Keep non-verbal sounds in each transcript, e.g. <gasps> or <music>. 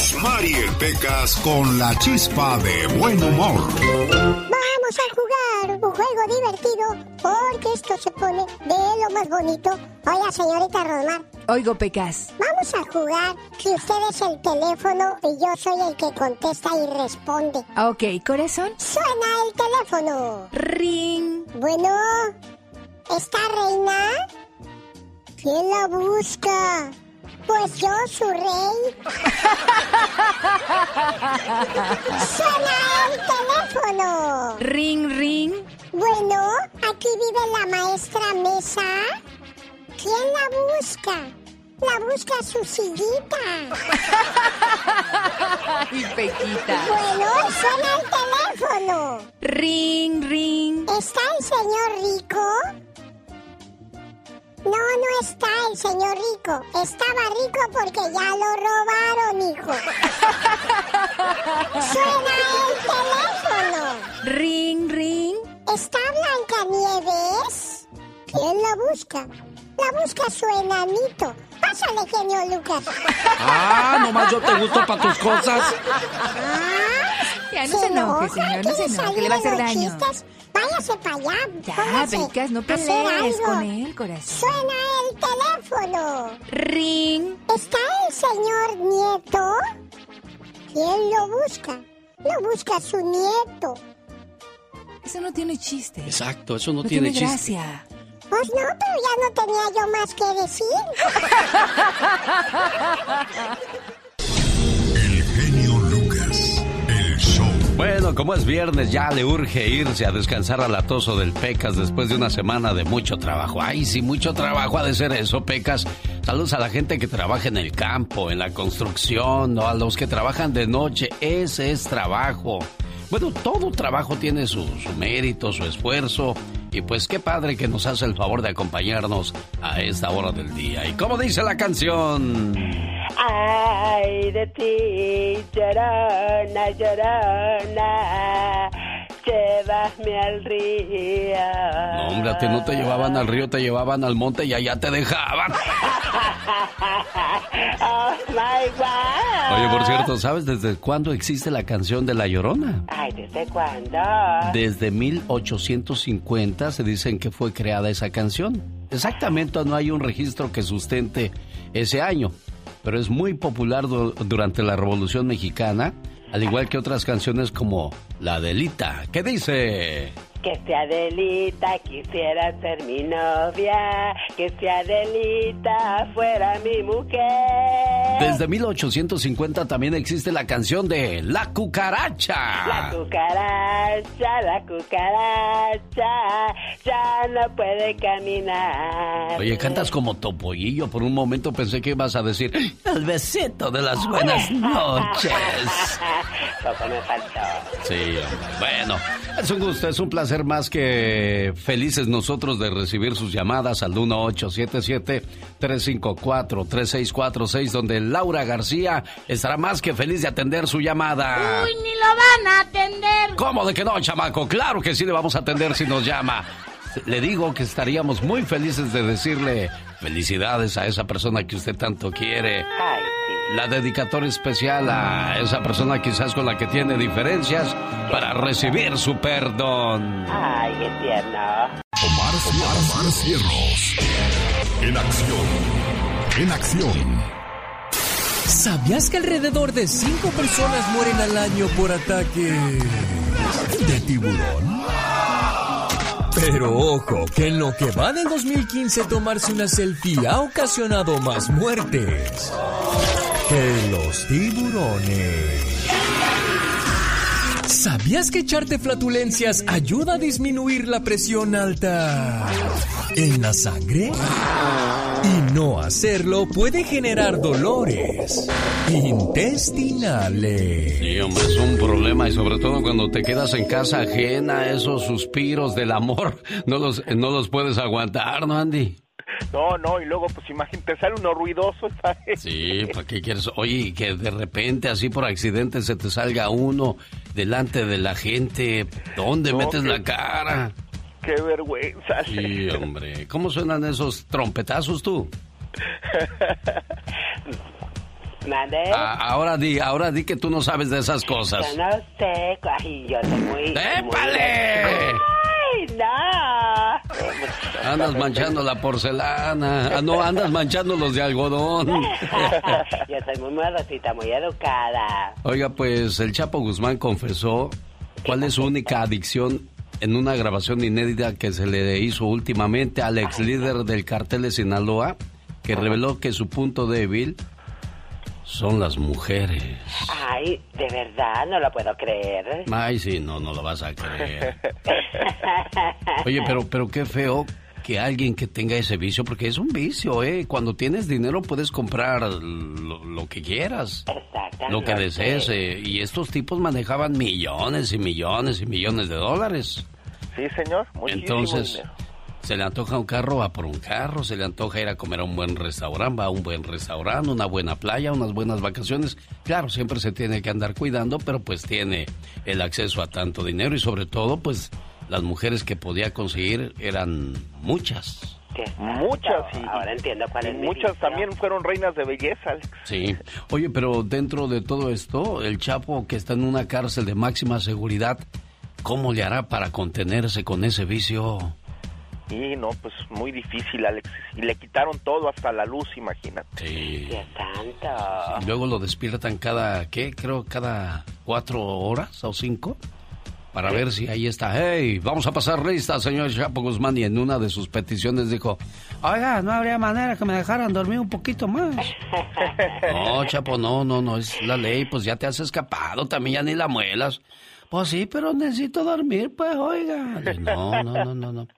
Rosmarie Pecas con la chispa de buen humor. Vamos a jugar un juego divertido porque esto se pone de lo más bonito. Oiga, señorita Rosmar. Oigo, Pecas. Vamos a jugar que usted es el teléfono y yo soy el que contesta y responde. Ok, corazón. Suena el teléfono. Ring. Bueno, ¿está reina? ¿Quién la busca? Pues yo, su rey. Suena el teléfono. Ring, ring. Bueno, aquí vive la maestra Mesa. ¿Quién la busca? La busca su sillita. <laughs> Ay, Pequita. Bueno, suena el teléfono. Ring, ring. ¿Está el señor rico? No, no está el señor rico. Estaba rico porque ya lo robaron, hijo. <laughs> Suena el teléfono. Ring, ring. ¿Está Blancanieves? ¿Quién la busca? La busca su enanito. Pásale, genio Lucas. Ah, nomás yo te gusto para tus cosas. Ah, Ya no se enoje, enoja, señor. No se enoje, le va a hacer los daño. chistes. Váyase para allá. Ya, póngase Pecas, no pelees con él, corazón. Suena el teléfono. Ring. ¿Está el señor Nieto? ¿Quién lo busca? Lo busca su nieto. Eso no tiene chiste. Exacto, eso no, No tiene, tiene chiste. gracia. Pues no, pero ya no tenía yo más que decir. <laughs> Como es viernes, ya le urge irse a descansar al atoso del Pecas después de una semana de mucho trabajo. Ay, sí, mucho trabajo ha de ser eso, Pecas. Saludos a la gente que trabaja en el campo, en la construcción, o a los que trabajan de noche. Ese es trabajo. Bueno, todo trabajo tiene su, su mérito, su esfuerzo. Y pues qué padre que nos hace el favor de acompañarnos a esta hora del día. ¿Y cómo dice la canción? Ay, de ti, llorona, llorona, llévame al río. No, hombre, a ti no te llevaban al río, te llevaban al monte y allá te dejaban. <laughs> oh my God. Oye, por cierto, ¿sabes desde cuándo existe la canción de La Llorona? Ay, ¿desde cuándo? Desde 1850 se dicen que fue creada esa canción. Exactamente, no hay un registro que sustente ese año, pero es muy popular du- durante la Revolución Mexicana, al igual que otras canciones como La Delita. ¿Qué dice? Que si Adelita quisiera ser mi novia, que si Adelita fuera mi mujer. Desde 1850 también existe la canción de La La Cucaracha. cucaracha, la cucaracha, ya no puede caminar. Oye, cantas como topollillo. Por un momento pensé que ibas a decir el besito de las buenas noches. <laughs> Poco me faltó. Sí. Bueno, es un gusto, es un placer más que felices nosotros de recibir sus llamadas al 1877-354-3646, donde Laura García estará más que feliz de atender su llamada. Uy, ni lo van a atender. ¿Cómo de que no, chamaco? Claro que sí le vamos a atender si nos llama. Le digo que estaríamos muy felices de decirle felicidades a esa persona que usted tanto quiere. Ay. La dedicatoria especial a esa persona quizás con la que tiene diferencias para recibir su perdón. Ay, qué tierno. Omar, Omar, Omar Cierros. En acción. En acción. ¿Sabías que alrededor de 5 personas mueren al año por ataque de tiburón? Pero ojo, que en lo que va del 2015 tomarse una selfie ha ocasionado más muertes que los tiburones. ¿Sabías que echarte flatulencias ayuda a disminuir la presión alta en la sangre? Y no hacerlo puede generar dolores intestinales. Sí, hombre, es un problema y sobre todo cuando te quedas en casa ajena, esos suspiros del amor <laughs> no los, no los puedes aguantar, ¿no, Andy? No, no, y luego, pues imagínate, sale uno ruidoso, ¿sabes? Sí, ¿para qué quieres? Oye, que de repente, así por accidente, se te salga uno delante de la gente. ¿Dónde No, metes que- la cara? Qué vergüenza. Sí, hombre. ¿Cómo suenan esos trompetazos tú? ¿Mande? Ah, ahora di, ahora di que tú no sabes de esas cosas. Yo no sé. Yo soy muy... ¡Épale! ¡Ay, no! Andas manchando la porcelana. Ah, no, andas manchando los de algodón. <laughs> yo soy muy modosita, muy educada. Oiga, pues el Chapo Guzmán confesó cuál es su única adicción en una grabación inédita que se le hizo últimamente al ex líder del cartel de Sinaloa, que reveló que su punto débil son las mujeres. Ay, de verdad, no lo puedo creer. Ay, sí, no, no lo vas a creer. <laughs> Oye, pero, pero qué feo que alguien que tenga ese vicio, porque es un vicio, ¿eh? Cuando tienes dinero puedes comprar lo, lo que quieras. Exactamente. Lo que desees. eh, y estos tipos manejaban millones y millones y millones de dólares. Sí, señor. Muchísimo Entonces, dinero. Se le antoja un carro, va por un carro, se le antoja ir a comer a un buen restaurante, va a un buen restaurante, una buena playa, unas buenas vacaciones. Claro, siempre se tiene que andar cuidando, pero pues tiene el acceso a tanto dinero y sobre todo, pues las mujeres que podía conseguir eran muchas. Muchas, sí. Ahora entiendo cuál es muchas también fueron reinas de belleza, Alex. Sí. Oye, pero dentro de todo esto, el Chapo que está en una cárcel de máxima seguridad, ¿cómo le hará para contenerse con ese vicio? Y no, pues muy difícil, Alex. Y le quitaron todo, hasta la luz, imagínate. Sí. Luego lo despiertan cada, ¿qué? Creo cada cuatro horas o cinco. Para ver si ahí está. ¡Hey! Vamos a pasar lista, señor Chapo Guzmán. Y en una de sus peticiones dijo: Oiga, no habría manera que me dejaran dormir un poquito más. <laughs> No, Chapo, no, no, no. Es la ley. Pues ya te has escapado. También ya ni la muelas. Pues sí, pero necesito dormir, pues, oiga. No, no, no, no, no.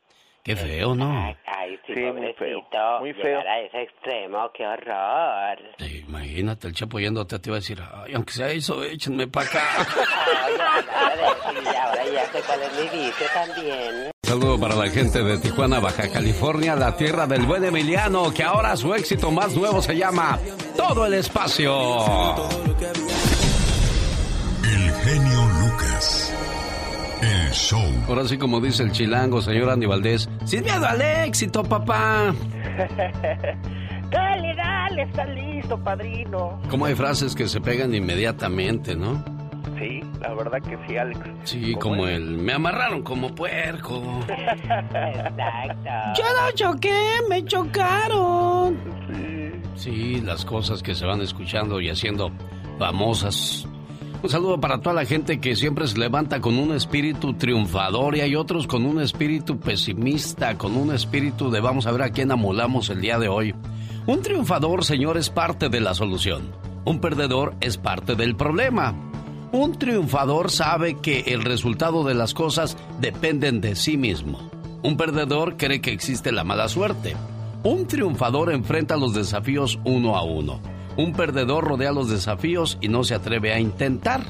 Qué feo, ¿no? Ay, sí, Sí, muy pobrecito. feo, muy feo. Llegar a ese extremo, qué horror. Sí, imagínate, el Chapo yéndote te iba a decir, ay, aunque sea eso, échenme para acá. Ay, ahora, sí, ahora ya sé cuál es mi vicio también. Saludo para la gente de Tijuana, Baja California, la tierra del buen Emiliano, que ahora su éxito más nuevo se llama Todo el Espacio. Show. Ahora sí, como dice el chilango, señor Andy Valdés, sin miedo al éxito, papá. <laughs> Dale, dale, está listo, padrino. Como hay frases que se pegan inmediatamente, ¿no? Sí, la verdad que sí, Alex. Sí, como el me amarraron como puerco. Exacto. no choqué, me chocaron. Sí, las cosas que se van escuchando y haciendo famosas. Un saludo para toda la gente que siempre se levanta con un espíritu triunfador y hay otros con un espíritu pesimista, con un espíritu de vamos a ver a quién amolamos el día de hoy. Un triunfador, señor, es parte de la solución. Un perdedor es parte del problema. Un triunfador sabe que el resultado de las cosas dependen de sí mismo. Un perdedor cree que existe la mala suerte. Un triunfador enfrenta los desafíos uno a uno. Un perdedor rodea los desafíos y no se atreve a intentar.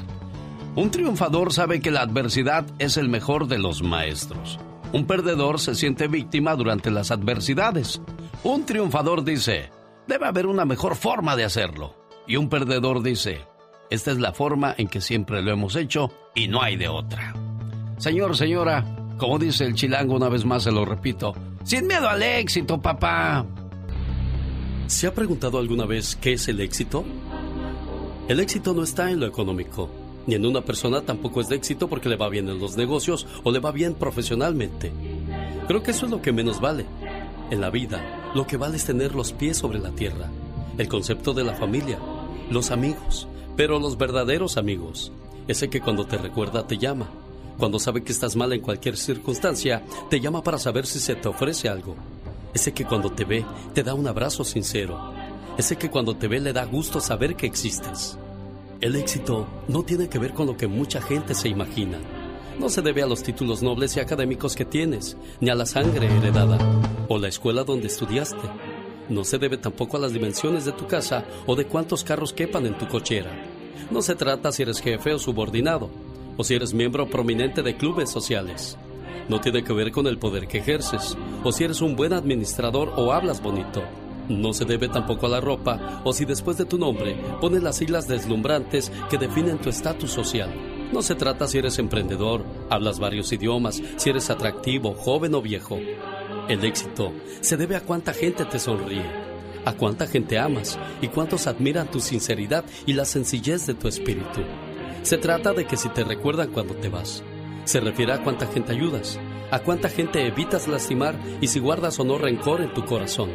Un triunfador sabe que la adversidad es el mejor de los maestros. Un perdedor se siente víctima durante las adversidades. Un triunfador dice, debe haber una mejor forma de hacerlo. Y un perdedor dice, esta es la forma en que siempre lo hemos hecho y no hay de otra. Señor, señora, como dice el chilango una vez más, se lo repito, sin miedo al éxito, papá. ¿Se ha preguntado alguna vez qué es el éxito? El éxito no está en lo económico, ni en una persona tampoco es de éxito porque le va bien en los negocios o le va bien profesionalmente. Creo que eso es lo que menos vale. En la vida, lo que vale es tener los pies sobre la tierra, el concepto de la familia, los amigos, pero los verdaderos amigos, ese que cuando te recuerda te llama, cuando sabe que estás mal en cualquier circunstancia, te llama para saber si se te ofrece algo. Ese que cuando te ve te da un abrazo sincero. Ese que cuando te ve le da gusto saber que existes. El éxito no tiene que ver con lo que mucha gente se imagina. No se debe a los títulos nobles y académicos que tienes, ni a la sangre heredada, o la escuela donde estudiaste. No se debe tampoco a las dimensiones de tu casa o de cuántos carros quepan en tu cochera. No se trata si eres jefe o subordinado, o si eres miembro prominente de clubes sociales. No tiene que ver con el poder que ejerces, o si eres un buen administrador o hablas bonito. No se debe tampoco a la ropa, o si después de tu nombre pones las siglas deslumbrantes que definen tu estatus social. No se trata si eres emprendedor, hablas varios idiomas, si eres atractivo, joven o viejo. El éxito se debe a cuánta gente te sonríe, a cuánta gente amas y cuántos admiran tu sinceridad y la sencillez de tu espíritu. Se trata de que si te recuerdan cuando te vas, se refiere a cuánta gente ayudas, a cuánta gente evitas lastimar y si guardas o no rencor en tu corazón.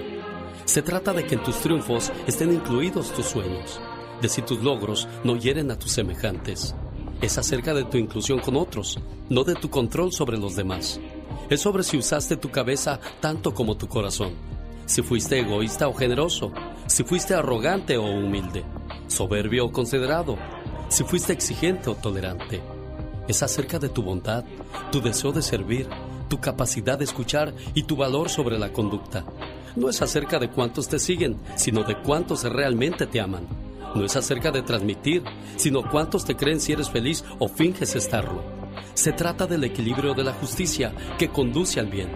Se trata de que en tus triunfos estén incluidos tus sueños, de si tus logros no hieren a tus semejantes. Es acerca de tu inclusión con otros, no de tu control sobre los demás. Es sobre si usaste tu cabeza tanto como tu corazón si fuiste egoísta o generoso, si fuiste arrogante o humilde, soberbio o considerado, si fuiste exigente o tolerante. Es acerca de tu bondad, tu deseo de servir, tu capacidad de escuchar y tu valor sobre la conducta. No es acerca de cuántos te siguen, sino de cuántos realmente te aman. No es acerca de transmitir, sino cuántos te creen si eres feliz o finges estarlo. Se trata del equilibrio de la justicia que conduce al bien,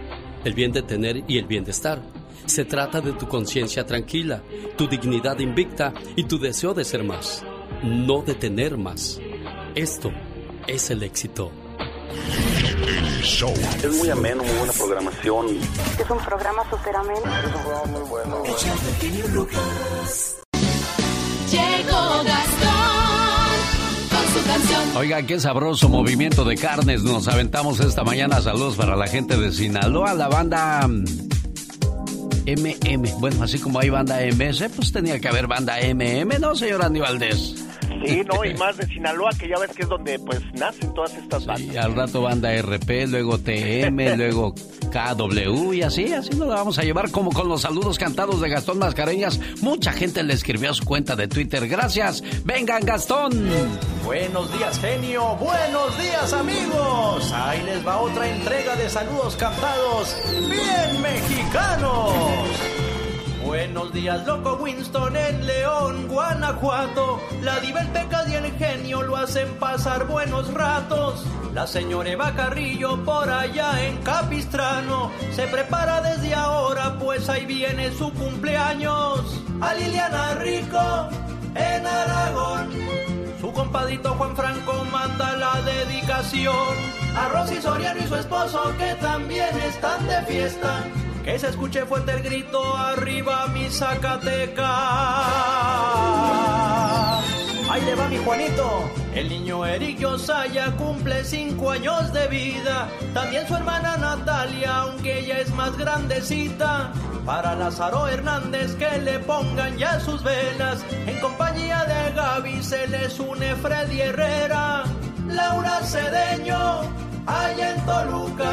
el bien de tener y el bien de estar se trata de tu conciencia tranquila, tu dignidad invicta y tu deseo de ser más, no de tener más. Esto es el éxito. Es muy ameno, muy buena programación. Es un programa súper ameno. Es un programa muy bueno. Llegó Gastón con su canción. Oiga, qué sabroso movimiento de carnes nos aventamos esta mañana. Saludos para la gente de Sinaloa, la banda MM. Bueno, así como hay banda MS, pues tenía que haber banda MM, ¿no, señor Andy Valdés? Sí, no, y <laughs> más de Sinaloa, que ya ves que es donde pues nacen todas estas bandas. Y al rato banda RP, luego TM, <laughs> luego KW y así, así nos la vamos a llevar como con los saludos cantados de Gastón Mascareñas. Mucha gente le escribió a su cuenta de Twitter. Gracias. Vengan, Gastón. Buenos días, genio. Buenos días, amigos. Ahí les va otra entrega de saludos cantados bien mexicanos. Buenos días, loco Winston en León, Guanajuato. La pecado y el genio lo hacen pasar buenos ratos. La señora Eva Carrillo por allá en Capistrano se prepara desde ahora, pues ahí viene su cumpleaños. A Liliana Rico en Aragón. Su compadito Juan Franco manda la dedicación. A Rosy Soriano y su esposo que también están de fiesta. Que se escuche fuerte el grito arriba mi Zacateca. Ahí le va mi Juanito. El niño Eric Yosaya cumple cinco años de vida. También su hermana Natalia, aunque ella es más grandecita. Para Lázaro Hernández que le pongan ya sus velas. En compañía de Gaby se les une Freddy Herrera. Laura Cedeño, allá en Toluca.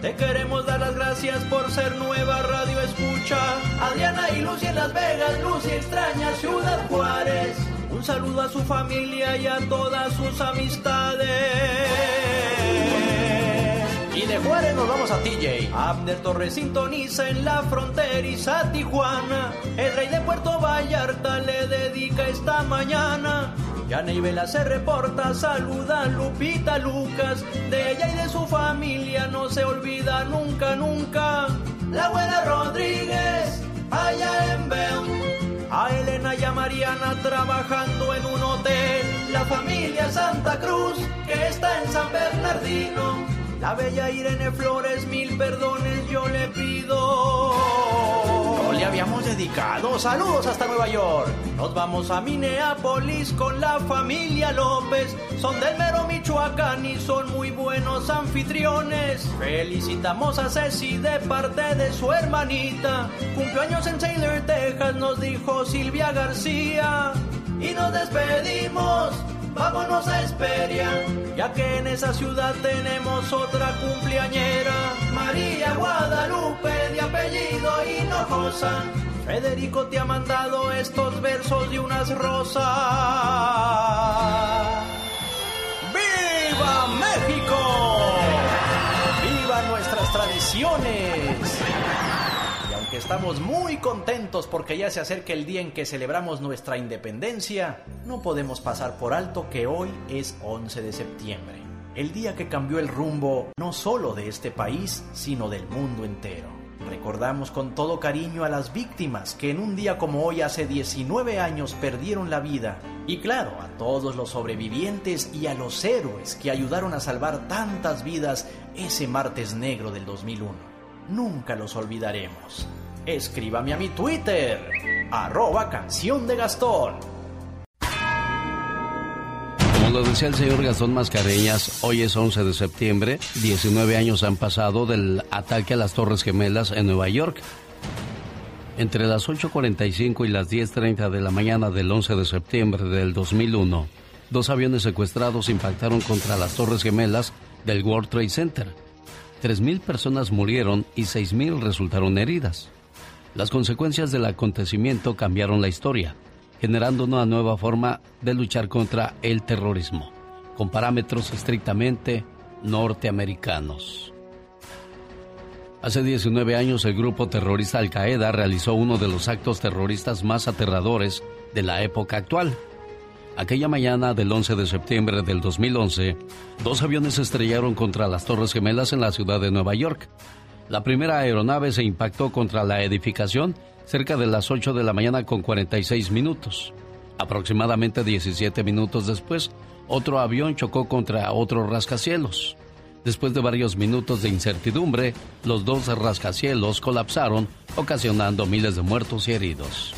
Te queremos dar las gracias por ser nueva radio escucha. Adriana y Lucy en Las Vegas, Lucy extraña Ciudad Juárez. Un saludo a su familia y a todas sus amistades. Y de Juárez nos vamos a TJ. Abner Torres sintoniza en la fronteriza Tijuana. El rey de Puerto Vallarta le dedica esta mañana. Yana y Vela se reporta, saluda Lupita Lucas. De ella y de su familia no se olvida nunca, nunca. La abuela Rodríguez, allá en Bell. A Elena y a Mariana trabajando en un hotel. La familia Santa Cruz, que está en San Bernardino. La bella Irene Flores, mil perdones yo le pido. Le habíamos dedicado. Saludos hasta Nueva York. Nos vamos a Minneapolis con la familia López. Son del mero Michoacán y son muy buenos anfitriones. Felicitamos a Ceci de parte de su hermanita. Cumpleaños en Taylor, Texas, nos dijo Silvia García. Y nos despedimos vámonos a Esperia, ya que en esa ciudad tenemos otra cumpleañera, María Guadalupe de apellido Hinojosa. Federico te ha mandado estos versos de unas rosas. ¡Viva México! ¡Viva nuestras tradiciones! Estamos muy contentos porque ya se acerca el día en que celebramos nuestra independencia, no podemos pasar por alto que hoy es 11 de septiembre, el día que cambió el rumbo no solo de este país, sino del mundo entero. Recordamos con todo cariño a las víctimas que en un día como hoy hace 19 años perdieron la vida y claro, a todos los sobrevivientes y a los héroes que ayudaron a salvar tantas vidas ese martes negro del 2001 nunca los olvidaremos. Escríbame a mi Twitter, arroba canción de Gastón. Como lo decía el señor Gastón Mascareñas, hoy es 11 de septiembre, 19 años han pasado del ataque a las Torres Gemelas en Nueva York. Entre las 8.45 y las 10.30 de la mañana del 11 de septiembre del 2001, dos aviones secuestrados impactaron contra las Torres Gemelas del World Trade Center. 3.000 personas murieron y 6.000 resultaron heridas. Las consecuencias del acontecimiento cambiaron la historia, generando una nueva forma de luchar contra el terrorismo, con parámetros estrictamente norteamericanos. Hace 19 años el grupo terrorista Al Qaeda realizó uno de los actos terroristas más aterradores de la época actual. Aquella mañana del 11 de septiembre del 2011, dos aviones estrellaron contra las Torres Gemelas en la ciudad de Nueva York. La primera aeronave se impactó contra la edificación cerca de las 8 de la mañana con 46 minutos. Aproximadamente 17 minutos después, otro avión chocó contra otro rascacielos. Después de varios minutos de incertidumbre, los dos rascacielos colapsaron, ocasionando miles de muertos y heridos.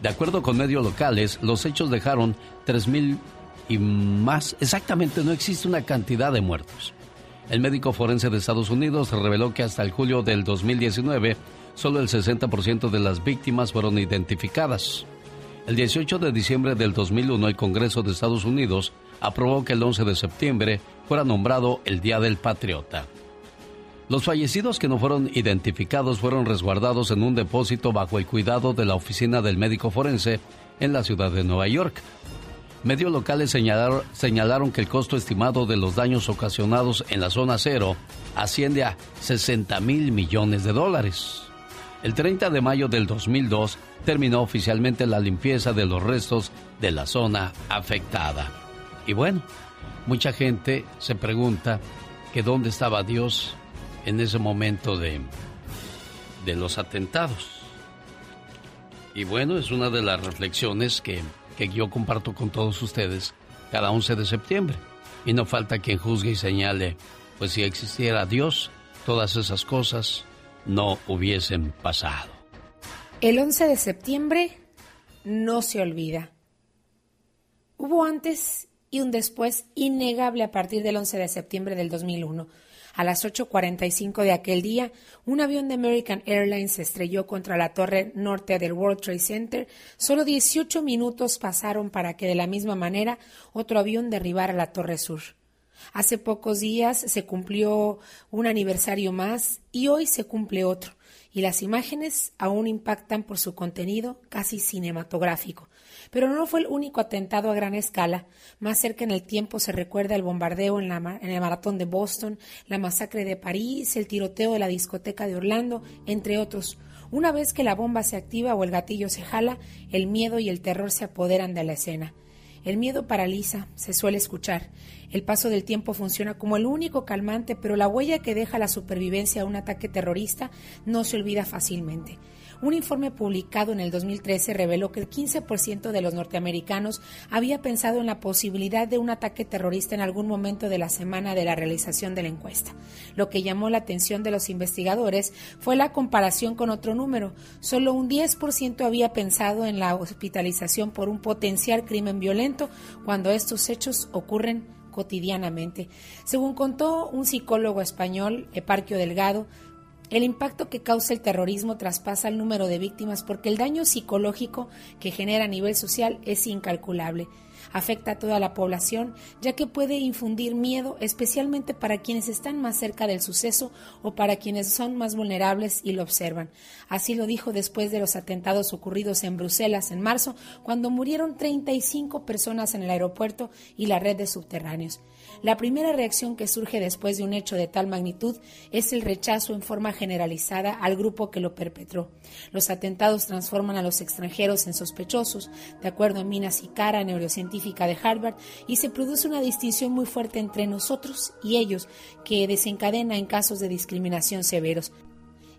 De acuerdo con medios locales, los hechos dejaron 3.000 y más. Exactamente, no existe una cantidad de muertos. El médico forense de Estados Unidos reveló que hasta el julio del 2019, solo el 60% de las víctimas fueron identificadas. El 18 de diciembre del 2001, el Congreso de Estados Unidos aprobó que el 11 de septiembre fuera nombrado el Día del Patriota. Los fallecidos que no fueron identificados fueron resguardados en un depósito bajo el cuidado de la oficina del médico forense en la ciudad de Nueva York. Medios locales señalaron, que el costo estimado de los daños ocasionados en la zona cero asciende a 60 mil millones de dólares. El 30 de mayo del 2002 terminó oficialmente la limpieza de los restos de la zona afectada. Y bueno, mucha gente se pregunta que dónde estaba Dios en ese momento de, de los atentados. Y bueno, es una de las reflexiones que, que yo comparto con todos ustedes cada 11 de septiembre. Y no falta quien juzgue y señale, pues si existiera Dios, todas esas cosas no hubiesen pasado. El 11 de septiembre no se olvida. Hubo antes y un después innegable a partir del 11 de septiembre del 2001. A las 8.45 de aquel día, un avión de American Airlines se estrelló contra la torre norte del World Trade Center. Solo 18 minutos pasaron para que de la misma manera otro avión derribara la torre sur. Hace pocos días se cumplió un aniversario más y hoy se cumple otro, y las imágenes aún impactan por su contenido casi cinematográfico. Pero no fue el único atentado a gran escala. Más cerca en el tiempo se recuerda el bombardeo en, el maratón de Boston, la masacre de París, el tiroteo de la discoteca de Orlando, entre otros. Una vez que la bomba se activa o el gatillo se jala, el miedo y el terror se apoderan de la escena. El miedo paraliza, se suele escuchar. El paso del tiempo funciona como el único calmante, pero la huella que deja la supervivencia a un ataque terrorista no se olvida fácilmente. Un informe publicado en el 2013 reveló que el 15% de los norteamericanos había pensado en la posibilidad de un ataque terrorista en algún momento de la semana de la realización de la encuesta. Lo que llamó la atención de los investigadores fue la comparación con otro número. Solo un 10% había pensado en la hospitalización por un potencial crimen violento cuando estos hechos ocurren cotidianamente. Según contó un psicólogo español, Eparquio Delgado, el impacto que causa el terrorismo traspasa el número de víctimas porque el daño psicológico que genera a nivel social es incalculable. Afecta a toda la población, ya que puede infundir miedo, especialmente para quienes están más cerca del suceso o para quienes son más vulnerables y lo observan. Así lo dijo después de los atentados ocurridos en Bruselas en marzo, cuando murieron 35 personas en el aeropuerto y la red de subterráneos. La primera reacción que surge después de un hecho de tal magnitud es el rechazo en forma generalizada al grupo que lo perpetró. Los atentados transforman a los extranjeros en sospechosos, de acuerdo a Mina Sicara, neurocientífica de Harvard, y se produce una distinción muy fuerte entre nosotros y ellos, que desencadena en casos de discriminación severos.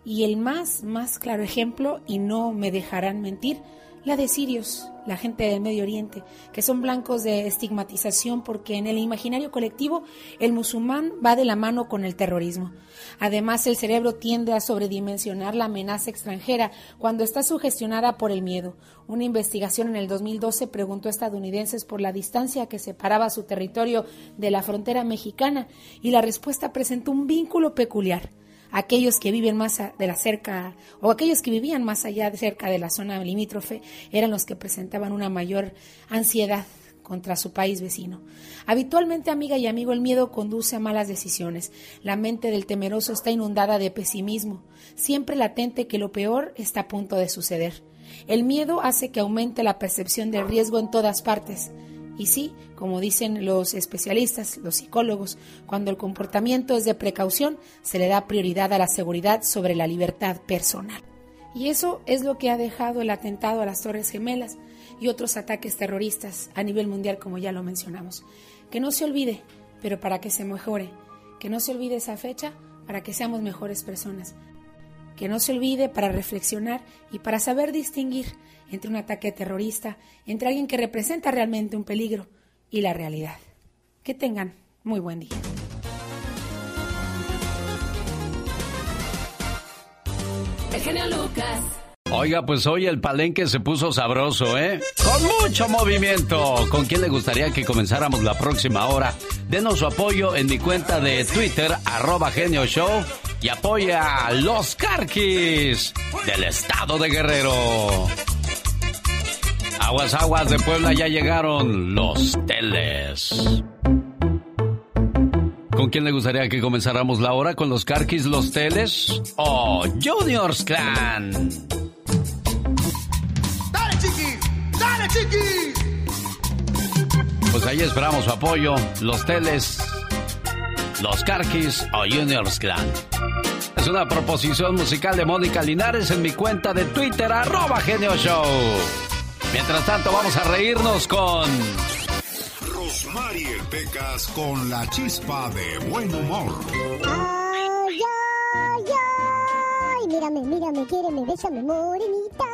Y el más, más claro ejemplo, y no me dejarán mentir, la de sirios, la gente del Medio Oriente, que son blancos de estigmatización porque en el imaginario colectivo el musulmán va de la mano con el terrorismo. Además, el cerebro tiende a sobredimensionar la amenaza extranjera cuando está sugestionada por el miedo. Una investigación en el 2012 preguntó a estadounidenses por la distancia que separaba su territorio de la frontera mexicana y la respuesta presentó un vínculo peculiar aquellos que viven más de la cerca o aquellos que vivían más allá cerca de la zona limítrofe eran los que presentaban una mayor ansiedad contra su país vecino. Habitualmente, amiga y amigo, el miedo conduce a malas decisiones. La mente del temeroso está inundada de pesimismo, siempre latente que lo peor está a punto de suceder. El miedo hace que aumente la percepción del riesgo en todas partes. Y sí, como dicen los especialistas, los psicólogos, cuando el comportamiento es de precaución, se le da prioridad a la seguridad sobre la libertad personal. Y eso es lo que ha dejado el atentado a las Torres Gemelas y otros ataques terroristas a nivel mundial, como ya lo mencionamos. Que no se olvide, pero para que se mejore, que no se olvide esa fecha para que seamos mejores personas. Que no se olvide para reflexionar y para saber distinguir entre un ataque terrorista, entre alguien que representa realmente un peligro y la realidad. Que tengan muy buen día. Lucas. Oiga, pues hoy el palenque se puso sabroso, ¿eh? Con mucho movimiento. ¿Con quién le gustaría que comenzáramos la próxima hora? Denos su apoyo en mi cuenta de Twitter, arroba Genio Show, y apoya a los Carquis del estado de Guerrero. Aguas, aguas de Puebla ya llegaron los teles. ¿Con quién le gustaría que comenzáramos la hora? ¿Con los Carquis, los teles o Juniors Clan? ¡Dale, chiqui! ¡Dale, chiqui! Pues ahí esperamos su apoyo, los teles, los Carquis o Juniors Clan. Es una proposición musical de Mónica Linares en mi cuenta de Twitter, arroba Genio Show. Mientras tanto, vamos a reírnos con. Rosmarie Pecas con la chispa de buen humor. Mírame, mírame, quiéreme, bésame, morenita.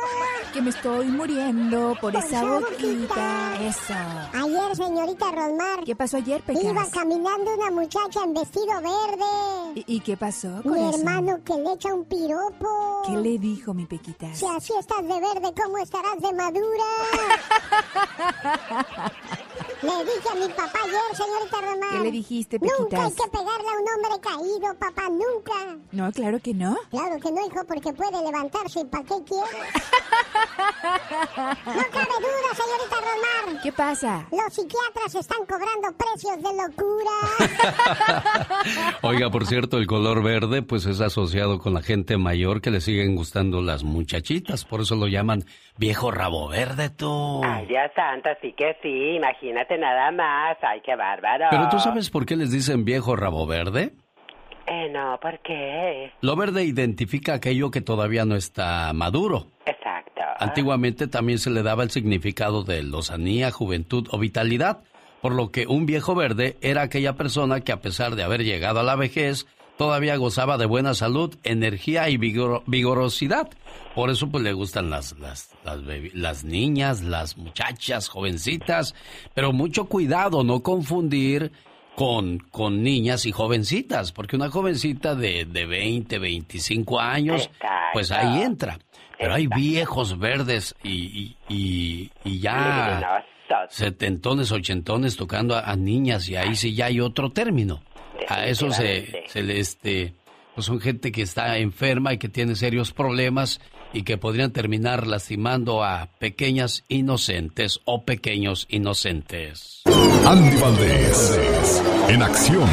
Que me estoy muriendo por esa boquita. Eso. Ayer, señorita Rosmar. ¿Qué pasó ayer, Pecas? Iba caminando una muchacha en vestido verde. ¿Y, y qué pasó, Mi corazón? hermano que le echa un piropo. ¿Qué le dijo, mi Pequita? Si así estás de verde, ¿cómo estarás de madura? <laughs> le dije a mi papá ayer, señorita Román. ¿Qué le dijiste, Nunca hay Pequitas? que pegarle a un hombre caído, papá, nunca. No, claro que no. Claro que no, hijo, porque puede levantarse. ¿Y para qué quiere? <laughs> No cabe duda, señorita Román. ¿Qué pasa? Los psiquiatras están cobrando precios de locura. <laughs> Oiga, por cierto, el color verde pues es asociado con la gente mayor que le siguen gustando las muchachitas, por eso lo llaman viejo rabo verde tú. Ay, Dios santo, sí que sí, imagínate nada más. Ay, qué bárbaro. Pero tú sabes por qué les dicen viejo rabo verde? Eh, no, ¿por qué? Lo verde identifica aquello que todavía no está maduro. Exacto. Antiguamente también se le daba el significado de lozanía, juventud o vitalidad, por lo que un viejo verde era aquella persona que a pesar de haber llegado a la vejez, todavía gozaba de buena salud, energía y vigor- vigorosidad. Por eso pues le gustan las, las, las, niñas, las muchachas, jovencitas, pero mucho cuidado, no confundir con, con niñas y jovencitas, porque una jovencita de, de 20, 25 años, pues ahí entra. Pero hay viejos verdes y, y, y, y ya setentones, ochentones tocando a, a niñas y ahí sí ya hay otro término. A eso se, se le, este, pues son gente que está enferma y que tiene serios problemas y que podrían terminar lastimando a pequeñas inocentes o pequeños inocentes. Andy Valdés, en acción.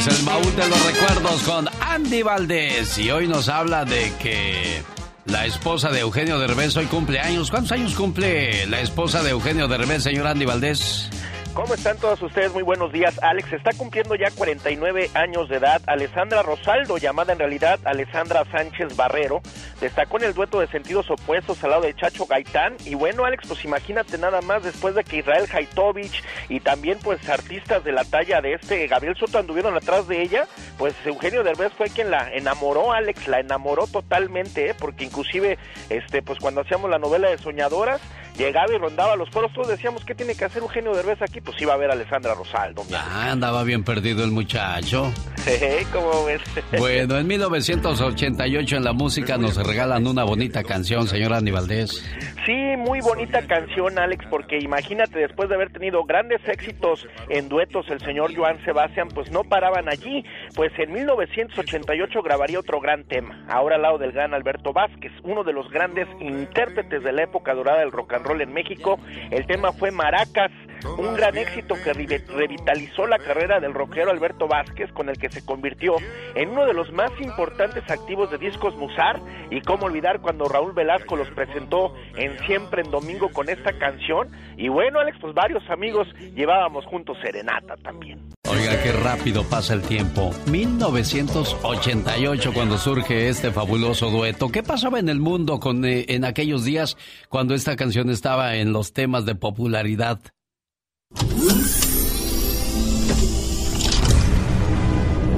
Señores, el baúl de los recuerdos con Andy Valdés. Y hoy nos habla de que la esposa de Eugenio Derbez hoy cumple años. ¿Cuántos años cumple la esposa de Eugenio Derbez, señor Andy Valdés? ¿Cómo están todos ustedes? Muy buenos días. Alex está cumpliendo ya 49 años de edad. Alessandra Rosaldo, llamada en realidad Alessandra Sánchez Barrero, destacó en el dueto de sentidos opuestos al lado de Chacho Gaitán. Y bueno, Alex, pues imagínate nada más después de que Israel Haitovich y también pues artistas de la talla de este Gabriel Soto anduvieron atrás de ella, pues Eugenio Derbez fue quien la enamoró, Alex, la enamoró totalmente, ¿eh? porque inclusive este pues cuando hacíamos la novela de Soñadoras, llegaba y rondaba los foros, todos decíamos, ¿qué tiene que hacer Eugenio Derbez aquí? Pues iba a ver a Alessandra Rosaldo. Ah, andaba bien perdido el muchacho. <laughs> ¿Cómo ves? <laughs> Bueno, en 1988 en la música nos regalan una bonita canción, señora Aníbaldez. Sí, muy bonita canción, Alex, porque imagínate, después de haber tenido grandes éxitos en duetos, el señor Joan Sebastián, pues no paraban allí. Pues en 1988 grabaría otro gran tema, ahora al lado del gran Alberto Vázquez, uno de los grandes intérpretes de la época dorada del rock and roll en México. El tema fue Maracas, un gran éxito que revitalizó la carrera del rockero Alberto Vázquez, con el que se convirtió en uno de los más importantes activos de discos Musar. Y cómo olvidar cuando Raúl Velasco los presentó en Siempre en Domingo con esta canción. Y bueno, Alex, pues varios amigos llevábamos juntos Serenata también. Oiga, qué rápido pasa el tiempo. 1988 cuando surge este fabuloso dueto. ¿Qué pasaba en el mundo con, eh, en aquellos días cuando esta canción estaba en los temas de popularidad?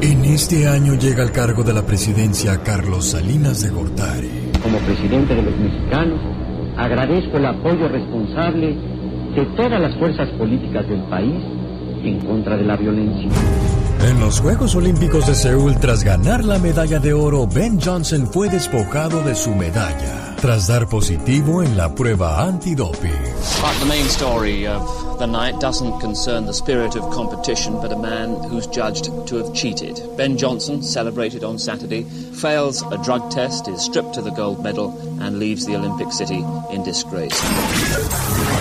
En este año llega al cargo de la presidencia Carlos Salinas de Gortari. Como presidente de los mexicanos, agradezco el apoyo responsable de todas las fuerzas políticas del país en contra de la violencia. En los Juegos Olímpicos de Seúl, tras ganar la medalla de oro, Ben Johnson fue despojado de su medalla, tras dar positivo en la prueba antidoping. But the main story of the night doesn't concern the spirit of competition, but a man who's judged to have cheated. Ben Johnson, celebrated on Saturday, fails a drug test, is stripped to the gold medal, and leaves the Olympic City in disgrace.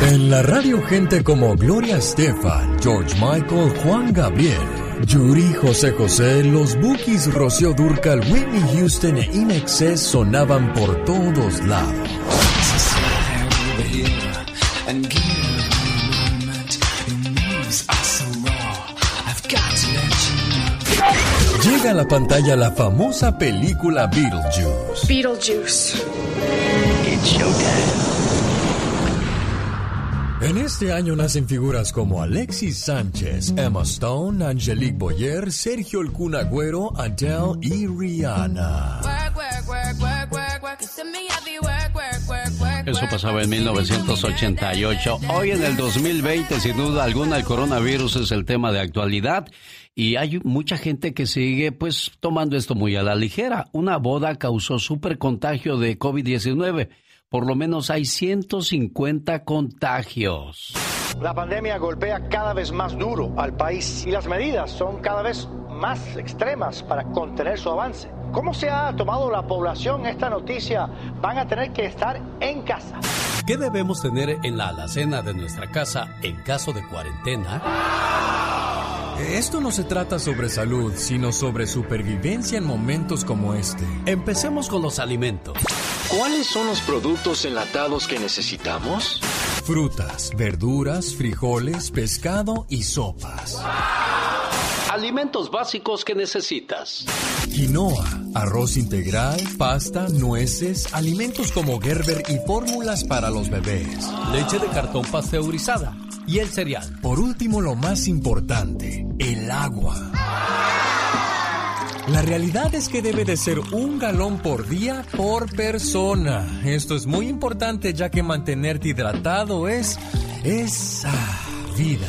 En la radio, gente como Gloria Estefan, George Michael, Juan Gabriel. Yuri, José José, los Bookies, Rocío Durcal, Whitney Houston e Inexcess sonaban por todos lados. Llega a la pantalla la famosa película Beetlejuice. Beetlejuice. It's showtime. En este año nacen figuras como Alexis Sánchez, Emma Stone, Angelique Boyer, Sergio El Kun Adele y Rihanna. Eso pasaba en 1988. Hoy en el 2020, sin duda alguna, el coronavirus es el tema de actualidad y hay mucha gente que sigue pues tomando esto muy a la ligera. Una boda causó super contagio de COVID-19 por lo menos hay 150 contagios. La pandemia golpea cada vez más duro al país y las medidas son cada vez más extremas para contener su avance. ¿Cómo se ha tomado la población esta noticia? Van a tener que estar en casa. ¿Qué debemos tener en la alacena de nuestra casa en caso de cuarentena? Esto no se trata sobre salud, sino sobre supervivencia en momentos como este. Empecemos con los alimentos. ¿Cuáles son los productos enlatados que necesitamos? Frutas, verduras, frijoles, pescado y sopas. Alimentos básicos que necesitas. Quinoa, arroz integral, pasta, nueces, alimentos como Gerber y fórmulas para los bebés. Leche de cartón pasteurizada y el cereal. Por último, lo más importante, el agua. La realidad es que debe de ser un galón por día por persona. Esto es muy importante ya que mantenerte hidratado es esa vida.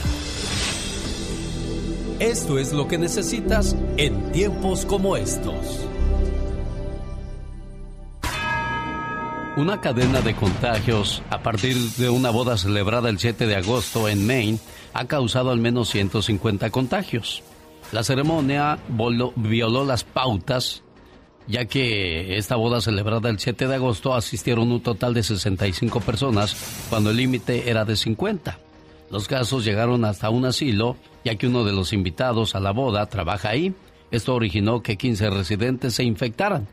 Esto es lo que necesitas en tiempos como estos. Una cadena de contagios a partir de una boda celebrada el 7 de agosto en Maine ha causado al menos 150 contagios. La ceremonia violó las pautas, ya que esta boda celebrada el 7 de agosto asistieron un total de 65 personas cuando el límite era de 50. Los casos llegaron hasta un asilo, ya que uno de los invitados a la boda trabaja ahí. Esto originó que 15 residentes se infectaran.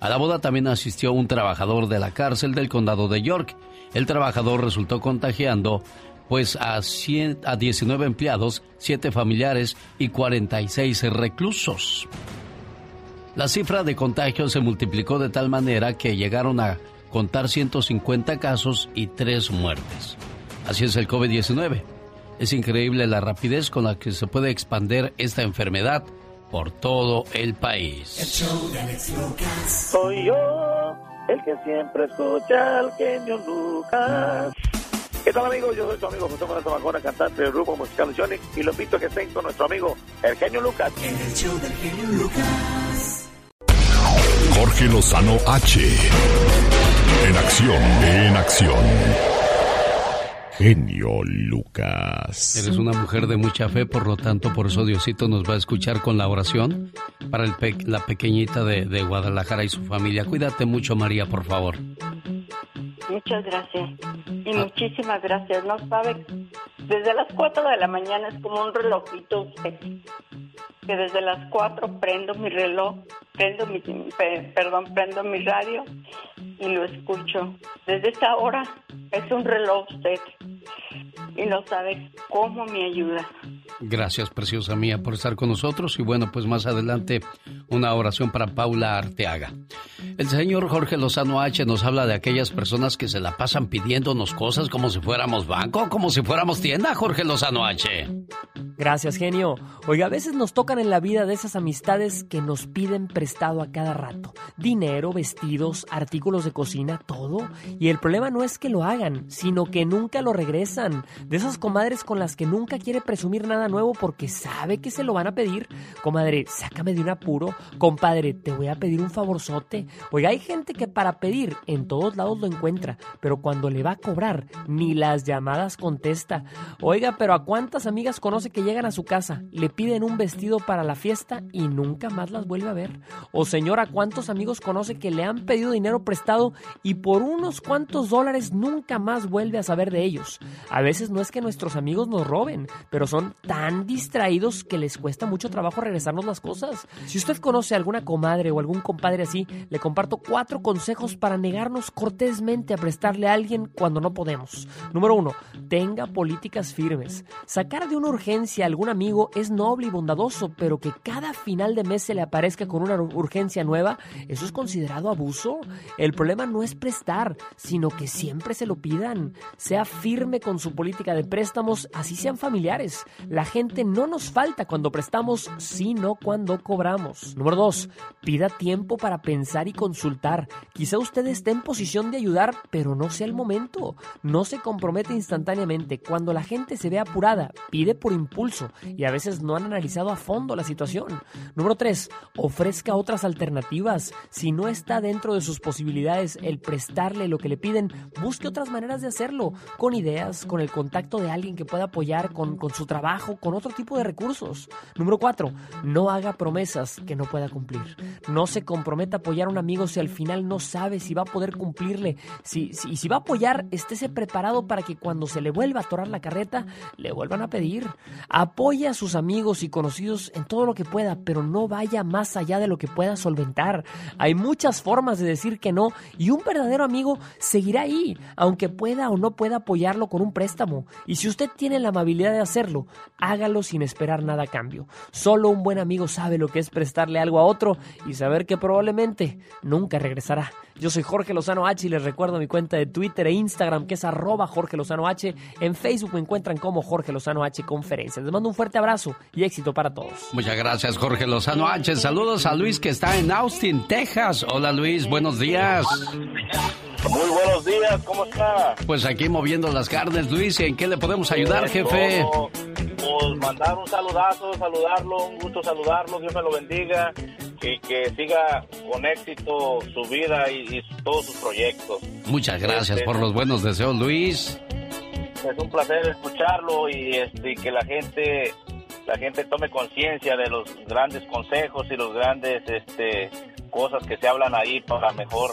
A la boda también asistió un trabajador de la cárcel del condado de York. El trabajador resultó contagiando pues a, 100, a 19 empleados, 7 familiares y 46 reclusos. La cifra de contagios se multiplicó de tal manera que llegaron a contar 150 casos y 3 muertes. Así es el COVID-19. Es increíble la rapidez con la que se puede expandir esta enfermedad por todo el país. Soy yo, el que siempre escucha al genio Lucas. ¿Qué tal amigos? Yo soy tu amigo José Manuel Zamacona, cantante del grupo musical Sonic y lo invito a que estén con nuestro amigo el genio Lucas. En el show del genio Lucas. Jorge Lozano H. En acción, en acción. Genio Lucas. Eres una mujer de mucha fe, por lo tanto, por eso Diosito nos va a escuchar con la oración para el la pequeñita de, de Guadalajara y su familia. Cuídate mucho, María, por favor. Muchas gracias. Y muchísimas gracias. No sabe, desde las 4 de la mañana es como un relojito usted. Que desde las 4 prendo mi reloj, prendo mi, perdón, prendo mi radio y lo escucho. Desde esa hora es un reloj usted. Y no sabe cómo me ayuda. Gracias, preciosa mía, por estar con nosotros. Y bueno, pues más adelante una oración para Paula Arteaga. El señor Jorge Lozano H nos habla de aquellas personas que se la pasan pidiéndonos cosas como si fuéramos banco, como si fuéramos tienda, Jorge Lozano H. Gracias, genio. Oiga, a veces nos tocan en la vida de esas amistades que nos piden prestado a cada rato. Dinero, vestidos, artículos de cocina, todo. Y el problema no es que lo hagan, sino que nunca lo regresan. De esas comadres con las que nunca quiere presumir nada nuevo porque sabe que se lo van a pedir. Comadre, sácame de un apuro. Compadre, te voy a pedir un favorzote. Oiga, hay gente que para pedir en todos lados lo encuentra, pero cuando le va a cobrar, ni las llamadas contesta. Oiga, pero ¿a cuántas amigas conoce que llegan a su casa, le piden un vestido para la fiesta y nunca más las vuelve a ver? O señora, ¿cuántos amigos conoce que le han pedido dinero prestado y por unos cuantos dólares nunca más vuelve a saber de ellos? A veces no es que nuestros amigos nos roben, pero son tan distraídos que les cuesta mucho trabajo regresarnos las cosas. Si usted conoce a alguna comadre o algún compadre así, le comparto cuatro consejos para negarnos cortésmente a prestarle a alguien cuando no podemos. Número uno, tenga políticas firmes. Sacar de una urgencia a algún amigo es noble y bondadoso, pero que cada final de mes se le aparezca con una urgencia nueva, ¿eso es considerado abuso? El problema no es prestar, sino que siempre se lo pidan. Sea firme con su política de préstamos, así sean familiares. La gente no nos falta cuando prestamos, sino cuando cobramos. Número dos, pida tiempo para pensar y consultar. Quizá usted esté en posición de ayudar, pero no sea el momento. No se compromete instantáneamente. Cuando la gente se ve apurada, pide por impulso y a veces no han analizado a fondo la situación. Número 3. Ofrezca otras alternativas. Si no está dentro de sus posibilidades el prestarle lo que le piden, busque otras maneras de hacerlo, con ideas, con el contacto de alguien que pueda apoyar con, con su trabajo, con otro tipo de recursos. Número 4. No haga promesas que no pueda cumplir. No se comprometa a apoyar a un amigo si al final no sabe si va a poder cumplirle. Si, si, si va a apoyar, estése preparado para que cuando se le vuelva a atorar la carreta, le vuelvan a pedir. Apoya a sus amigos y conocidos en todo lo que pueda, pero no vaya más allá de lo que pueda solventar. Hay muchas formas de decir que no y un verdadero amigo seguirá ahí, aunque pueda o no pueda apoyarlo con un préstamo. Y si usted tiene la amabilidad de hacerlo, hágalo sin esperar nada a cambio. Solo un buen amigo sabe lo que es prestarle algo a otro y saber que probablemente nunca regresará. Yo soy Jorge Lozano H y les recuerdo mi cuenta de Twitter e Instagram que es arroba Jorge Lozano H. En Facebook me encuentran como Jorge Lozano H Conferencias. Les mando un fuerte abrazo y éxito para todos. Muchas gracias Jorge Lozano H. Saludos a Luis que está en Austin, Texas. Hola Luis, buenos días. Muy buenos días, ¿cómo está? Pues aquí moviendo las carnes, Luis. ¿En qué le podemos ayudar, jefe? Pues mandar un saludazo, saludarlo, un gusto saludarlo, Dios me lo bendiga y que siga con éxito su vida y, todos sus proyectos. Muchas gracias este, por los buenos deseos, Luis. Es un placer escucharlo y, este, que la gente la gente tome conciencia de los grandes consejos y los grandes este, cosas que se hablan ahí para mejor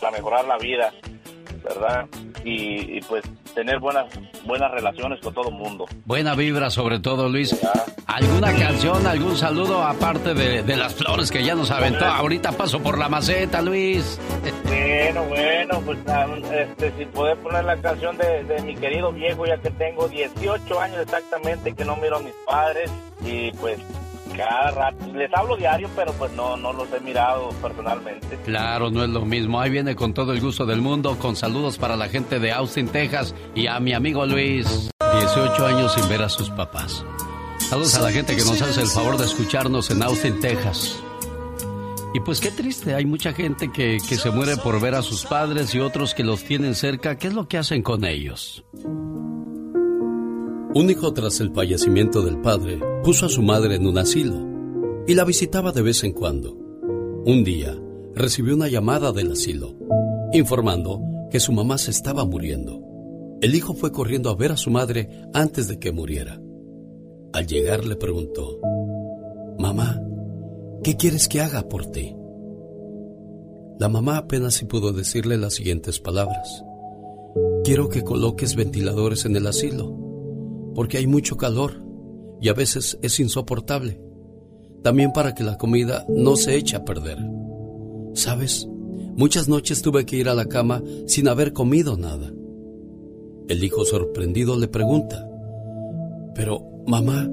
para mejorar la vida, ¿verdad? Y, pues tener buenas buenas relaciones con todo el mundo. Buena vibra sobre todo, Luis. ¿Alguna canción, algún saludo aparte de, de las flores que ya nos aventó? Ahorita paso por la maceta, Luis. Bueno, bueno, pues este, si puedes poner la canción de, de mi querido viejo, ya que tengo 18 años exactamente que no miro a mis padres y pues Les hablo diario, pero pues no, los he mirado personalmente. Claro, no es lo mismo. Ahí viene con todo el gusto del mundo, con saludos para la gente de Austin, Texas y a mi amigo Luis. 18 años sin ver a sus papás. Saludos a la gente que nos hace el favor de escucharnos en Austin, Texas. Y pues qué triste, hay mucha gente que se muere por ver a sus padres y otros que los tienen cerca. ¿Qué es lo que hacen con ellos? Un hijo tras el fallecimiento del padre puso a su madre en un asilo y la visitaba de vez en cuando. Un día recibió una llamada del asilo informando que su mamá se estaba muriendo. El hijo fue corriendo a ver a su madre antes de que muriera. Al llegar le preguntó, Mamá, ¿qué quieres que haga por ti? La mamá apenas si pudo decirle las siguientes palabras. Quiero que coloques ventiladores en el asilo, porque hay mucho calor y a veces es insoportable. También para que la comida no se eche a perder. ¿Sabes? Muchas noches tuve que ir a la cama sin haber comido nada. El hijo sorprendido le pregunta, pero, mamá,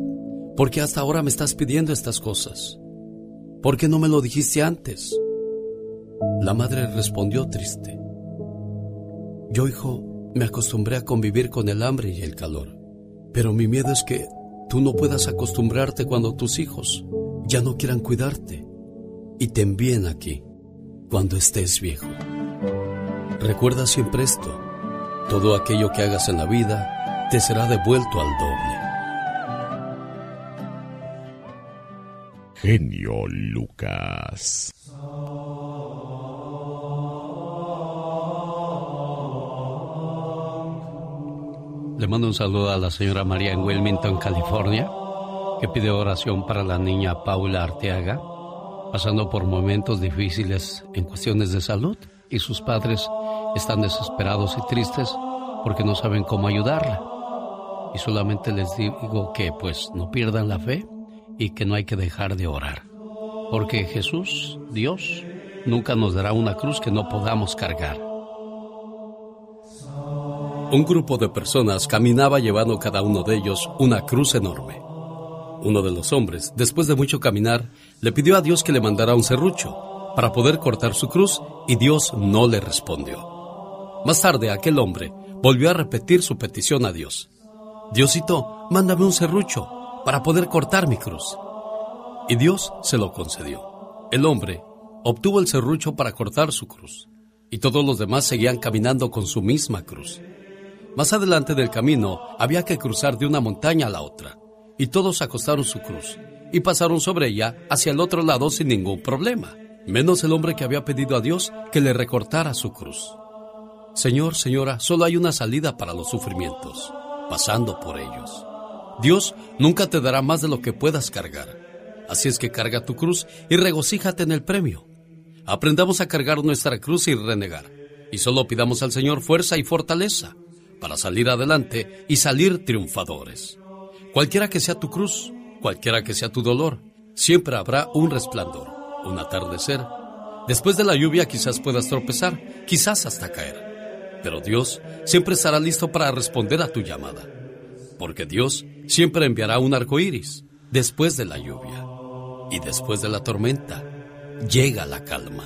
¿por qué hasta ahora me estás pidiendo estas cosas? ¿Por qué no me lo dijiste antes? La madre respondió triste. Yo, hijo, me acostumbré a convivir con el hambre y el calor, pero mi miedo es que tú no puedas acostumbrarte cuando tus hijos ya no quieran cuidarte y te envíen aquí cuando estés viejo. Recuerda siempre esto, todo aquello que hagas en la vida te será devuelto al doble. Genio Lucas. Le mando un saludo a la señora María en Wilmington, California, que pide oración para la niña Paula Arteaga, pasando por momentos difíciles en cuestiones de salud y sus padres están desesperados y tristes porque no saben cómo ayudarla. Y solamente les digo que pues no pierdan la fe y que no hay que dejar de orar. Porque Jesús, Dios, nunca nos dará una cruz que no podamos cargar. Un grupo de personas caminaba llevando cada uno de ellos una cruz enorme. Uno de los hombres, después de mucho caminar, le pidió a Dios que le mandara un serrucho para poder cortar su cruz y Dios no le respondió. Más tarde aquel hombre volvió a repetir su petición a Dios. Diosito, mándame un serrucho para poder cortar mi cruz. Y Dios se lo concedió. El hombre obtuvo el serrucho para cortar su cruz y todos los demás seguían caminando con su misma cruz. Más adelante del camino había que cruzar de una montaña a la otra, y todos acostaron su cruz y pasaron sobre ella hacia el otro lado sin ningún problema, menos el hombre que había pedido a Dios que le recortara su cruz. Señor, señora, solo hay una salida para los sufrimientos, pasando por ellos. Dios nunca te dará más de lo que puedas cargar. Así es que carga tu cruz y regocíjate en el premio. Aprendamos a cargar nuestra cruz y renegar. Y solo pidamos al Señor fuerza y fortaleza para salir adelante y salir triunfadores. Cualquiera que sea tu cruz, cualquiera que sea tu dolor, siempre habrá un resplandor, un atardecer. Después de la lluvia quizás puedas tropezar, quizás hasta caer. Pero Dios siempre estará listo para responder a tu llamada. Porque Dios siempre enviará un arco iris después de la lluvia. Y después de la tormenta, llega la calma.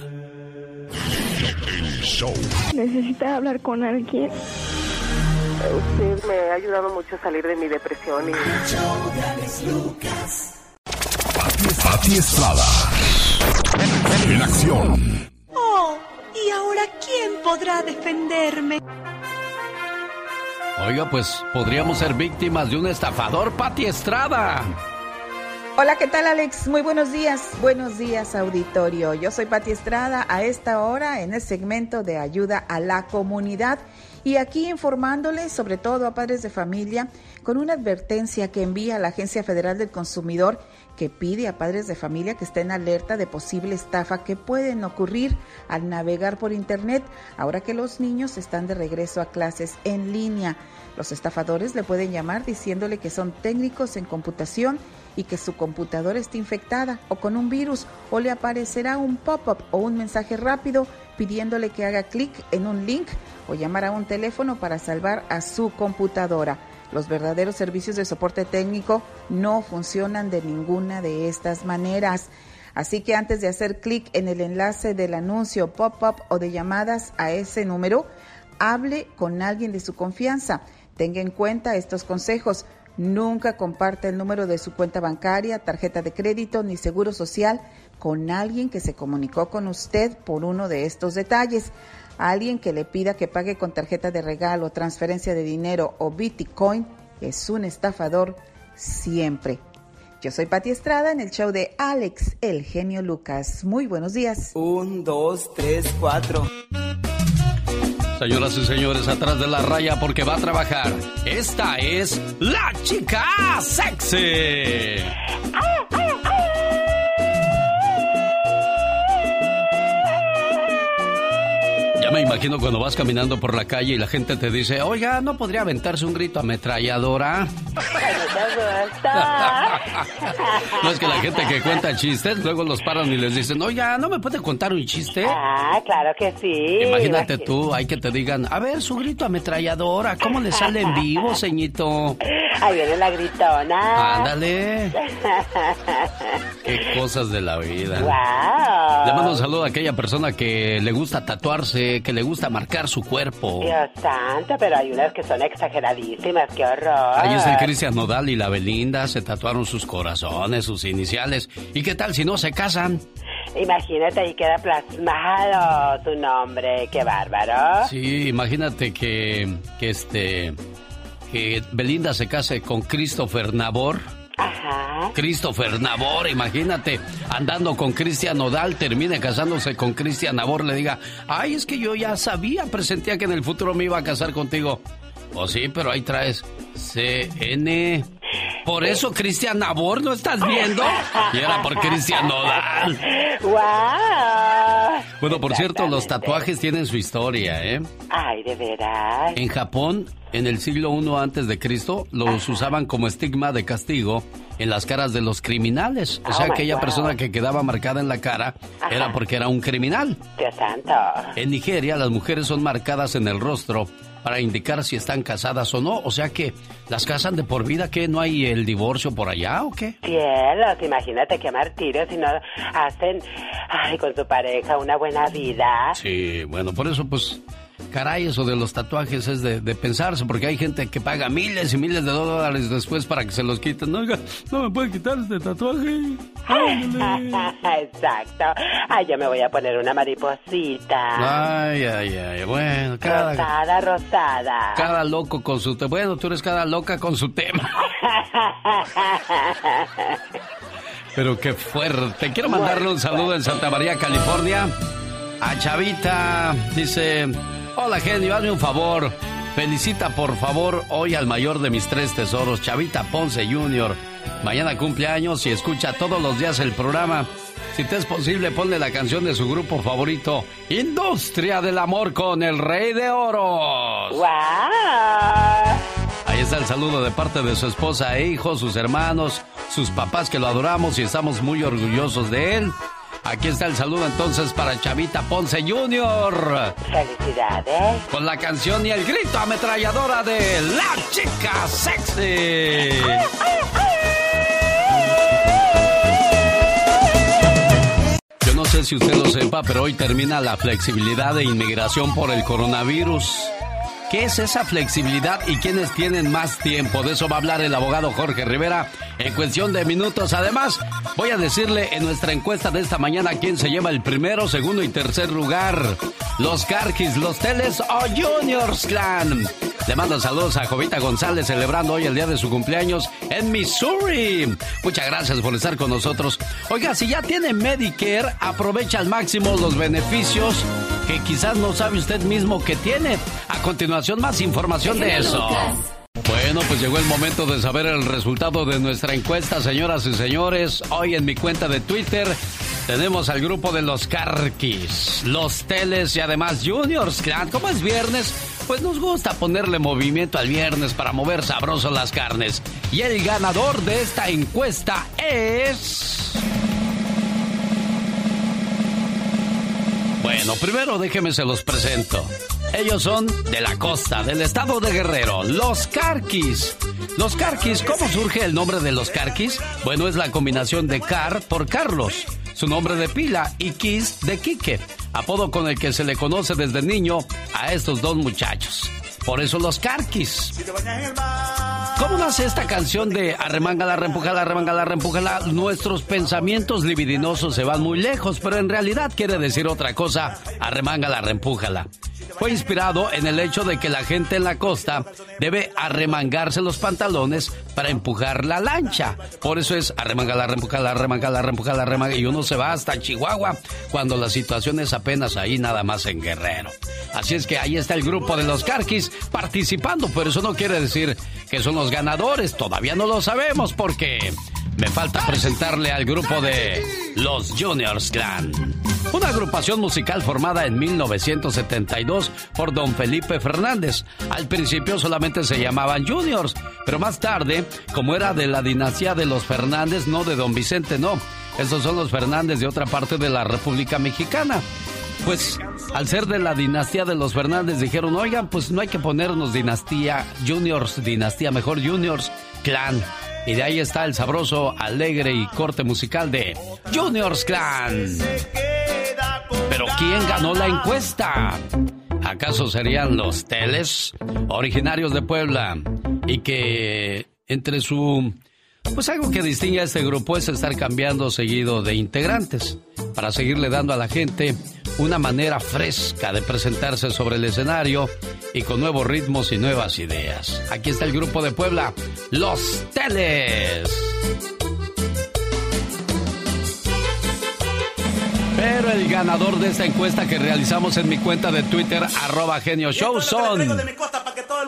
Necesita hablar con alguien. Usted me ha ayudado mucho a salir de mi depresión y... Pati Estrada. En acción. Oh, ¿y ahora quién podrá defenderme? Oiga, pues podríamos ser víctimas de un estafador, Pati Estrada. Hola, ¿qué tal Alex? Muy buenos días. Buenos días, auditorio. Yo soy Pati Estrada a esta hora en el segmento de ayuda a la comunidad y aquí informándoles sobre todo a padres de familia con una advertencia que envía la Agencia Federal del Consumidor que pide a padres de familia que estén alerta de posible estafa que pueden ocurrir al navegar por Internet ahora que los niños están de regreso a clases en línea. Los estafadores le pueden llamar diciéndole que son técnicos en computación y que su computadora está infectada o con un virus o le aparecerá un pop-up o un mensaje rápido pidiéndole que haga clic en un link o llamar a un teléfono para salvar a su computadora. Los verdaderos servicios de soporte técnico no funcionan de ninguna de estas maneras. Así que antes de hacer clic en el enlace del anuncio pop-up o de llamadas a ese número, hable con alguien de su confianza. Tenga en cuenta estos consejos. Nunca comparte el número de su cuenta bancaria, tarjeta de crédito ni seguro social con alguien que se comunicó con usted por uno de estos detalles. Alguien que le pida que pague con tarjeta de regalo, transferencia de dinero o Bitcoin es un estafador siempre. Yo soy Pati Estrada en el show de Alex, el genio Lucas. Muy buenos días. Un, dos, tres, cuatro. Señoras y señores, atrás de la raya porque va a trabajar. Esta es la chica sexy. Ya me imagino cuando vas caminando por la calle y la gente te dice, oiga, ¿no podría aventarse un grito ametralladora? <laughs> no es que la gente que cuenta chistes, luego los paran y les dicen, oiga, ¿no me puede contar un chiste? Ah, claro que sí. Imagínate tú, hay que te digan, a ver, su grito ametralladora, ¿cómo le sale en vivo, ceñito? Ahí viene la gritona. Ándale. <laughs> Qué cosas de la vida. Wow. Le mando un saludo a aquella persona que le gusta tatuarse, que le gusta marcar su cuerpo. Dios santo, pero hay unas que son exageradísimas, qué horror. Ahí es el Cristian Nodal y la Belinda, se tatuaron sus corazones, sus iniciales. ¿Y qué tal si no se casan? Imagínate, ahí queda plasmado tu nombre, qué bárbaro. Sí, imagínate que, que este que Belinda se case con Christopher Nabor. Ajá. Christopher Nabor, imagínate, andando con Cristian Nodal, termine casándose con Cristian Nabor, le diga, ay, es que yo ya sabía, presentía que en el futuro me iba a casar contigo. Oh, sí, pero ahí traes CN. Por eso Cristian Nabor, ¿no estás viendo? Y era por Cristian Nodal. ¡Wow! Bueno, por cierto, los tatuajes tienen su historia, ¿eh? Ay, de veras. En Japón, en el siglo I antes de Cristo, los usaban como estigma de castigo en las caras de los criminales. O sea, Oh, aquella God. persona que quedaba marcada en la cara era porque era un criminal. Dios santo. En Nigeria, las mujeres son marcadas en el rostro para indicar si están casadas o no. O sea que las casan de por vida, que no hay el divorcio por allá o qué? Cielos, imagínate qué martirio si no hacen, ay, con su pareja una buena vida. Sí, bueno, por eso pues, caray, eso de los tatuajes es de, de pensarse, porque hay gente que paga miles y miles de dólares después para que se los quiten. No me puede quitar este tatuaje. <laughs> Exacto. Ay, yo me voy a poner una mariposita. Ay, ay, ay, bueno, cada, Rosada, rosada. cada loco con su tema. Bueno, tú eres cada loca con su tema. <laughs> Pero qué fuerte. Quiero mandarle un saludo en Santa María, California. A Chavita. Dice, hola genio, hazme un favor. Felicita por favor hoy al mayor de mis tres tesoros, Chavita Ponce Jr. Mañana cumpleaños y escucha todos los días el programa. Si te es posible, ponle la canción de su grupo favorito, Industria del Amor con el Rey de Oros. ¡Wow! Ahí está el saludo de parte de su esposa e hijos, sus hermanos, sus papás que lo adoramos y estamos muy orgullosos de él. Aquí está el saludo entonces para Chavita Ponce Jr. Felicidades. Con la canción y el grito ametralladora de La Chica Sexy. Yo no sé si usted lo sepa, pero hoy termina la flexibilidad de inmigración por el coronavirus. ¿Qué es esa flexibilidad y quiénes tienen más tiempo? De eso va a hablar el abogado Jorge Rivera en cuestión de minutos. Además, voy a decirle en nuestra encuesta de esta mañana quién se lleva el primero, segundo y tercer lugar. Los Carquis, los Teles o Juniors Clan. Le mando saludos a Jovita González celebrando hoy el día de su cumpleaños en Missouri. Muchas gracias por estar con nosotros. Oiga, si ya tiene Medicare, aprovecha al máximo los beneficios que quizás no sabe usted mismo que tiene. A continuación, más información de eso. Bueno, pues llegó el momento de saber el resultado de nuestra encuesta, señoras y señores. Hoy en mi cuenta de Twitter tenemos al grupo de los Carquis, los Teles y además Juniors Clan. Como es viernes, pues nos gusta ponerle movimiento al viernes para mover sabroso las carnes. Y el ganador de esta encuesta es... Bueno, primero déjeme se los presento. Ellos son de la costa, del estado de Guerrero, los Carquis. Los Carquis, ¿cómo surge el nombre de los Carquis? Bueno, es la combinación de Car por Carlos, su nombre de pila, y Quis de Quique, apodo con el que se le conoce desde niño a estos dos muchachos. Por eso los Carquis. ¿Cómo nace esta canción de arremangala, reempújala, arremangala, reempújala? Nuestros pensamientos libidinosos se van muy lejos, pero en realidad quiere decir otra cosa, arremangala, reempújala. Fue inspirado en el hecho de que la gente en la costa debe arremangarse los pantalones para empujar la lancha. Por eso es arremangala, reempújala, arremangala, reempújala, arremangala. Y uno se va hasta Chihuahua cuando la situación es apenas ahí nada más en Guerrero. Así es que ahí está el grupo de los Carquis participando, pero eso no quiere decir que son los ganadores. Todavía no lo sabemos porque me falta presentarle al grupo de los Juniors Clan. Una agrupación musical formada en 1972 por don Felipe Fernández. Al principio solamente se llamaban Juniors, pero más tarde, como era de la dinastía de los Fernández, no de don Vicente, no. Esos son los Fernández de otra parte de la República Mexicana. Pues al ser de la dinastía de los Fernández dijeron, oigan, pues no hay que ponernos dinastía Juniors, dinastía mejor Juniors, clan. Y de ahí está el sabroso, alegre y corte musical de Juniors Clan. Pero ¿quién ganó la encuesta? ¿Acaso serían los Teles, originarios de Puebla, y que entre su... Pues algo que distingue a este grupo es estar cambiando seguido de integrantes, para seguirle dando a la gente una manera fresca de presentarse sobre el escenario y con nuevos ritmos y nuevas ideas. Aquí está el grupo de Puebla, Los Teles. Pero el ganador de esta encuesta que realizamos en mi cuenta de Twitter, arroba genio show, son...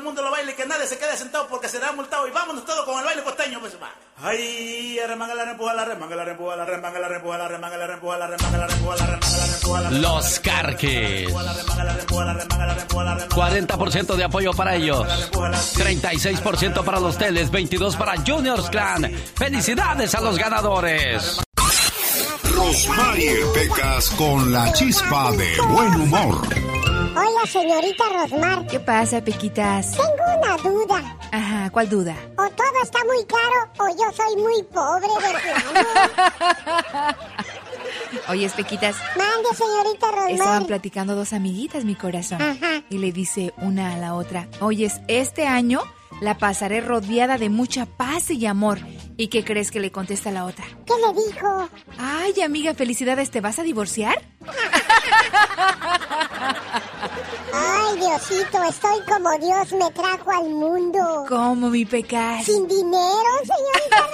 mundo lo baile, que nadie se quede sentado porque será multado. Y vámonos todos con el baile costeño, pues va. Ay, remanga la rempuja, la remanga la rempuja, la remanga la rempuja, la remanga la rempuja, la remanga la rempuja, la remanga la rempuja. Los Carques. 40% de apoyo para ellos. 36% para los Teles, 22 para Juniors Clan. Felicidades a los ganadores. Rosmarie Pecas con la chispa de buen humor. Hola, señorita Rosmar. ¿Qué pasa, Pequitas? Tengo una duda. Ajá, ¿cuál duda? O todo está muy caro o yo soy muy pobre de. <laughs> Oye, Pequitas. Mande, señorita Rosmar. Estaban platicando dos amiguitas, mi corazón. Ajá. Y le dice una a la otra, oyes, este año la pasaré rodeada de mucha paz y amor. ¿Y qué crees que le contesta la otra? ¿Qué le dijo? Ay, amiga, felicidades, ¿te vas a divorciar? Ay, Diosito, estoy como Dios me trajo al mundo. ¿Cómo, mi pecas? Sin dinero, señorita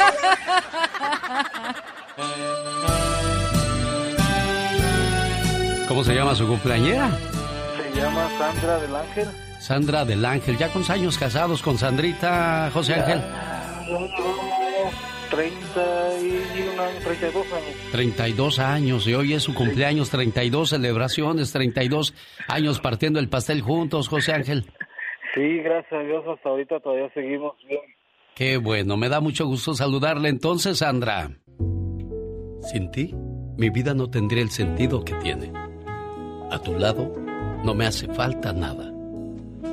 ¿Cómo se llama su cumpleañera? Se llama Sandra del Ángel. Sandra del Ángel. ¿Ya con años casados con Sandrita, José Ángel? 31 años, 32 años. 32 años y hoy es su cumpleaños, 32 celebraciones, 32 años partiendo el pastel juntos, José Ángel. Sí, gracias a Dios, hasta ahorita todavía seguimos bien. Qué bueno, me da mucho gusto saludarle entonces, Sandra. Sin ti, mi vida no tendría el sentido que tiene. A tu lado, no me hace falta nada.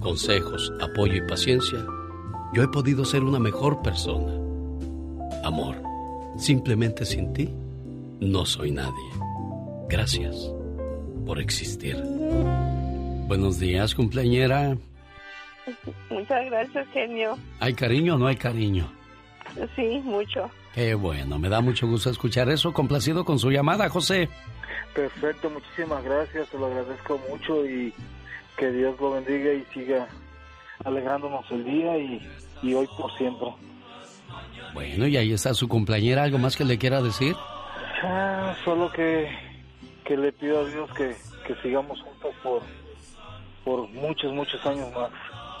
consejos, apoyo y paciencia, yo he podido ser una mejor persona. Amor, simplemente sin ti, no soy nadie. Gracias por existir. Buenos días, cumpleañera. <laughs> Muchas gracias, genio. ¿Hay cariño o no hay cariño? Sí, mucho. Qué bueno, me da mucho gusto escuchar eso. Complacido con su llamada, José. Perfecto, muchísimas gracias, te lo agradezco mucho y que Dios lo bendiga y siga alegrándonos el día y, y hoy por siempre. Bueno, y ahí está su cumpleañera. ¿Algo más que le quiera decir? Ah, solo que, que le pido a Dios que, que sigamos juntos por, por muchos, muchos años más.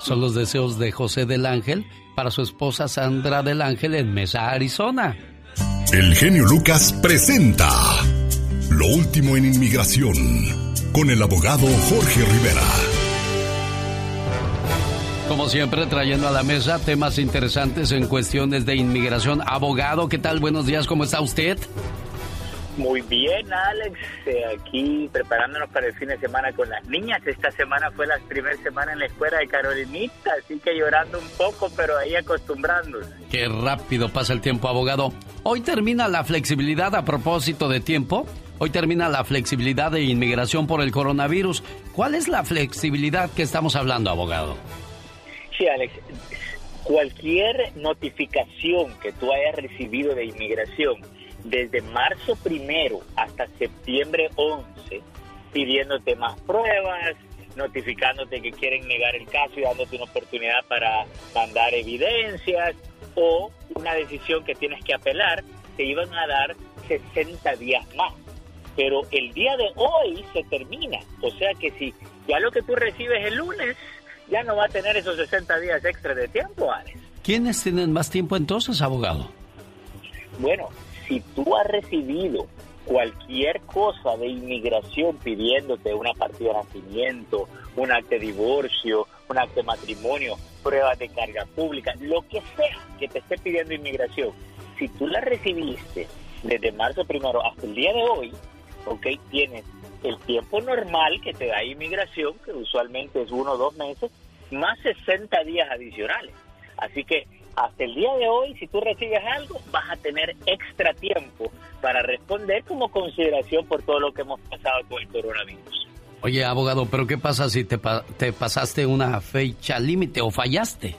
Son los deseos de José del Ángel para su esposa Sandra del Ángel en Mesa, Arizona. El genio Lucas presenta Lo último en inmigración con el abogado Jorge Rivera. Como siempre, trayendo a la mesa temas interesantes en cuestiones de inmigración. Abogado, ¿qué tal? Buenos días, ¿cómo está usted? Muy bien, Alex. Eh, aquí preparándonos para el fin de semana con las niñas. Esta semana fue la primera semana en la escuela de Carolinita, así que llorando un poco, pero ahí acostumbrándose. Qué rápido pasa el tiempo, abogado. Hoy termina la flexibilidad a propósito de tiempo. Hoy termina la flexibilidad de inmigración por el coronavirus. ¿Cuál es la flexibilidad que estamos hablando, abogado? Sí, Alex. Cualquier notificación que tú hayas recibido de inmigración desde marzo primero hasta septiembre 11 pidiéndote más pruebas, notificándote que quieren negar el caso y dándote una oportunidad para mandar evidencias o una decisión que tienes que apelar, te iban a dar 60 días más. Pero el día de hoy se termina. O sea que si ya lo que tú recibes el lunes, ya no va a tener esos 60 días extra de tiempo, Alex. ¿Quiénes tienen más tiempo entonces, abogado? Bueno, si tú has recibido cualquier cosa de inmigración pidiéndote una partida de nacimiento, un acta de divorcio, un acta de matrimonio, pruebas de carga pública, lo que sea que te esté pidiendo inmigración, si tú la recibiste desde marzo primero hasta el día de hoy, ok, tienes el tiempo normal que te da inmigración, que usualmente es uno o dos meses, más 60 días adicionales. Así que hasta el día de hoy, si tú recibes algo, vas a tener extra tiempo para responder como consideración por todo lo que hemos pasado con el coronavirus. Oye, abogado, pero ¿qué pasa si te, te pasaste una fecha límite o fallaste?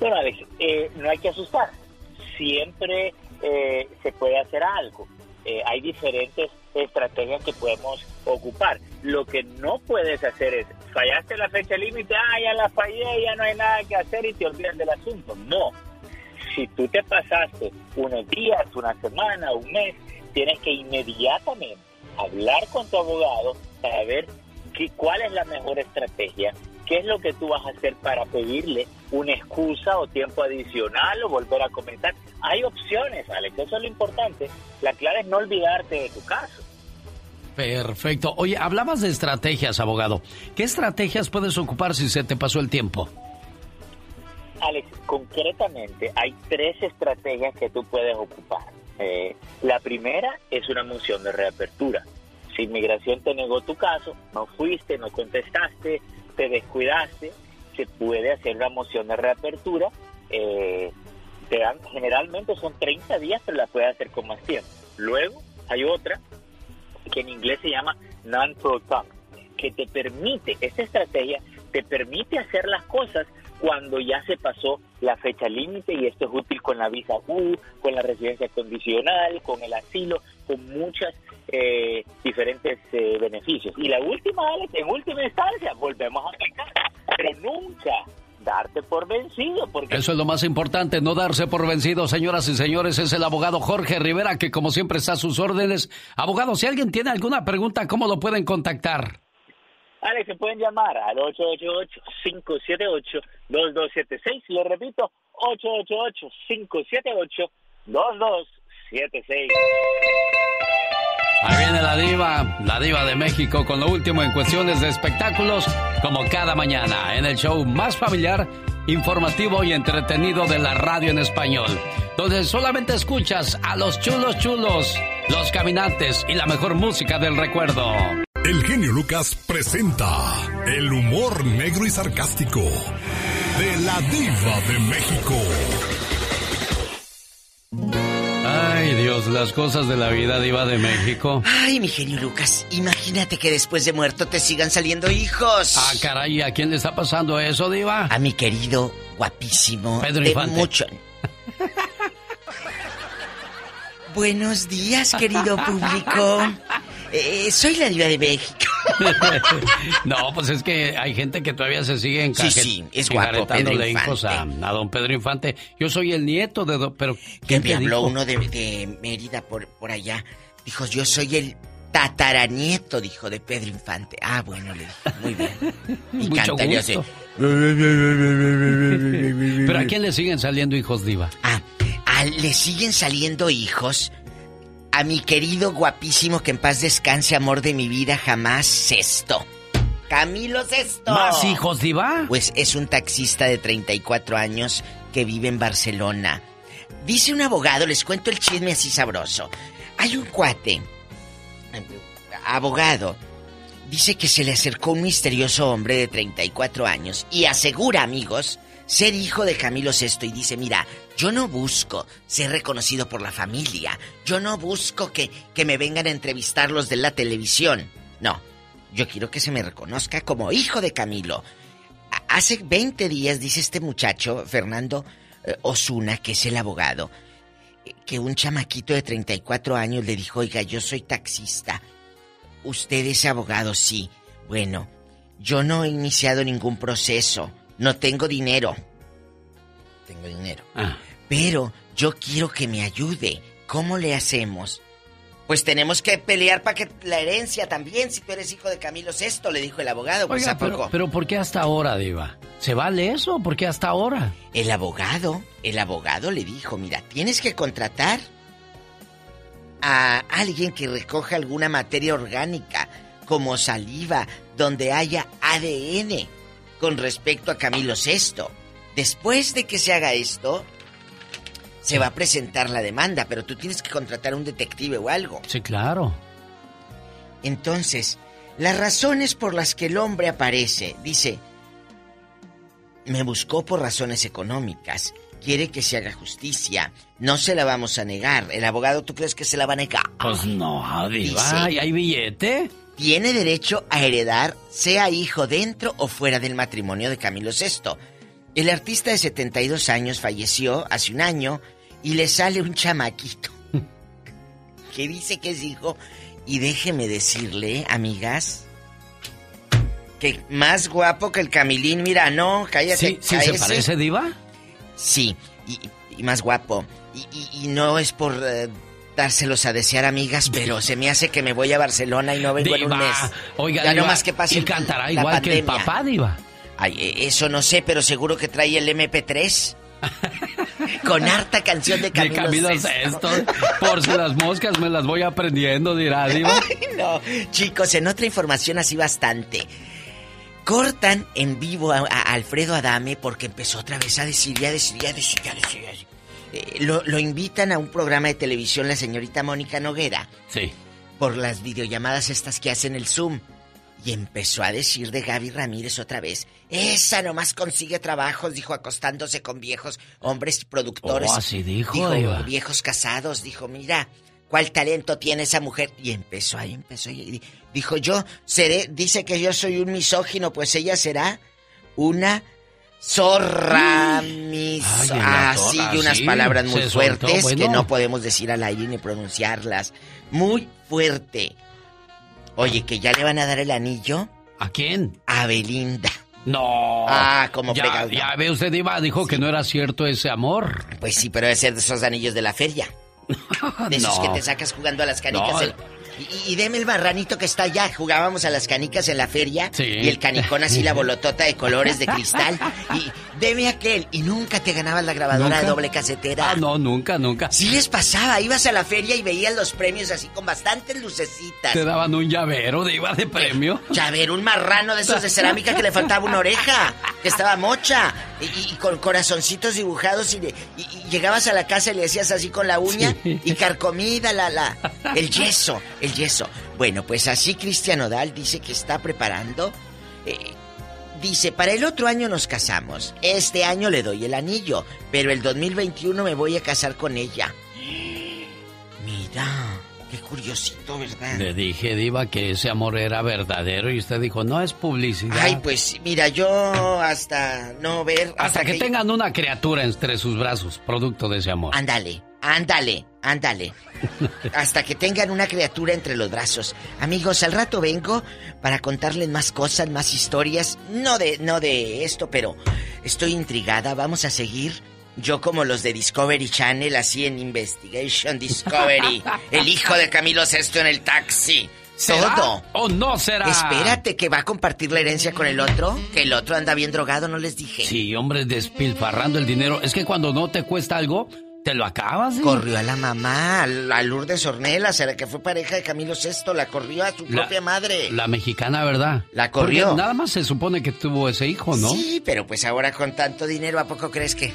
Bueno, Alex, eh, no hay que asustar. Siempre eh, se puede hacer algo. Eh, hay diferentes estrategias que podemos ocupar. Lo que no puedes hacer es, fallaste la fecha límite, ah, ya la fallé, ya no hay nada que hacer y te olvidas del asunto. No. Si tú te pasaste unos días, una semana, un mes, tienes que inmediatamente hablar con tu abogado para ver qué, cuál es la mejor estrategia, qué es lo que tú vas a hacer para pedirle una excusa o tiempo adicional o volver a comenzar. Hay opciones, Alex, eso es lo importante. La clave es no olvidarte de tu caso. Perfecto. Oye, hablabas de estrategias, abogado. ¿Qué estrategias puedes ocupar si se te pasó el tiempo? Alex, concretamente hay tres estrategias que tú puedes ocupar. Eh, la primera es una moción de reapertura. Si inmigración te negó tu caso, no fuiste, no contestaste, te descuidaste, se puede hacer una moción de reapertura. Eh, te dan, generalmente son 30 días, pero la puedes hacer con más tiempo. Luego hay otra que en inglés se llama non-pro-tum, que te permite, esta estrategia te permite hacer las cosas cuando ya se pasó la fecha límite y esto es útil con la visa U, con la residencia condicional, con el asilo, con muchas eh, diferentes eh, beneficios. Y la última, Alex, en última instancia, volvemos a aplicar, pero nunca darte por vencido. Porque... Eso es lo más importante, no darse por vencido, señoras y señores. Es el abogado Jorge Rivera, que como siempre está a sus órdenes. Abogado, si alguien tiene alguna pregunta, ¿cómo lo pueden contactar? Alex, se pueden llamar al 888-578-2276. Lo repito, 888-578-2276. Ahí viene la diva, la diva de México, con lo último en cuestiones de espectáculos, como cada mañana, en el show más familiar, informativo y entretenido de la radio en español, donde solamente escuchas a los chulos chulos, los caminantes y la mejor música del recuerdo. El genio Lucas presenta el humor negro y sarcástico de la diva de México. Ay, Dios las cosas de la vida diva de México. Ay, mi genio Lucas, imagínate que después de muerto te sigan saliendo hijos. Ah, caray, ¿a quién le está pasando eso, diva? A mi querido, guapísimo, Pedro de Infante. mucho. <laughs> Buenos días, querido público. Eh, soy la diva de México. <laughs> no, pues es que hay gente que todavía se sigue Sí, encaje- sí, es guapo, enjaretándole Pedro hijos a, a don Pedro Infante. Yo soy el nieto de don... Pero, Que ¿quién me habló dijo? uno de, de Mérida por, por allá. Dijo, yo soy el tataranieto, dijo, de Pedro Infante. Ah, bueno, le dije, muy bien. <laughs> Y Mucho canta gusto. <laughs> Pero ¿a quién le siguen saliendo hijos diva? Ah, a- le siguen saliendo hijos a mi querido guapísimo que en paz descanse, amor de mi vida, jamás Sexto. Camilo Sexto. ¿Más hijos, diva? Pues es un taxista de 34 años que vive en Barcelona. Dice un abogado, les cuento el chisme así sabroso. Hay un cuate, abogado, dice que se le acercó un misterioso hombre de 34 años y asegura, amigos, ser hijo de Camilo VI y dice, mira, yo no busco ser reconocido por la familia, yo no busco que, que me vengan a entrevistar los de la televisión, no, yo quiero que se me reconozca como hijo de Camilo. Hace 20 días, dice este muchacho, Fernando eh, Osuna, que es el abogado, que un chamaquito de 34 años le dijo, oiga, yo soy taxista. Usted es abogado, sí. Bueno, yo no he iniciado ningún proceso. No tengo dinero. Tengo dinero. Ah. Pero yo quiero que me ayude. ¿Cómo le hacemos? Pues tenemos que pelear para que la herencia también, si tú eres hijo de Camilo VI, le dijo el abogado. Pues Oiga, ¿a poco? pero, pero ¿por qué hasta ahora, diva? ¿Se vale eso? ¿Por qué hasta ahora? El abogado, el abogado le dijo, mira, tienes que contratar a alguien que recoja alguna materia orgánica, como saliva, donde haya ADN, con respecto a Camilo VI. Después de que se haga esto, se va a presentar la demanda, pero tú tienes que contratar a un detective o algo. Sí, claro. Entonces, las razones por las que el hombre aparece, dice, me buscó por razones económicas, quiere que se haga justicia, no se la vamos a negar. El abogado, ¿tú crees que se la va a negar? Pues no, diva. Dice- ¿Y hay billete? Tiene derecho a heredar, sea hijo dentro o fuera del matrimonio de Camilo VI. El artista de 72 años falleció hace un año y le sale un chamaquito <laughs> que dice que es hijo. Y déjeme decirle, amigas, que más guapo que el Camilín. Mira, no, cállate. Sí, sí se parece, diva. Sí, y, y más guapo. Y, y- y no es por eh, dárselos a desear, amigas, pero <laughs> se me hace que me voy a Barcelona y no vengo en un Diva. mes. Oiga, ya diva, no más que pase y cantará la igual que el papá, diva. Ay, eh, eso no sé, pero seguro que trae el MP3. Con harta canción de De Camilo, Camilo Sesto. Sesto. Por si las moscas me las voy aprendiendo, dirá, <laughs> diva. Ay, no. Chicos, en otra información así bastante. Cortan en vivo a, a Alfredo Adame porque empezó otra vez a decir, ya decir, ya decir, ya decir. ya decir. Eh, lo, lo invitan a un programa de televisión la señorita Mónica Noguera Sí. por las videollamadas estas que hacen el Zoom. Y empezó a decir de Gaby Ramírez otra vez. Esa nomás consigue trabajos, dijo, acostándose con viejos hombres productores. Oh, así dijo, Dijo, viejos casados. Dijo, mira, ¿cuál talento tiene esa mujer? Y empezó ahí, empezó y di- dijo, yo seré, dice que yo soy un misógino, pues ella será una zorra mis... Ay, Así, y unas palabras muy soltó, fuertes que no podemos decir al aire ni pronunciarlas. Muy fuerte. Oye, que ya le van a dar el anillo. ¿A quién? A Belinda. No. Ah, como ya, fregado. ya ve usted, Diva, dijo que no era cierto ese amor. Pues sí, pero debe ser de esos anillos de la feria. <laughs> De esos No. que te sacas jugando a las canicas. No. el- y, y deme el marranito que está allá. Jugábamos a las canicas en la feria. Sí. Y el canicón así, la <laughs> bolotota de colores de cristal. Y deme aquel. Y nunca te ganabas la grabadora de doble casetera. Ah, no, nunca, nunca. Sí les pasaba. Ibas a la feria y veías los premios así con bastantes lucecitas. Te daban un llavero, Diva, de premio. <laughs> Ya ver, un marrano de esos de cerámica que le faltaba una oreja, que estaba mocha, y, y con corazoncitos dibujados, y, le- y- y llegabas a la casa y le decías así con la uña, Sí. y carcomida la, la, el yeso, el yeso. Bueno, pues así Cristian Odal dice que está preparando, eh, dice, para el otro año nos casamos, este año le doy el anillo, pero el 2021 me voy a casar con ella. curiosito, ¿verdad? Le dije, Diva, que ese amor era verdadero y usted dijo, no es publicidad. Ay, pues mira, yo hasta no ver. Hasta, que, tengan una criatura entre sus brazos, producto de ese amor. Ándale, ándale, ándale. hasta que tengan una criatura entre los brazos. Amigos, al rato vengo para contarles más cosas, más historias. No de, no de esto, pero estoy intrigada. Vamos a seguir yo como los de Discovery Channel, así en Investigation Discovery. el hijo de Camilo Sesto en el taxi. Todo. ¿O no será? Espérate, que va a compartir la herencia con el otro. Que el otro anda bien drogado, no les dije. Sí, hombre, despilfarrando el dinero. Es que cuando no te cuesta algo, te lo acabas. Corrió a la mamá, a Lourdes Ornelas, a la que fue pareja de Camilo Sesto. La corrió a su propia madre. La mexicana, ¿verdad? La corrió. nada más se supone que tuvo ese hijo, ¿no? Sí, pero pues ahora con tanto dinero, ¿a poco crees que?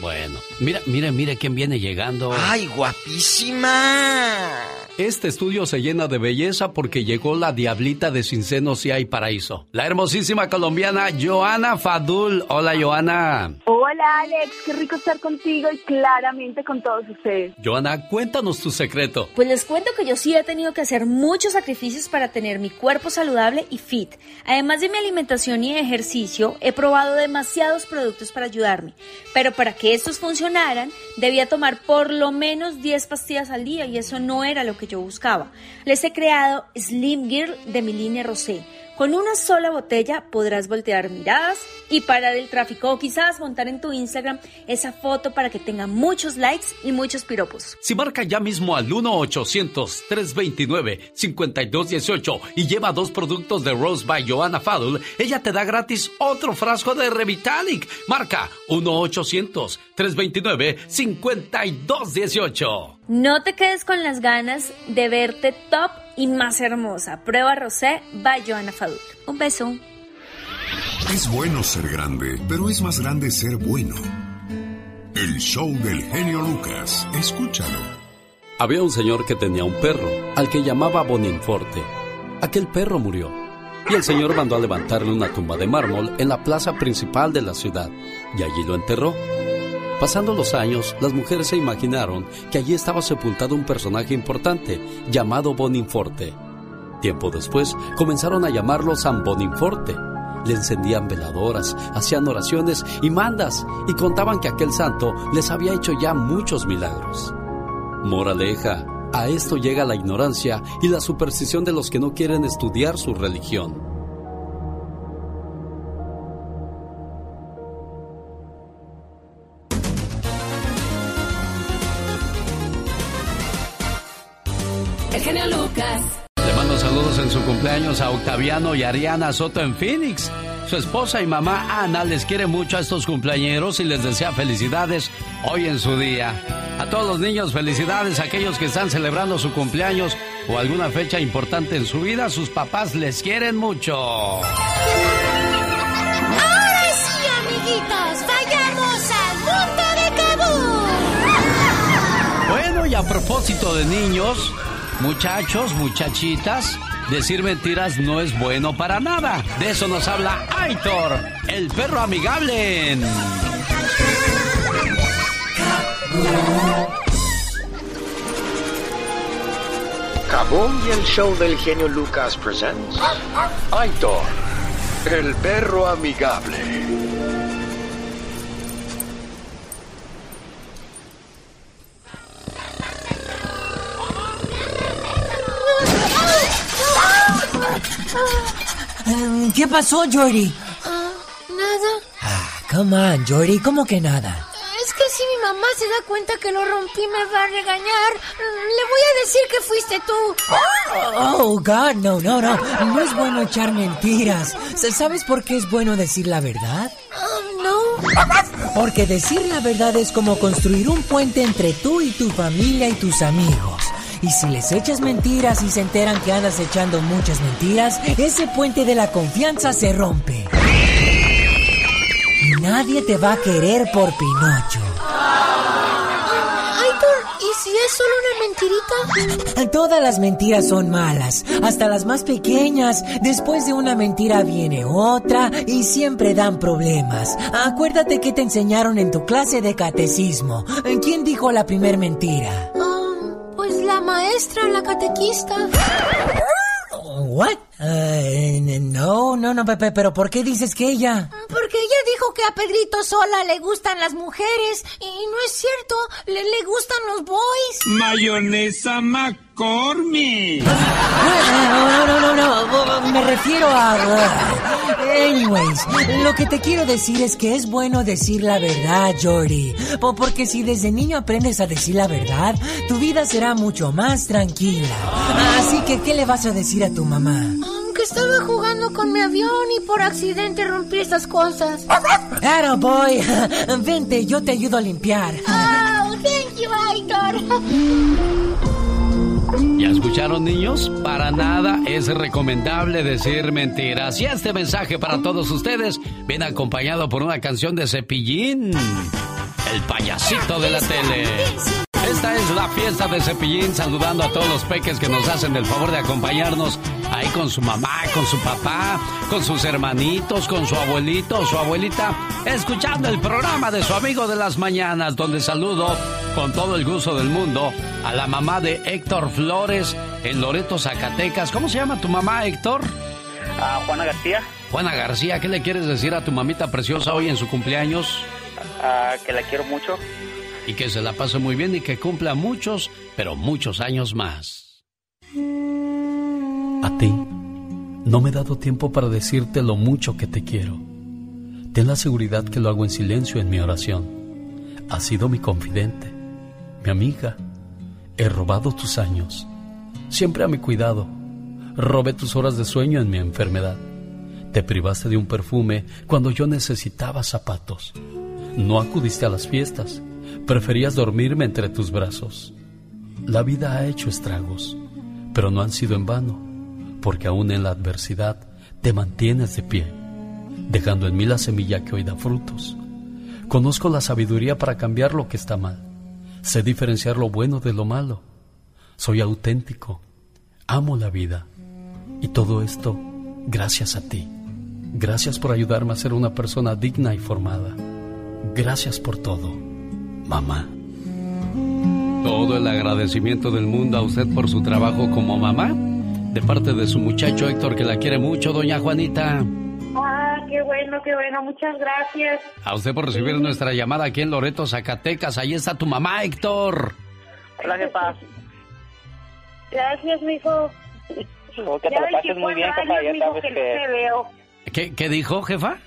Bueno, mira, mire, mire quién viene llegando. ¡Ay, guapísima! Este estudio se llena de belleza porque llegó la diablita de Sin Senos y Hay Paraíso. La hermosísima colombiana Joana Fadul. Hola, Joana. Hola, Alex. Qué rico estar contigo y claramente con todos ustedes. Joana, cuéntanos tu secreto. Pues les cuento que yo sí he tenido que hacer muchos sacrificios para tener mi cuerpo saludable y fit. Además de mi alimentación y ejercicio, he probado demasiados productos para ayudarme. Pero para que estos funcionaran, debía tomar por lo menos 10 pastillas al día y eso no era lo que yo buscaba. Les he creado Slim Girl de mi línea Rosé. Con una sola botella podrás voltear miradas y parar el tráfico o quizás montar en tu Instagram esa foto para que tenga muchos likes y muchos piropos. Si marca ya mismo al 1-800-329-5218 y lleva dos productos de Rose by Joanna Fadul, ella te da gratis otro frasco de Revitalic. Marca 1-800-329-5218. No te quedes con las ganas de verte top y más hermosa. Prueba Rosé by Joana Fadul. Un beso. Es bueno ser grande, pero es más grande ser bueno. El show del genio Lucas. Escúchalo. Había un señor que tenía un perro, al que llamaba Boninforte. Aquel perro murió, y el señor mandó a levantarle una tumba de mármol en la plaza principal de la ciudad, y allí lo enterró. Pasando los años, las mujeres se imaginaron que allí estaba sepultado un personaje importante llamado Boninforte. Tiempo después, comenzaron a llamarlo San Boninforte. Le encendían veladoras, hacían oraciones y mandas y contaban que aquel santo les había hecho ya muchos milagros. Moraleja, a esto llega la ignorancia y la superstición de los que no quieren estudiar su religión. En su cumpleaños a Octaviano y Ariana Soto en Phoenix. Su esposa y mamá Ana les quiere mucho a estos cumpleañeros y les desea felicidades hoy en su día. A todos los niños, felicidades a aquellos que están celebrando su cumpleaños o alguna fecha importante en su vida. Sus papás les quieren mucho. Ahora sí, amiguitos, vayamos al mundo de Kabul. Bueno, y a propósito de niños, muchachos, muchachitas, Decir mentiras no es bueno para nada. De eso nos habla Aitor, el perro amigable Cabón y el show del genio Lucas presents Aitor, el perro amigable. ¿Qué pasó, Jory? Ah, nada. Ah, come on, Jory, ¿cómo que nada? Es que si mi mamá se da cuenta que lo rompí, me va a regañar. Le voy a decir que fuiste tú. Oh, God, no, no, no. No es bueno echar mentiras. ¿Sabes por qué es bueno decir la verdad? Ah, no. Porque decir la verdad es como construir un puente entre tú y tu familia y tus amigos. Y si les echas mentiras y se enteran que andas echando muchas mentiras, ese puente de la confianza se rompe. Y nadie te va a querer por Pinocho. Aitor, ¿y si es solo una mentirita? Todas las mentiras son malas, hasta las más pequeñas. Después de una mentira viene otra y siempre dan problemas. Acuérdate que te enseñaron en tu clase de catecismo. ¿Quién dijo la primer mentira? Pues la maestra, la catequista. ¿What? Eh, no, no, no, Pepe, pero ¿por qué dices que ella? Porque ella dijo que a Pedrito Sola le gustan las mujeres y no es cierto, le, le gustan los boys. Mayonesa McCormick. No, no, no, no, me refiero a... Anyways, lo que te quiero decir es que es bueno decir la verdad, Jordi. Porque si desde niño aprendes a decir la verdad, tu vida será mucho más tranquila. Así que, ¿qué le vas a decir a tu mamá? Que estaba jugando con mi avión y por accidente rompí esas cosas. Claro, boy. <laughs> Vente, yo te ayudo a limpiar. Oh, thank you, Aitor. ¿Ya escucharon, niños? Para nada es recomendable decir mentiras. Y este mensaje para todos ustedes viene acompañado por una canción de Cepillín, el payasito de la tele. Esta es la fiesta de Cepillín, saludando a todos los peques que nos hacen el favor de acompañarnos ahí con su mamá, con su papá, con sus hermanitos, con su abuelito o su abuelita, escuchando el programa de su amigo de las mañanas, donde saludo con todo el gusto del mundo a la mamá de Héctor Flores en Loreto, Zacatecas. ¿Cómo se llama tu mamá, Héctor? A Juana García. Juana García, ¿qué le quieres decir a tu mamita preciosa hoy en su cumpleaños? que la quiero mucho y que se la pase muy bien y que cumpla muchos, pero muchos años más. A ti, no me he dado tiempo para decirte lo mucho que te quiero. Ten la seguridad que lo hago en silencio en mi oración. Has sido mi confidente, mi amiga. He robado tus años, siempre a mi cuidado. Robé tus horas de sueño en mi enfermedad. Te privaste de un perfume cuando yo necesitaba zapatos. No acudiste a las fiestas Preferías dormirme entre tus brazos. La vida ha hecho estragos, pero no han sido en vano, porque aún en la adversidad te mantienes de pie, dejando en mí la semilla que hoy da frutos. Conozco la sabiduría para cambiar lo que está mal. Sé diferenciar lo bueno de lo malo. Soy auténtico. Amo la vida. Y todo esto gracias a ti. Gracias por ayudarme a ser una persona digna y formada. Gracias por todo mamá. Todo el agradecimiento del mundo a usted por su trabajo como mamá, de parte de su muchacho Héctor, que la quiere mucho, doña Juanita. Ah, qué bueno, qué bueno, muchas gracias. A usted por recibir nuestra llamada aquí en Loreto, Zacatecas. Ahí está tu mamá, Héctor. Hola, jefa. Gracias, mijo. Que te lo pases muy bien, jefa, ya sabes que... ¿Qué, ¿Qué dijo, jefa?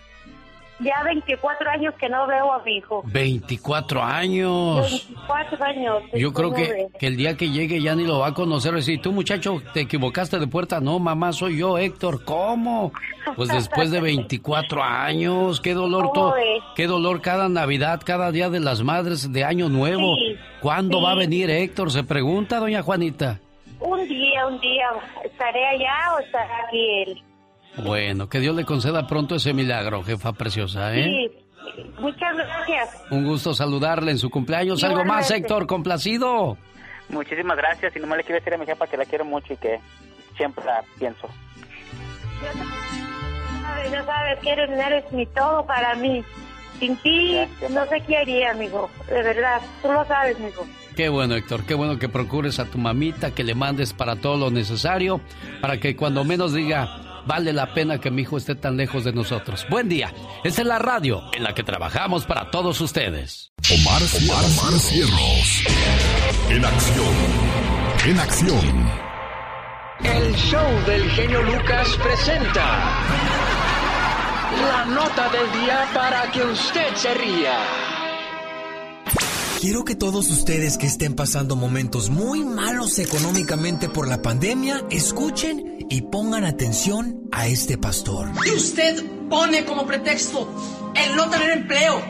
Ya 24 años que no veo a mi hijo. 24 años. 24 años. Yo creo que, que, el día que llegue ya ni lo va a conocer. Decir, tú muchacho, te equivocaste de puerta. No, mamá, soy yo, Héctor. ¿Cómo? Pues después de 24 años. Qué dolor todo. Qué dolor cada Navidad, cada Día de las Madres de Año Nuevo. ¿Cuándo va a venir Héctor? Se pregunta, doña Juanita. Un día, un día. ¿Estaré allá o estará aquí él? Bueno, que Dios le conceda pronto ese milagro, jefa preciosa, ¿eh? Sí, muchas gracias. Un gusto saludarle en su cumpleaños. ¿Algo más, Héctor? ¿Complacido? Muchísimas gracias. Y no me le quiero decir a mi jefa que la quiero mucho y que siempre la pienso. Ya sabes, que eres, eres mi todo para mí. Sin ti no sé qué haría, amigo. De verdad, tú lo sabes, amigo. Qué bueno, Héctor. Qué bueno que procures a tu mamita, que le mandes para todo lo necesario, para que cuando menos diga, Vale la pena que mi hijo esté tan lejos de nosotros. Buen día. Esta es la radio en la que trabajamos para todos ustedes. Omar, Omar, Cierros. En acción. En acción. El show del genio Lucas presenta la nota del día para que usted se ría. Quiero que todos ustedes que estén pasando momentos muy malos económicamente por la pandemia, escuchen y pongan atención a este pastor. Y usted pone como pretexto el no tener empleo,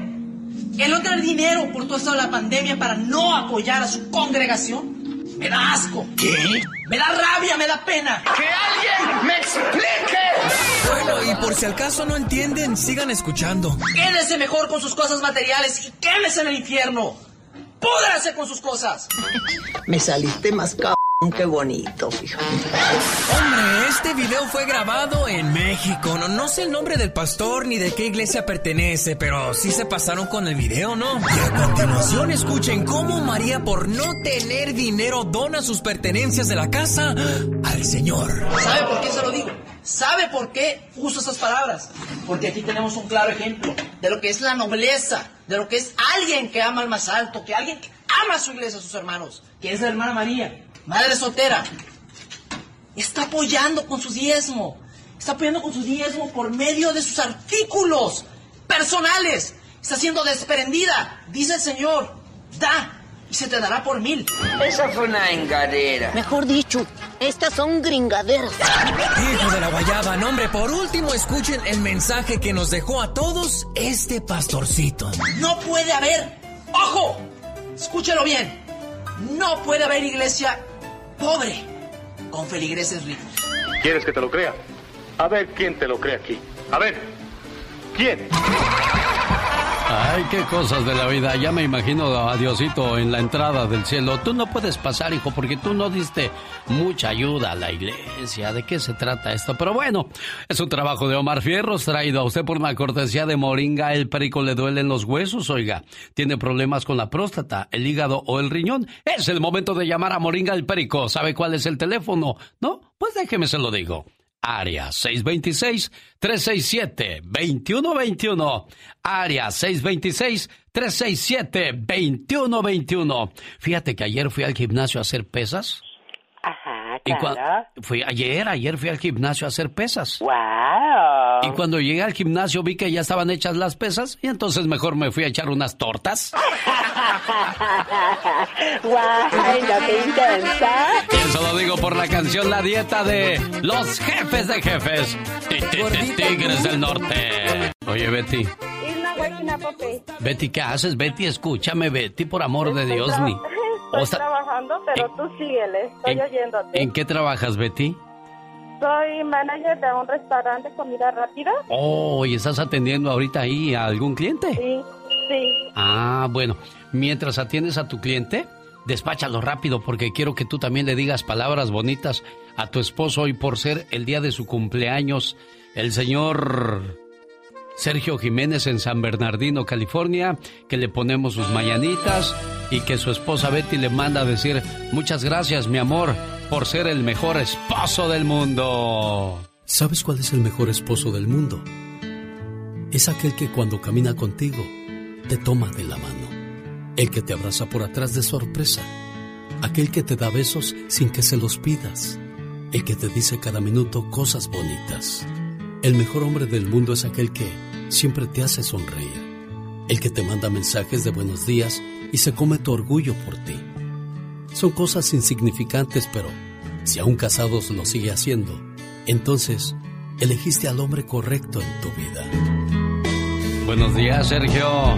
el no tener dinero por toda la pandemia para no apoyar a su congregación. Me da asco. ¿Qué? Me da rabia, me da pena. ¡Que alguien me explique! Bueno, y por si al caso no entienden, sigan escuchando. Quédese mejor con sus cosas materiales y quédese en el infierno. ¡Púdrase con sus cosas! Me saliste más cabrón Qué bonito, fíjate. Hombre, este video fue grabado en México. No, no sé el nombre del pastor ni de qué iglesia pertenece, pero sí se pasaron con el video, ¿no? Y a continuación escuchen cómo María, por no tener dinero, dona sus pertenencias de la casa al Señor. ¿Sabe por qué se lo digo? ¿Sabe por qué uso esas palabras? Porque aquí tenemos un claro ejemplo de lo que es la nobleza, de lo que es alguien que ama al más alto, que alguien que ama a su iglesia, a sus hermanos, que es la hermana María, madre soltera. Está apoyando con su diezmo, está apoyando con su diezmo por medio de sus artículos personales. Está siendo desprendida, dice el Señor, da y se te dará por mil. Esa fue una engadera. Mejor dicho, estas son gringaderas. Hijo de la guayaba, nombre, por último escuchen el mensaje que nos dejó a todos este pastorcito. No puede haber, ojo, escúchelo bien, no puede haber iglesia pobre con feligreses ricos. ¿Quieres que te lo crea? A ver quién te lo cree aquí. A ver, ¿quién? Ay, qué cosas de la vida. Ya me imagino a Diosito en la entrada del cielo. Tú no puedes pasar, hijo, porque tú no diste mucha ayuda a la iglesia. ¿De qué se trata esto? Pero bueno, es un trabajo de Omar Fierros traído a usted por una cortesía de Moringa. El perico le duelen los huesos, oiga. Tiene problemas con la próstata, el hígado o el riñón. Es el momento de llamar a Moringa el perico. ¿Sabe cuál es el teléfono? ¿No? Pues déjeme se lo digo. Área 626-367-2121. Área 626-367-2121. Fíjate que ayer fui al gimnasio a hacer pesas. Y cua- claro. fui ayer, ayer fui al gimnasio a hacer pesas. ¡Wow! Y cuando llegué al gimnasio vi que ya estaban hechas las pesas y entonces mejor me fui a echar unas tortas. <laughs> ¡Guay! ¿No te intensa? Y eso lo digo por la canción La Dieta de Los Jefes de Jefes. Ti, ti, ti, Tigres del Norte. Oye, Betty. Betty, ¿qué haces? Betty, escúchame, Betty, por amor de Dios. Ni... Estoy O sea, trabajando, pero tú síguele. Estoy ¿en- oyéndote. ¿En qué trabajas, Betty? Soy manager de un restaurante de comida rápida. Oh, ¿y estás atendiendo ahorita ahí a algún cliente? Sí, sí. Ah, bueno. Mientras atiendes a tu cliente, despáchalo rápido porque quiero que tú también le digas palabras bonitas a tu esposo hoy por ser el día de su cumpleaños, el señor Sergio Jiménez en San Bernardino, California, que le ponemos sus mañanitas y que su esposa Betty le manda a decir muchas gracias, mi amor, por ser el mejor esposo del mundo. ¿Sabes cuál es el mejor esposo del mundo? Es aquel que cuando camina contigo te toma de la mano, el que te abraza por atrás de sorpresa, aquel que te da besos sin que se los pidas, el que te dice cada minuto cosas bonitas. El mejor hombre del mundo es aquel que siempre te hace sonreír, el que te manda mensajes de buenos días y se come tu orgullo por ti. Son cosas insignificantes, pero si aún casados lo sigue haciendo, entonces elegiste al hombre correcto en tu vida. Buenos días, Sergio.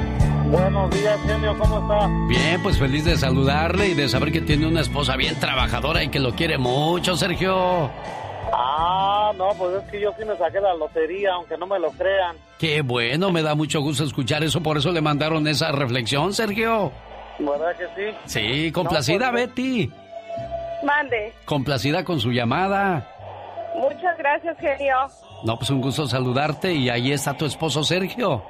Buenos días, genio, ¿cómo está? Bien, pues feliz de saludarle y de saber que tiene una esposa bien trabajadora y que lo quiere mucho, Sergio. Ah, no, pues es que yo sí me saqué la lotería, aunque no me lo crean. Qué bueno, me da mucho gusto escuchar eso, por eso le mandaron esa reflexión, Sergio. ¿Verdad que sí? Sí, complacida No, pues, Betty, Mande. complacida con su llamada. Muchas gracias, genio. No, pues un gusto saludarte y ahí está tu esposo Sergio.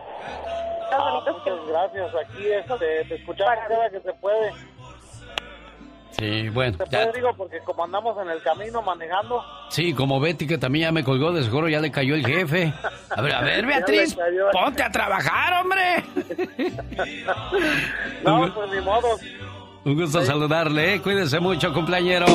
Muchas gracias, aquí este, te escuchamos cada que se puede. Sí, bueno, Se ya- digo, porque como andamos en el camino manejando. sí, como Betty que también ya me colgó, de seguro ya le cayó el jefe. A ver, a <laughs> ver, Beatriz, ponte a trabajar, hombre. <laughs> No, pues ni modo. Un gusto saludarle, ¿eh? cuídese mucho, cumpleañero.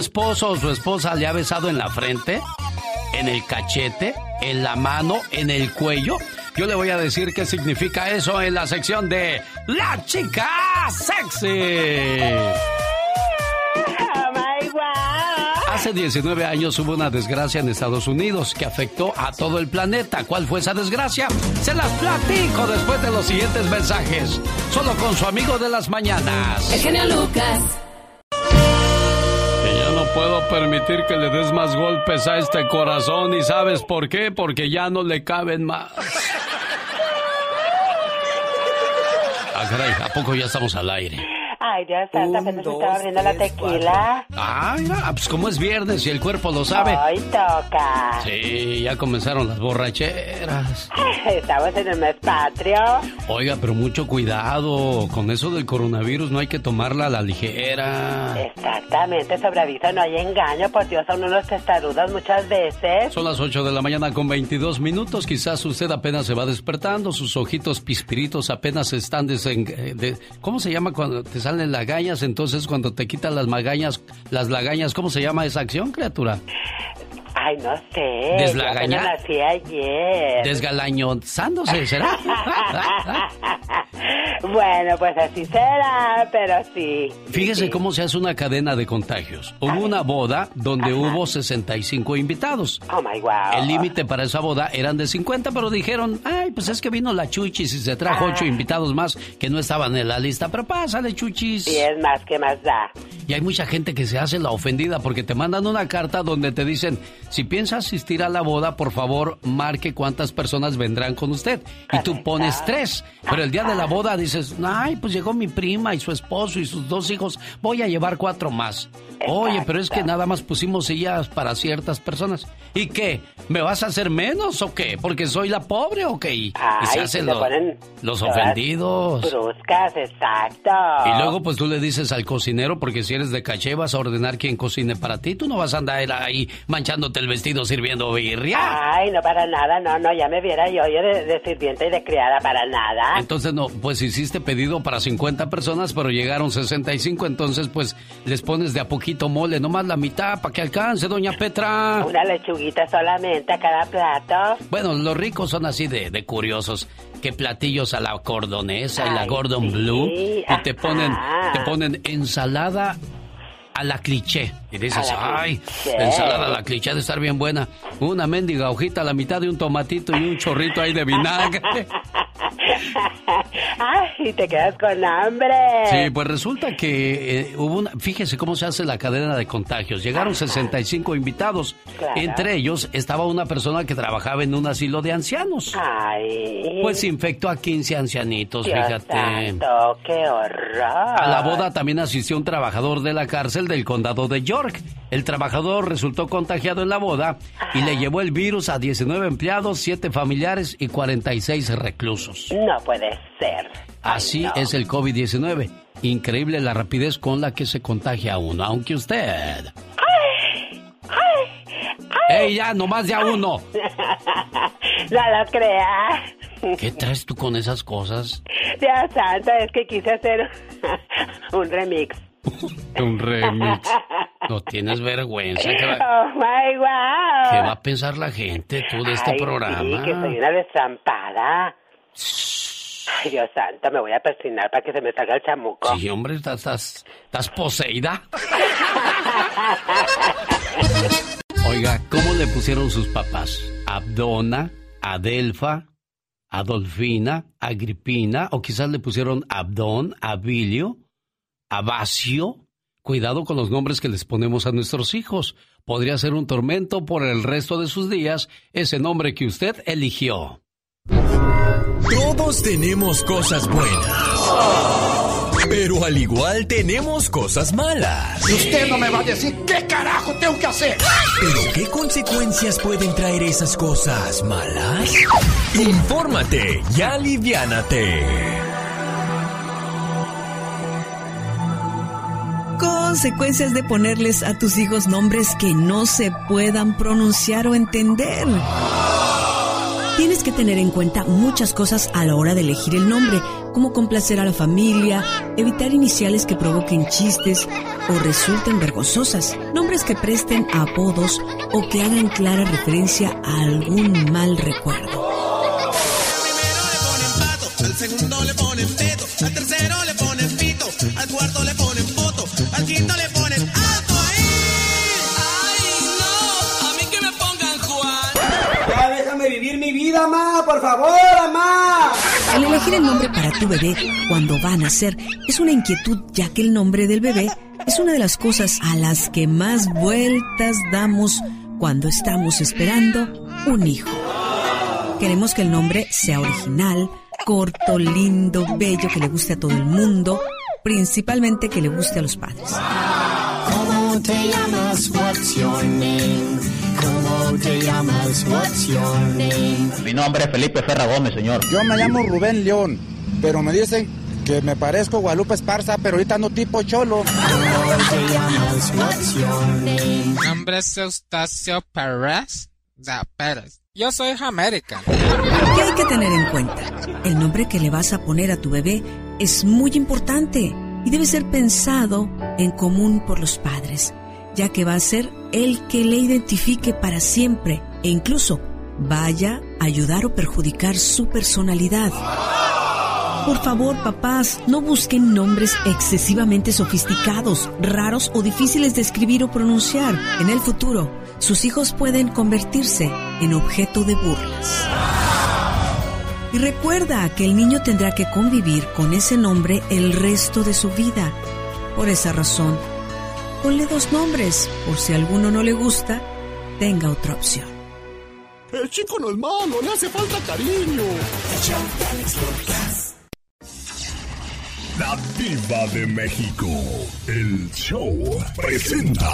Esposo o su esposa le ha besado en la frente? ¿En el cachete? ¿En la mano? ¿En el cuello? Yo le voy a decir qué significa eso en la sección de La Chica Sexy. <laughs> Hace 19 años hubo una desgracia en Estados Unidos que afectó a todo el planeta. ¿Cuál fue esa desgracia? Se las platico después de los siguientes mensajes. Solo con su amigo de las mañanas. El genio Lucas. Puedo permitir que le des más golpes a este corazón. ¿Y sabes por qué? Porque ya no le caben más. Ah, ¿a poco ya estamos al aire? Ay, Dios santo, apenas estaba abriendo la tequila. Ay, ah, pues como es viernes y el cuerpo lo sabe. Ay, toca. Sí, ya comenzaron las borracheras. <laughs> Estamos en el mes patrio. Oiga, pero mucho cuidado. Con eso del coronavirus no hay que tomarla a la ligera. Exactamente, sobre aviso no hay engaño. Por Dios, son unos testarudos muchas veces. Son las 8 de la mañana con 22 minutos. Quizás usted apenas se va despertando. Sus ojitos pispiritos apenas están desen... de- ¿Cómo se llama cuando te salen lagañas? Entonces, cuando te quitan las magañas, las lagañas, ¿cómo se llama esa acción, criatura? Ay, no sé. Apenas nací ayer. Desgalañozándose, ¿será? <laughs> bueno, pues así será, pero sí. Fíjese cómo se hace una cadena de contagios. Hubo una boda donde hubo 65 invitados. Oh my wow. El límite para esa boda eran de 50, pero dijeron, ay, pues es que vino la Chuchis y se trajo ocho invitados más que no estaban en la lista. Pero pásale, Chuchis. Y es más, ¿qué más da? Y hay mucha gente que se hace la ofendida porque te mandan una carta donde te dicen, si piensa asistir a la boda, por favor, marque cuántas personas vendrán con usted. Y tú pones tres. Pero el día de la boda dices, ay, pues llegó mi prima y su esposo y sus dos hijos, voy a llevar cuatro más. Oye, pero es que nada más pusimos sillas para ciertas personas. ¿Y qué? ¿Me vas a hacer menos o qué? ¿Porque soy la pobre o qué? Y, se hacen los todas ofendidos. Bruscas, exacto. Y luego pues tú le dices al cocinero, porque si eres de caché vas a ordenar quien cocine para ti. Tú no vas a andar ahí manchándote el vestido sirviendo birria. Ay, no para nada, no, no, ya me viera yo, yo de, de sirvienta y de criada para nada. Entonces no, pues hiciste pedido para 50 personas, pero llegaron 65, entonces pues les pones de a poquito mole, nomás la mitad para que alcance, doña Petra. Una lechuguita solamente a cada plato. Bueno, los ricos son así de, de curiosos. Que platillos a la cordonesa y la Ay, Gordon sí, Blue. Y te ajá. ponen, te ponen ensalada a la cliché. Y dices, ay, cliché. ensalada a la cliché de estar bien buena. Una mendiga hojita a la mitad de un tomatito y un chorrito ahí de vinagre. <laughs> Ay, te quedas con hambre. Sí, pues resulta que eh, hubo una... Fíjese cómo se hace la cadena de contagios. Llegaron 65 invitados. Claro. Entre ellos estaba una persona que trabajaba en un asilo de ancianos. Ay. Pues infectó a 15 ancianitos, Dios fíjate. santo, qué horror. A la boda también asistió un trabajador de la cárcel del condado de York. El trabajador resultó contagiado en la boda y le llevó el virus a 19 empleados, 7 familiares y 46 reclusos. No puede ser. Así es el COVID-19. Increíble la rapidez con la que se contagia uno, aunque usted... ¡Ey, ya, nomás ya uno! <laughs> no lo creas. ¿Qué traes tú con esas cosas? Dios santo, es que quise hacer <laughs> un remix. <laughs> Un remix. No tienes vergüenza. ¿Qué va, <laughs> Oh my wow. qué va a pensar la gente tú de este Ay, programa? Sí, que soy una destrampada. Ay, Dios santo, me voy a persignar para que se me salga el chamuco. Sí, hombre, estás, estás, estás poseída. <laughs> Oiga, ¿cómo le pusieron sus papás? ¿Abdona? ¿Adelfa? ¿Adolfina? ¿Agripina? ¿O quizás le pusieron Abdón? ¿Abilio? ¿Abacio? Cuidado con los nombres que les ponemos a nuestros hijos. Podría ser un tormento por el resto de sus días ese nombre que usted eligió. Todos tenemos cosas buenas. Pero al igual tenemos cosas malas. Y usted no me va a decir qué carajo tengo que hacer. ¿Pero qué consecuencias pueden traer esas cosas malas? Infórmate y aliviánate. Consecuencias de ponerles a tus hijos nombres que no se puedan pronunciar o entender. Tienes que tener en cuenta muchas cosas a la hora de elegir el nombre, como complacer a la familia, evitar iniciales que provoquen chistes o resulten vergonzosas, nombres que presten apodos o que hagan clara referencia a algún mal recuerdo. Al segundo le ponen pedo, al tercero le ponen pito, al cuarto le ponen Déjame vivir mi vida, mamá, por favor, mamá. El elegir el nombre para tu bebé cuando va a nacer es una inquietud ya que el nombre del bebé es una de las cosas a las que más vueltas damos cuando estamos esperando un hijo. Queremos que el nombre sea original, corto, lindo, bello, que le guste a todo el mundo, principalmente que le guste a los padres. ¿Cómo te llamas? What's your name? ¿Cómo te llamas? What's your name? Mi nombre es Felipe Ferra Gómez, señor. Yo me llamo Rubén León, pero me dicen que me parezco Guadalupe Esparza, pero ahorita no tipo cholo. ¿Cómo te llamas? What's your name? Mi nombre es Eustacio Pérez. Da Pérez. Yo soy América. ¿Qué hay que tener en cuenta? El nombre que le vas a poner a tu bebé es muy importante y debe ser pensado en común por los padres, ya que va a ser el que le identifique para siempre e incluso vaya a ayudar o perjudicar su personalidad. Por favor, papás, no busquen nombres excesivamente sofisticados, raros o difíciles de escribir o pronunciar. En el futuro, sus hijos pueden convertirse en objeto de burlas. Y recuerda que el niño tendrá que convivir con ese nombre el resto de su vida. Por esa razón, ponle dos nombres, por si alguno no le gusta, tenga otra opción. El chico no es malo, le hace falta cariño. La Diva de México. El show presenta.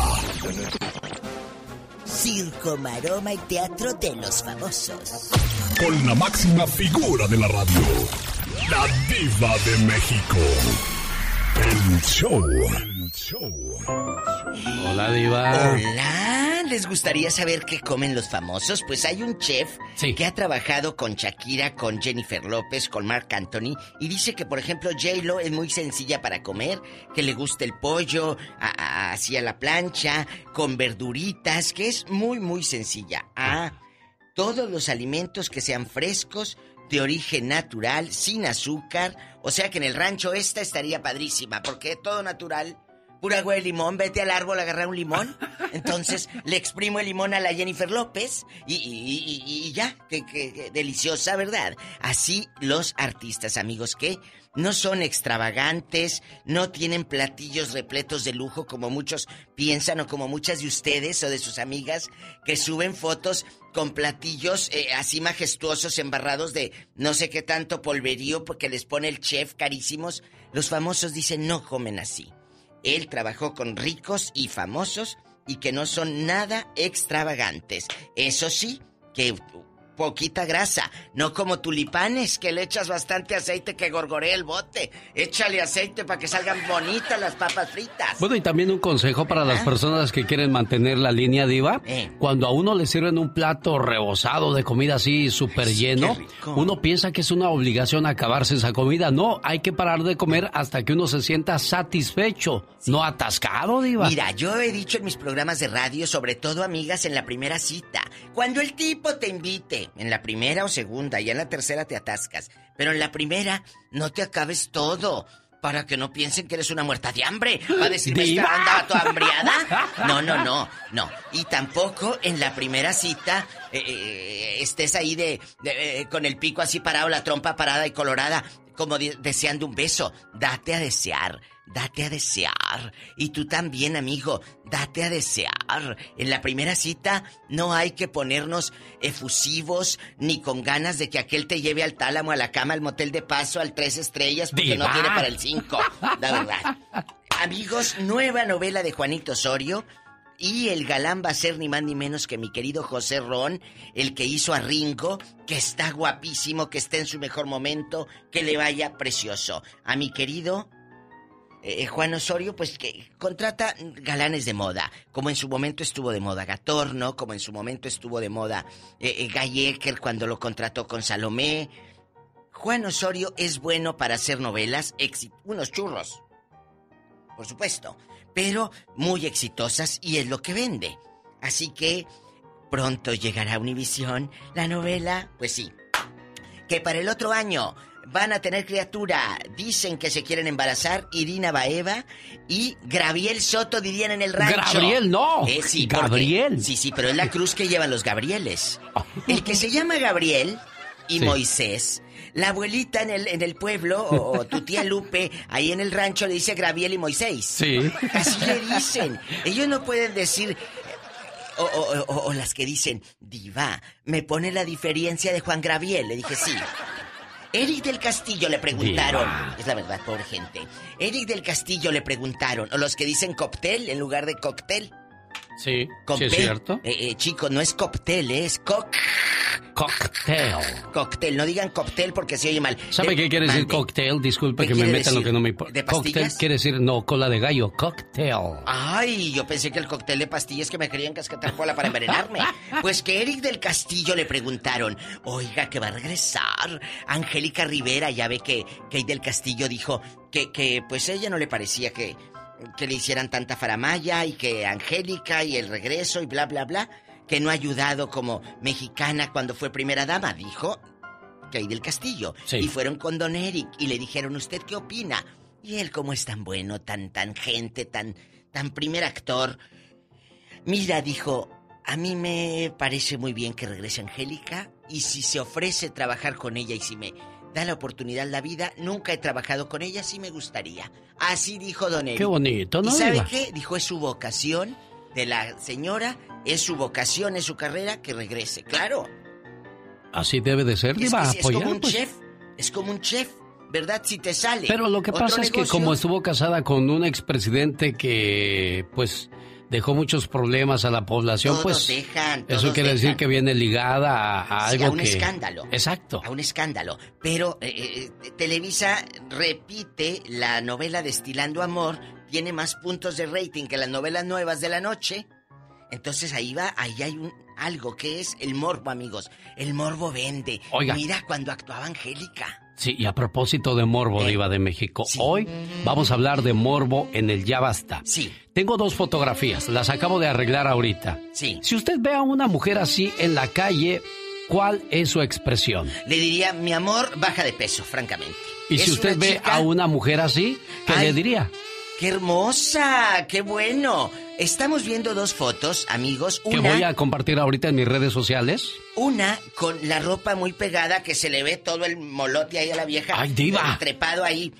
Circo, maroma y teatro de los famosos. Con la máxima figura de la radio. La Diva de México. El show. El show. Hola, Diva. Hola, ¿les gustaría saber qué comen los famosos? Pues hay un chef que ha trabajado con Shakira, con Jennifer López, con Mark Anthony y dice que, por ejemplo, J-Lo es muy sencilla para comer, que le gusta el pollo a- a- así a la plancha, con verduritas, que es muy, muy sencilla. Ah, todos los alimentos que sean frescos, de origen natural, sin azúcar. O sea que en el rancho esta estaría padrísima, porque todo natural. Pura agua de limón, vete al árbol a agarrar un limón. Entonces le exprimo el limón a la Jennifer López y, y- ya, que deliciosa, ¿verdad? Así los artistas, amigos, que no son extravagantes, no tienen platillos repletos de lujo como muchos piensan o como muchas de ustedes o de sus amigas que suben fotos con platillos eh, así majestuosos embarrados de no sé qué tanto polverío porque les pone el chef carísimos. Los famosos dicen no comen así. Él trabajó con ricos y famosos y que no son nada extravagantes. Eso sí, que poquita grasa, no como tulipanes que le echas bastante aceite que gorgorea el bote. Échale aceite para que salgan bonitas las papas fritas. Bueno, y también un consejo para las personas que quieren mantener la línea diva. Eh. Cuando a uno le sirven un plato rebosado de comida así súper lleno, uno piensa que es una obligación acabarse esa comida. No, hay que parar de comer hasta que uno se sienta satisfecho, no atascado, diva. Mira, yo he dicho en mis programas de radio, sobre todo amigas en la primera cita, cuando el tipo te invite, en la primera o segunda, y en la tercera te atascas, pero en la primera no te acabes todo. Para que no piensen que eres una muerta de hambre. Va a decirme que andaba toda hambriada. <laughs> No, no, no, no. Y tampoco en la primera cita eh, eh, estés ahí de, de, eh, con el pico así parado, la trompa parada y colorada, como de- deseando un beso. Date a desear. Date a desear. Y tú también, amigo, date a desear. En la primera cita no hay que ponernos efusivos ni con ganas de que aquel te lleve al tálamo, a la cama, al motel de paso, al tres estrellas, porque no tiene para el cinco. La verdad. <laughs> Amigos, nueva novela de Juanito Osorio. Y el galán va a ser ni más ni menos que mi querido José Ron, el que hizo a Ringo, que está guapísimo, que está en su mejor momento, que le vaya precioso. A mi querido eh, Juan Osorio, pues que contrata galanes de moda, como en su momento estuvo de moda Gatorno, como en su momento estuvo de moda eh, eh, cuando lo contrató con Salomé. Juan Osorio es bueno para hacer novelas, unos churros, por supuesto, pero muy exitosas y es lo que vende. Así que pronto llegará a Univisión la novela, pues sí, que para el otro año van a tener criatura. Dicen que se quieren embarazar Irina Baeva y Gabriel Soto dirían en el rancho. Gabriel, no. Eh, sí, porque- Gabriel. Sí, sí, pero es la cruz que llevan los Gabrieles. <laughs> El que se llama Gabriel y Moisés. La abuelita en el, en el pueblo, o, tu tía Lupe, ahí en el rancho, le dice Gabriel y Moisés. Sí. Así le dicen. Ellos no pueden decir. O, las que dicen, Diva, me pone la diferencia de Juan Gabriel. Le dije, sí. Eric del Castillo le preguntaron. Es la verdad, pobre gente. Eric del Castillo le preguntaron. O los que dicen cóctel en lugar de cóctel. Sí, sí es cierto. Eh, eh, chico, no es cóctel, es coc... Cocktail. Cocktail, no digan cóctel porque se oye mal. ¿Sabe qué quiere decir cocktail? Disculpe que me metan lo que no me importa. ¿De Cocktail quiere decir no, cola de gallo, cocktail. Ay, yo pensé que el cóctel de pastillas que me querían cascatar cola para envenenarme. <laughs> pues que Eric del Castillo le preguntaron, oiga, que va a regresar. Angélica Rivera, ya ve que Kate del Castillo dijo que, que pues a ella no le parecía que que le hicieran tanta faramaya y que Angélica y el regreso y bla, bla, bla, que no ha ayudado como mexicana cuando fue primera dama, dijo Kay del Castillo. Y fueron con Don Eric y le dijeron, ¿usted qué opina? Y él, como es tan bueno, tan, tan gente, tan, tan primer actor. Mira, dijo, a mí me parece muy bien que regrese Angélica y si se ofrece trabajar con ella y si me da la oportunidad la vida. Nunca he trabajado con ella, sí me gustaría. Así dijo Don Eric. Qué bonito, ¿no? ¿Y sabe qué? Dijo, es su vocación de la señora, es su vocación, es su carrera, que regrese. Claro. Así debe de ser, es, a es como un pues. chef, es como un chef. ¿Verdad? Si te sale. Pero lo que pasa es que como estuvo casada con un expresidente que, pues, dejó muchos problemas a la población, pues eso quiere decir que viene ligada a, algo a un que... escándalo. Exacto. A un escándalo. Pero eh, eh, Televisa repite la novela Destilando Amor, tiene más puntos de rating que las novelas nuevas de la noche. Entonces ahí va, ahí hay un algo que es el morbo, amigos. El morbo vende. Oiga. Mira cuando actuaba Angélica. Sí, y a propósito de Morbo, eh, Diva de México, hoy vamos a hablar de Morbo en el Ya Basta. Sí. Tengo dos fotografías, las acabo de arreglar ahorita. Sí. Si usted ve a una mujer así en la calle, ¿cuál es su expresión? Le diría, mi amor, baja de peso, francamente. Y si usted ve a una mujer así, ¿qué le diría? ¡Qué hermosa! ¡Qué bueno! Estamos viendo dos fotos, amigos. Una, que voy a compartir ahorita en mis redes sociales. Una con la ropa muy pegada que se le ve todo el molote ahí a la vieja. ¡Ay, diva! Trepado ahí,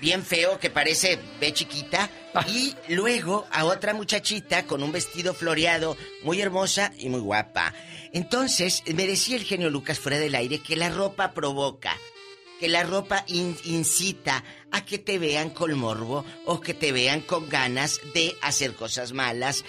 bien feo, que parece ve chiquita. Ah. Y luego a otra muchachita con un vestido floreado, muy hermosa y muy guapa. Entonces, me decía el genio Lucas fuera del aire que la ropa provoca que la ropa incita a que te vean con morbo o que te vean con ganas de hacer cosas malas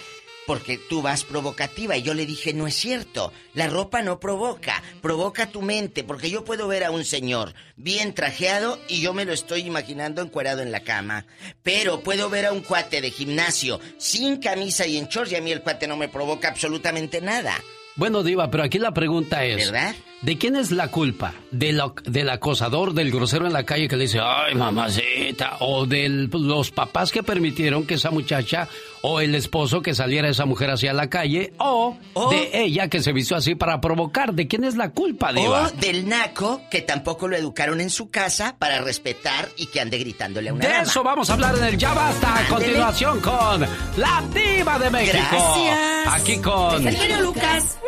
porque tú vas provocativa. Y yo le dije, no es cierto, la ropa no provoca, provoca tu mente, porque yo puedo ver a un señor bien trajeado y yo me lo estoy imaginando encuerado en la cama. Pero puedo ver a un cuate de gimnasio sin camisa y en shorts y a mí el cuate no me provoca absolutamente nada. Bueno, Diva, pero aquí la pregunta es... ¿Verdad? ¿De quién es la culpa? ¿De ¿Del acosador, del grosero en la calle que le dice, ay, mamacita? ¿O de los papás que permitieron que esa muchacha o el esposo que saliera esa mujer hacia la calle? ¿O, de ella que se vistió así para provocar? ¿De quién es la culpa, Diva? O del naco que tampoco lo educaron en su casa para respetar y que ande gritándole a una De eso vamos a hablar en el Ya Basta. A continuación con la Diva de México. Gracias. Aquí con... El Lucas.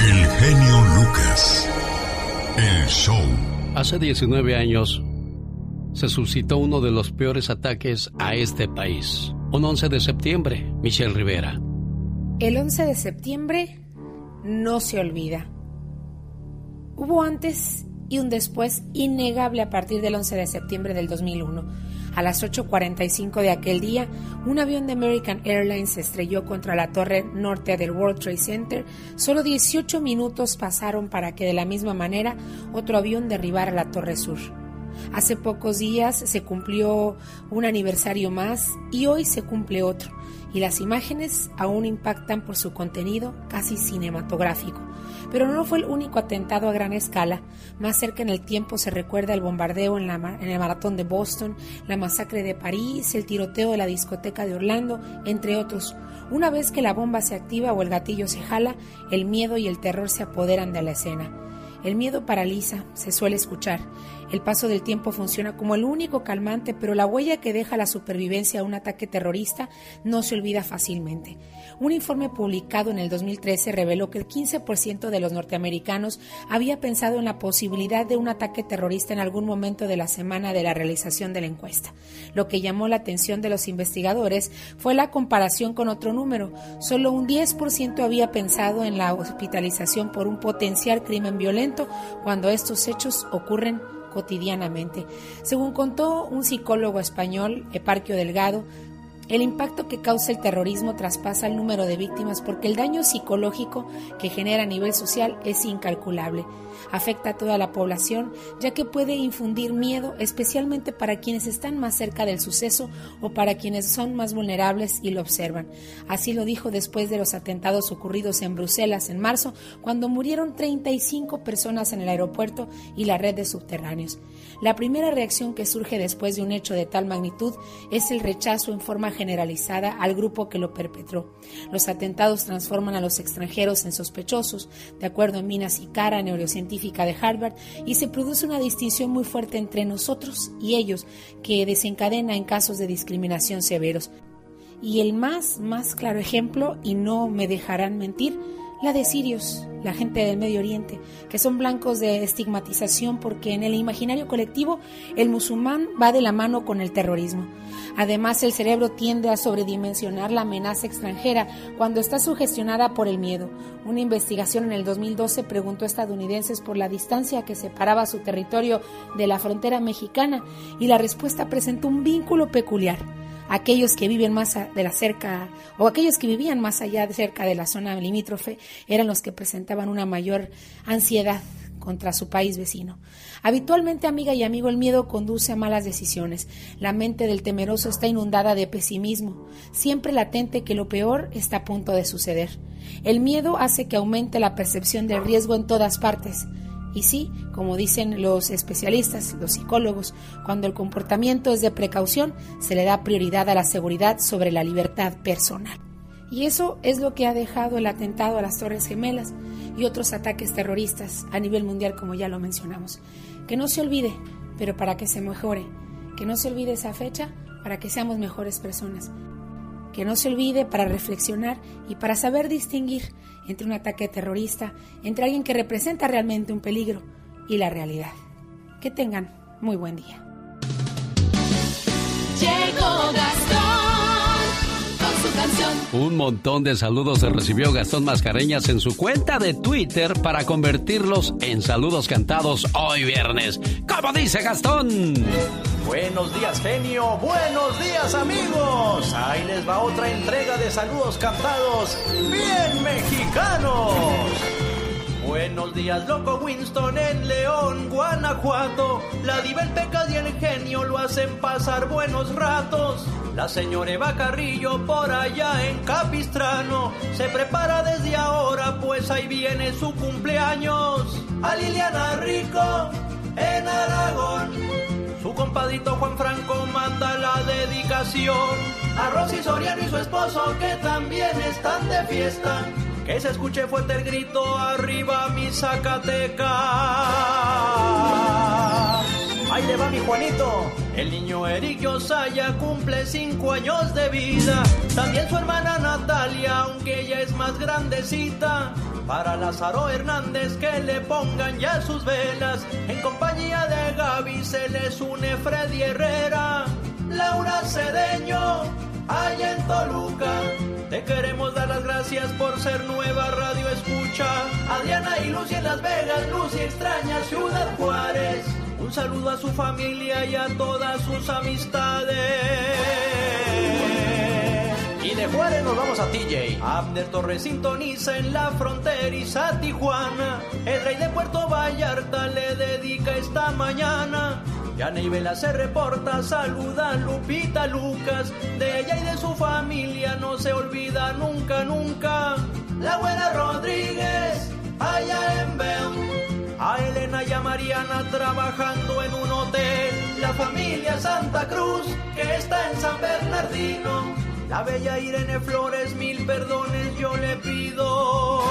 El genio Lucas. El show. Hace 19 años se suscitó uno de los peores ataques a este país. Un 11 de septiembre, Michelle Rivera. El 11 de septiembre no se olvida. Hubo antes y un después innegable a partir del 11 de septiembre del 2001 a las 8.45 de aquel día, un avión de American Airlines se estrelló contra la torre norte del World Trade Center. Solo 18 minutos pasaron para que de la misma manera otro avión derribara la torre sur. Hace pocos días se cumplió un aniversario más y hoy se cumple otro, y las imágenes aún impactan por su contenido casi cinematográfico. Pero no fue el único atentado a gran escala. Más cerca en el tiempo se recuerda el bombardeo en, el maratón de Boston, la masacre de París, el tiroteo de la discoteca de Orlando, entre otros. Una vez que la bomba se activa o el gatillo se jala, el miedo y el terror se apoderan de la escena. El miedo paraliza, se suele escuchar. El paso del tiempo funciona como el único calmante, pero la huella que deja la supervivencia a un ataque terrorista no se olvida fácilmente. Un informe publicado en el 2013 reveló que el 15% de los norteamericanos había pensado en la posibilidad de un ataque terrorista en algún momento de la semana de la realización de la encuesta. Lo que llamó la atención de los investigadores fue la comparación con otro número. Solo un 10% había pensado en la hospitalización por un potencial crimen violento cuando estos hechos ocurren cotidianamente. Según contó un psicólogo español, Eparquio Delgado, el impacto que causa el terrorismo traspasa el número de víctimas porque el daño psicológico que genera a nivel social es incalculable afecta a toda la población, ya que puede infundir miedo, especialmente para quienes están más cerca del suceso o para quienes son más vulnerables y lo observan. Así lo dijo después de los atentados ocurridos en Bruselas en marzo, cuando murieron 35 personas en el aeropuerto y la red de subterráneos. La primera reacción que surge después de un hecho de tal magnitud es el rechazo en forma generalizada al grupo que lo perpetró. Los atentados transforman a los extranjeros en sospechosos, de acuerdo a Minas y Cara, neurocientífica de Harvard, y se produce una distinción muy fuerte entre nosotros y ellos, que desencadena en casos de discriminación severos. Y el más, más claro ejemplo, y no me dejarán mentir, la de sirios, la gente del Medio Oriente, que son blancos de estigmatización porque en el imaginario colectivo el musulmán va de la mano con el terrorismo. Además, el cerebro tiende a sobredimensionar la amenaza extranjera cuando está sugestionada por el miedo. Una investigación en el 2012 preguntó a estadounidenses por la distancia que separaba su territorio de la frontera mexicana y la respuesta presentó un vínculo peculiar aquellos que viven más de la cerca o aquellos que vivían más allá de cerca de la zona limítrofe eran los que presentaban una mayor ansiedad contra su país vecino. Habitualmente, amiga y amigo, el miedo conduce a malas decisiones. La mente del temeroso está inundada de pesimismo, siempre latente que lo peor está a punto de suceder. El miedo hace que aumente la percepción del riesgo en todas partes. Y sí, como dicen los especialistas, los psicólogos, cuando el comportamiento es de precaución, se le da prioridad a la seguridad sobre la libertad personal. Y eso es lo que ha dejado el atentado a las Torres Gemelas y otros ataques terroristas a nivel mundial, como ya lo mencionamos. Que no se olvide, pero para que se mejore. Que no se olvide esa fecha para que seamos mejores personas. Que no se olvide para reflexionar y para saber distinguir entre un ataque terrorista, entre alguien que representa realmente un peligro y la realidad. Que tengan muy buen día. Un montón de saludos se recibió Gastón Mascareñas en su cuenta de Twitter para convertirlos en saludos cantados hoy viernes. ¿Cómo dice Gastón? Buenos días, genio. Buenos días, amigos. Ahí les va otra entrega de saludos cantados bien mexicanos. Buenos días, loco Winston en León, Guanajuato. La pecado y el genio lo hacen pasar buenos ratos. La señora Eva Carrillo por allá en Capistrano se prepara desde ahora, pues ahí viene su cumpleaños. A Liliana Rico en Aragón su compadito Juan Franco manda la dedicación. A Rosy Soriano y su esposo que también están de fiesta. Que se escuche fuerte el grito arriba mi Zacateca. Ahí le va mi Juanito. El niño Eric Yosaya cumple cinco años de vida. También su hermana Natalia, aunque ella es más grandecita. Para Lázaro Hernández que le pongan ya sus velas. En compañía de Gaby se les une Freddy Herrera. Laura Cedeño, allá en Toluca. Te queremos dar las gracias por ser nueva radio escucha. Adriana y Lucy en Las Vegas, Lucy extraña Ciudad Juárez. Un saludo a su familia y a todas sus amistades. Y de Juárez nos vamos a TJ. Abner Torres sintoniza en la fronteriza Tijuana. El rey de Puerto Vallarta le dedica esta mañana. Ya Vela se reporta, saluda Lupita Lucas. De ella y de su familia no se olvida nunca, nunca. La buena Rodríguez, allá en Bell. A Elena y a Mariana trabajando en un hotel. La familia Santa Cruz, que está en San Bernardino. La bella Irene Flores, mil perdones yo le pido.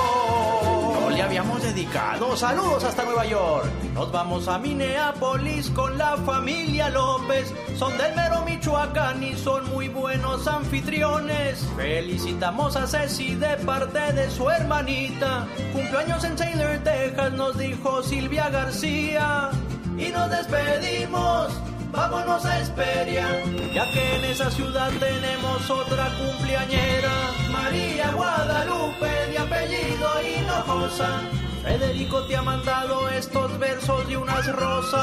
no le habíamos dedicado. Saludos hasta Nueva York. Nos vamos a Minneapolis con la familia López. Son del mero Michoacán y son muy buenos anfitriones. Felicitamos a Ceci de parte de su hermanita. Cumpleaños en Taylor, Texas, nos dijo Silvia García. Y nos despedimos vámonos a Esperia, ya que en esa ciudad tenemos otra cumpleañera, María Guadalupe de apellido Hinojosa. Federico te ha mandado estos versos de unas rosas.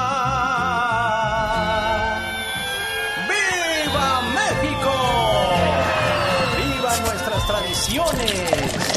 ¡Viva México! ¡Viva nuestras tradiciones!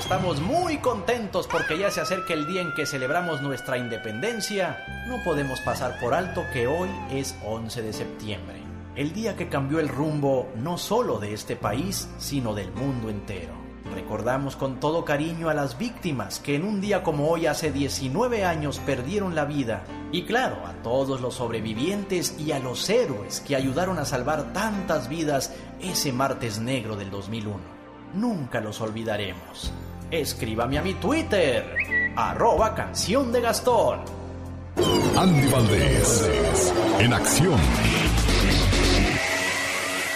Estamos muy contentos porque ya se acerca el día en que celebramos nuestra independencia, no podemos pasar por alto que hoy es 11 de septiembre, el día que cambió el rumbo no solo de este país, sino del mundo entero. Recordamos con todo cariño a las víctimas que en un día como hoy hace 19 años perdieron la vida y claro, a todos los sobrevivientes y a los héroes que ayudaron a salvar tantas vidas ese martes negro del 2001 nunca los olvidaremos. Escríbame a mi Twitter, arroba canción de Gastón. Andy Valdés, en acción.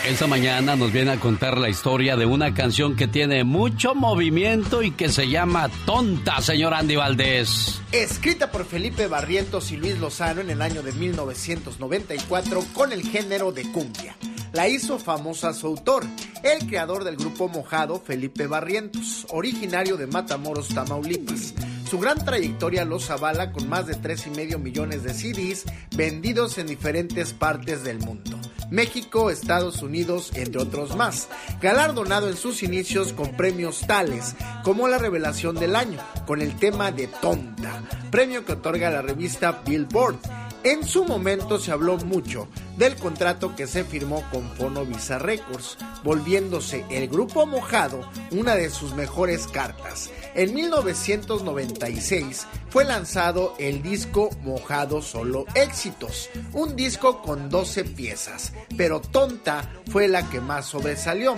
Esta mañana nos viene a contar la historia de una canción que tiene mucho movimiento y que se llama Tonta, señor Andy Valdés. Escrita por Felipe Barrientos y Luis Lozano en el año de 1994 con el género de cumbia la hizo famosa su autor, el creador del grupo Mojado, Felipe Barrientos, originario de Matamoros, Tamaulipas. Su gran trayectoria los avala con más de 3,5 millones de CDs vendidos en diferentes partes del mundo. México, Estados Unidos, entre otros más, galardonado en sus inicios con premios tales como la revelación del año, con el tema de Tonta, premio que otorga la revista Billboard en su momento se habló mucho del contrato que se firmó con Fonovisa Records, volviéndose el grupo Mojado una de sus mejores cartas. En 1996 fue lanzado el disco Mojado Solo Éxitos, un disco con 12 piezas, pero Tonta fue la que más sobresalió.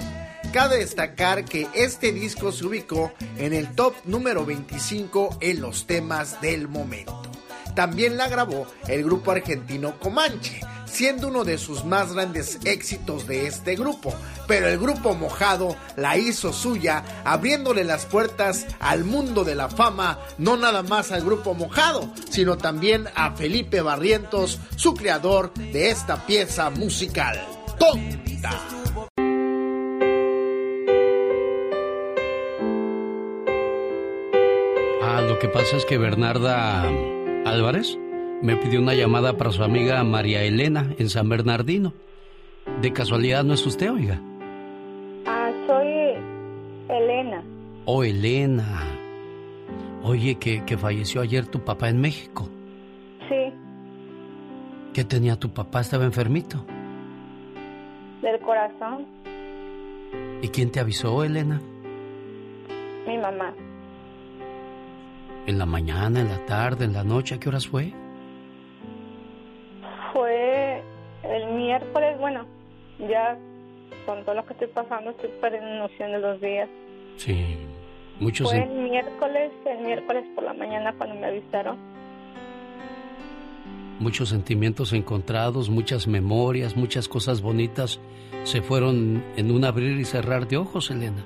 Cabe destacar que este disco se ubicó en el top número 25 en los temas del momento. También la grabó el grupo argentino Comanche, siendo uno de sus más grandes éxitos de este grupo. Pero el grupo Mojado la hizo suya, abriéndole las puertas al mundo de la fama, no nada más al grupo Mojado, sino también a Felipe Barrientos, su creador de esta pieza musical. Tonta. Ah, lo que pasa es que Bernarda Álvarez me pidió una llamada para su amiga María Elena en San Bernardino. ¿De casualidad no es usted, oiga? Ah, soy Elena. Oh, Elena. Oye, que, que falleció ayer tu papá en México. Sí. ¿Qué tenía tu papá? ¿Estaba enfermito? Del corazón. ¿Y quién te avisó, Elena? Mi mamá. ¿En la mañana, en la tarde, en la noche? ¿A qué horas fue? Fue el miércoles, bueno, ya con todo lo que estoy pasando estoy perdiendo noción de los días. Sí, muchos... Fue el miércoles, el miércoles por la mañana cuando me avisaron. Muchos sentimientos encontrados, muchas memorias, muchas cosas bonitas se fueron en un abrir y cerrar de ojos, Elena.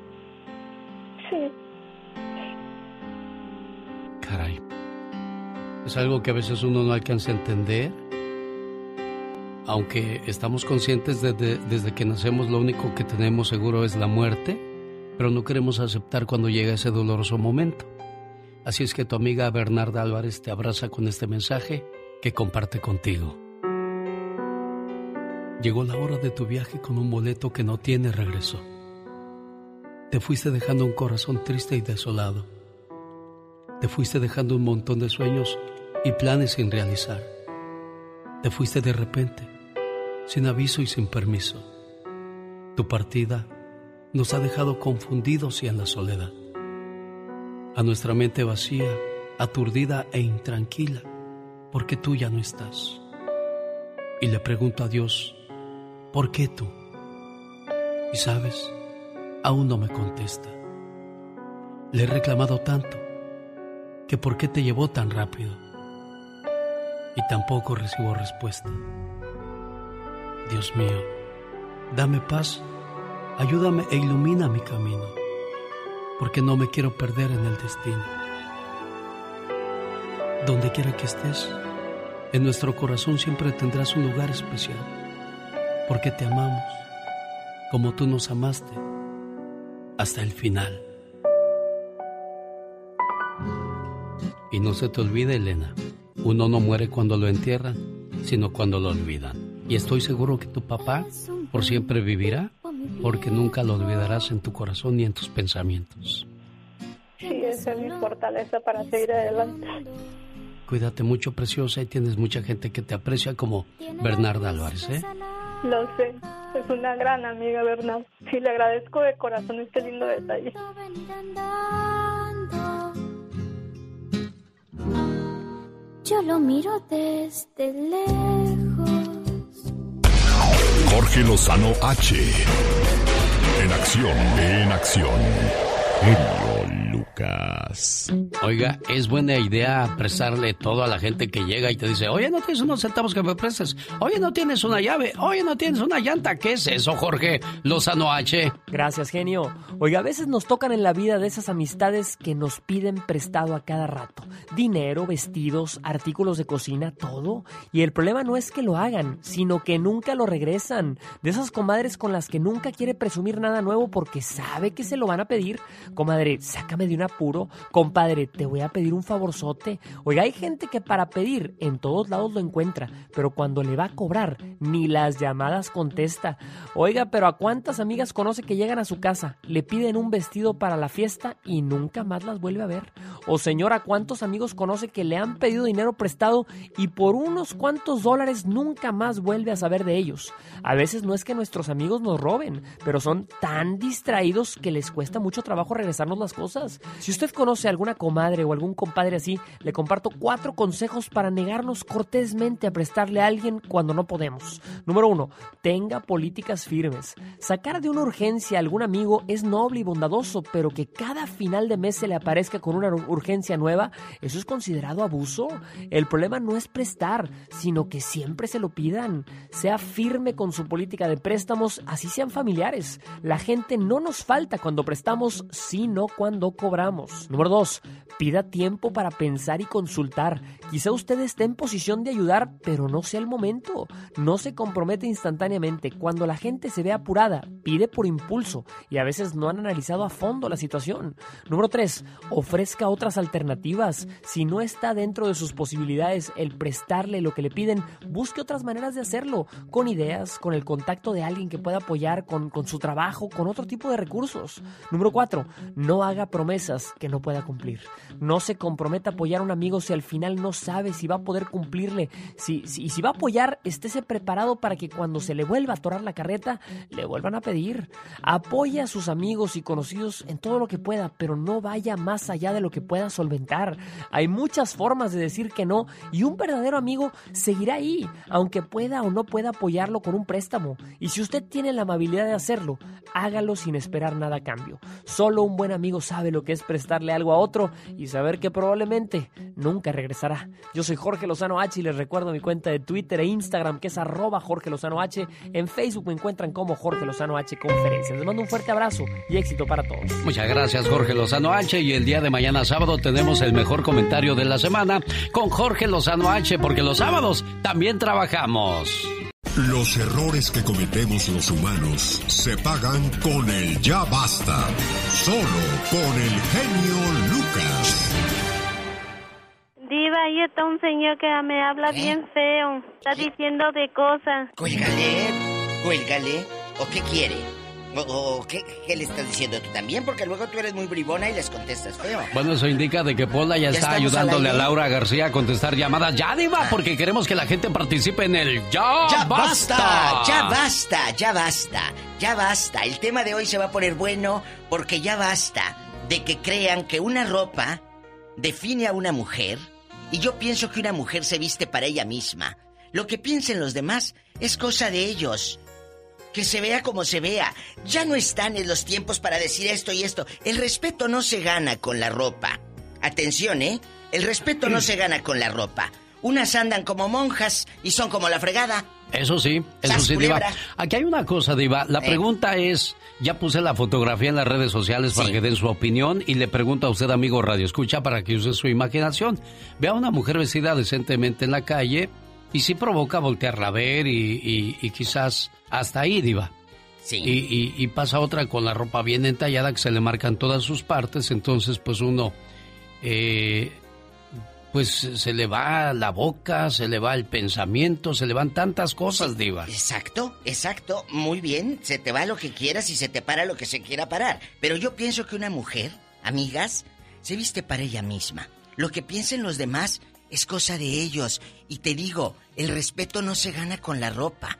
Es algo que a veces uno no alcanza a entender. Aunque estamos conscientes desde, desde que nacemos lo único que tenemos seguro es la muerte, pero no queremos aceptar cuando llega ese doloroso momento. Así es que tu amiga Bernarda Álvarez te abraza con este mensaje que comparte contigo. Llegó la hora de tu viaje con un boleto que no tiene regreso. Te fuiste dejando un corazón triste y desolado. Te fuiste dejando un montón de sueños y planes sin realizar. Te fuiste de repente, sin aviso y sin permiso. Tu partida nos ha dejado confundidos y en la soledad. A nuestra mente vacía, aturdida e intranquila, porque tú ya no estás. Y le pregunto a Dios, ¿por qué tú? Y sabes, aún no me contesta. Le he reclamado tanto que por qué te llevó tan rápido. Y tampoco recibo respuesta. Dios mío, dame paz, ayúdame e ilumina mi camino, porque no me quiero perder en el destino. Donde quiera que estés, en nuestro corazón siempre tendrás un lugar especial, porque te amamos como tú nos amaste hasta el final. Y no se te olvide, Elena, uno no muere cuando lo entierran, sino cuando lo olvidan. Y estoy seguro que tu papá por siempre vivirá, porque nunca lo olvidarás en tu corazón ni en tus pensamientos. Sí, esa es mi fortaleza para seguir adelante. Cuídate mucho, preciosa, y tienes mucha gente que te aprecia como Bernarda Álvarez, ¿eh? Lo sé, es una gran amiga, Bernardo. Sí, le agradezco de corazón este lindo detalle. Yo lo miro desde lejos. Jorge Lozano H. En acción, en acción. Genio Lucas. Oiga, es buena idea prestarle todo a la gente que llega y te dice, oye, no tienes unos centavos que me prestes, oye, no tienes una llave, oye, no tienes una llanta. ¿Qué es eso, Jorge Lozano H? Gracias, genio. Oiga, a veces nos tocan en la vida de esas amistades que nos piden prestado a cada rato. Dinero, vestidos, artículos de cocina, todo. Y el problema no es que lo hagan, sino que nunca lo regresan. De esas comadres con las que nunca quiere presumir nada nuevo porque sabe que se lo van a pedir. Comadre, sácame de un apuro. Compadre, te voy a pedir un favorzote. Oiga, hay gente que para pedir en todos lados lo encuentra, pero cuando le va a cobrar, ni las llamadas contesta. Oiga, pero ¿a cuántas amigas conoce que llegan a su casa, le piden un vestido para la fiesta y nunca más las vuelve a ver? O señora, ¿cuántos amigos conoce que le han pedido dinero prestado y por unos cuantos dólares nunca más vuelve a saber de ellos? A veces no es que nuestros amigos nos roben, pero son tan distraídos que les cuesta mucho trabajo regresarnos las cosas. Si usted conoce a alguna comadre o algún compadre así, le comparto cuatro consejos para negarnos cortésmente a prestarle a alguien cuando no podemos. Número uno, tenga políticas firmes. Sacar de una urgencia a algún amigo es noble y bondadoso, pero que cada final de mes se le aparezca con una urgencia nueva, eso es considerado abuso. El problema no es prestar, sino que siempre se lo pidan. Sea firme con su política de préstamos, así sean familiares. La gente no nos falta cuando prestamos, sino cuando cobramos. Número dos, pida tiempo para pensar y consultar. Quizá usted esté en posición de ayudar, pero no sea el momento. No se compromete instantáneamente. Cuando la gente se ve apurada, pide por impulso y a veces no han analizado a fondo la situación. Número 3. Ofrezca otras alternativas. Si no está dentro de sus posibilidades el prestarle lo que le piden, busque otras maneras de hacerlo, con ideas, con el contacto de alguien que pueda apoyar con, con su trabajo, con otro tipo de recursos. Número 4. No haga promesas que no pueda cumplir. No se comprometa a apoyar a un amigo si al final no sabe si va a poder cumplirle. Si, si, y si va a apoyar, estése preparado para que cuando se le vuelva a atorar la carreta, le vuelvan a pedir. Apoye a sus amigos y conocidos en todo lo que pueda, pero no vaya más allá de lo que pueda solventar. Hay muchas formas de decir que no y un verdadero amigo seguirá ahí, aunque pueda o no pueda apoyarlo con un préstamo. Y si usted tiene la amabilidad de hacerlo, hágalo sin esperar nada a cambio. Solo un buen amigo sabe lo que es prestarle algo a otro y saber que probablemente nunca regresará. Yo soy Jorge Lozano H y les recuerdo mi cuenta de Twitter e Instagram que es arroba Jorge Lozano H. En Facebook me encuentran como Jorge Lozano H Conferencias. Les mando un fuerte abrazo y éxito para todos. Muchas gracias Jorge Lozano H y el día de mañana sábado tenemos el mejor comentario de la semana con Jorge Lozano H porque los sábados también trabajamos. Los errores que cometemos los humanos se pagan con el ya basta. Solo con el genio Lucas. Diva, ahí está un señor que me habla bien feo. Está diciendo de cosas. Cuélgale, cuélgale. ¿O qué quiere? ¿O, o qué, qué le estás diciendo tú también? Porque luego tú eres muy bribona y les contestas feo. Bueno, eso indica de que Pola ya, Ya está ayudándole a. Laura García a contestar llamadas. Ya, Diva, porque queremos que la gente participe en el Ya, ¡Ya basta. basta! ¡Ya basta! ¡Ya basta! ¡Ya basta! El tema de hoy se va a poner bueno porque ya basta de que crean que una ropa define a una mujer y yo pienso que una mujer se viste para ella misma. Lo que piensen los demás es cosa de ellos. Que se vea como se vea. Ya no están en los tiempos para decir esto y esto. El respeto no se gana con la ropa. Atención, ¿eh? El respeto no se gana con la ropa. Unas andan como monjas y son como la fregada. Eso sí, eso sí, Diva. Aquí hay una cosa, Diva. La Eh. pregunta es, ya puse la fotografía en las redes sociales para que den su opinión y le pregunto a usted, amigo Radio Escucha, para que use su imaginación. Ve a una mujer vestida decentemente en la calle y sí provoca voltearla a ver y, y- y quizás hasta ahí, Diva. Sí. Y, y- y pasa otra con la ropa bien entallada que se le marcan todas sus partes, entonces pues uno... eh, pues se le va la boca, se le va el pensamiento, se le van tantas cosas, Diva. Exacto, exacto. Muy bien. Se te va lo que quieras y se te para lo que se quiera parar. Pero yo pienso que una mujer, amigas, se viste para ella misma. Lo que piensen los demás es cosa de ellos. Y te digo, el respeto no se gana con la ropa.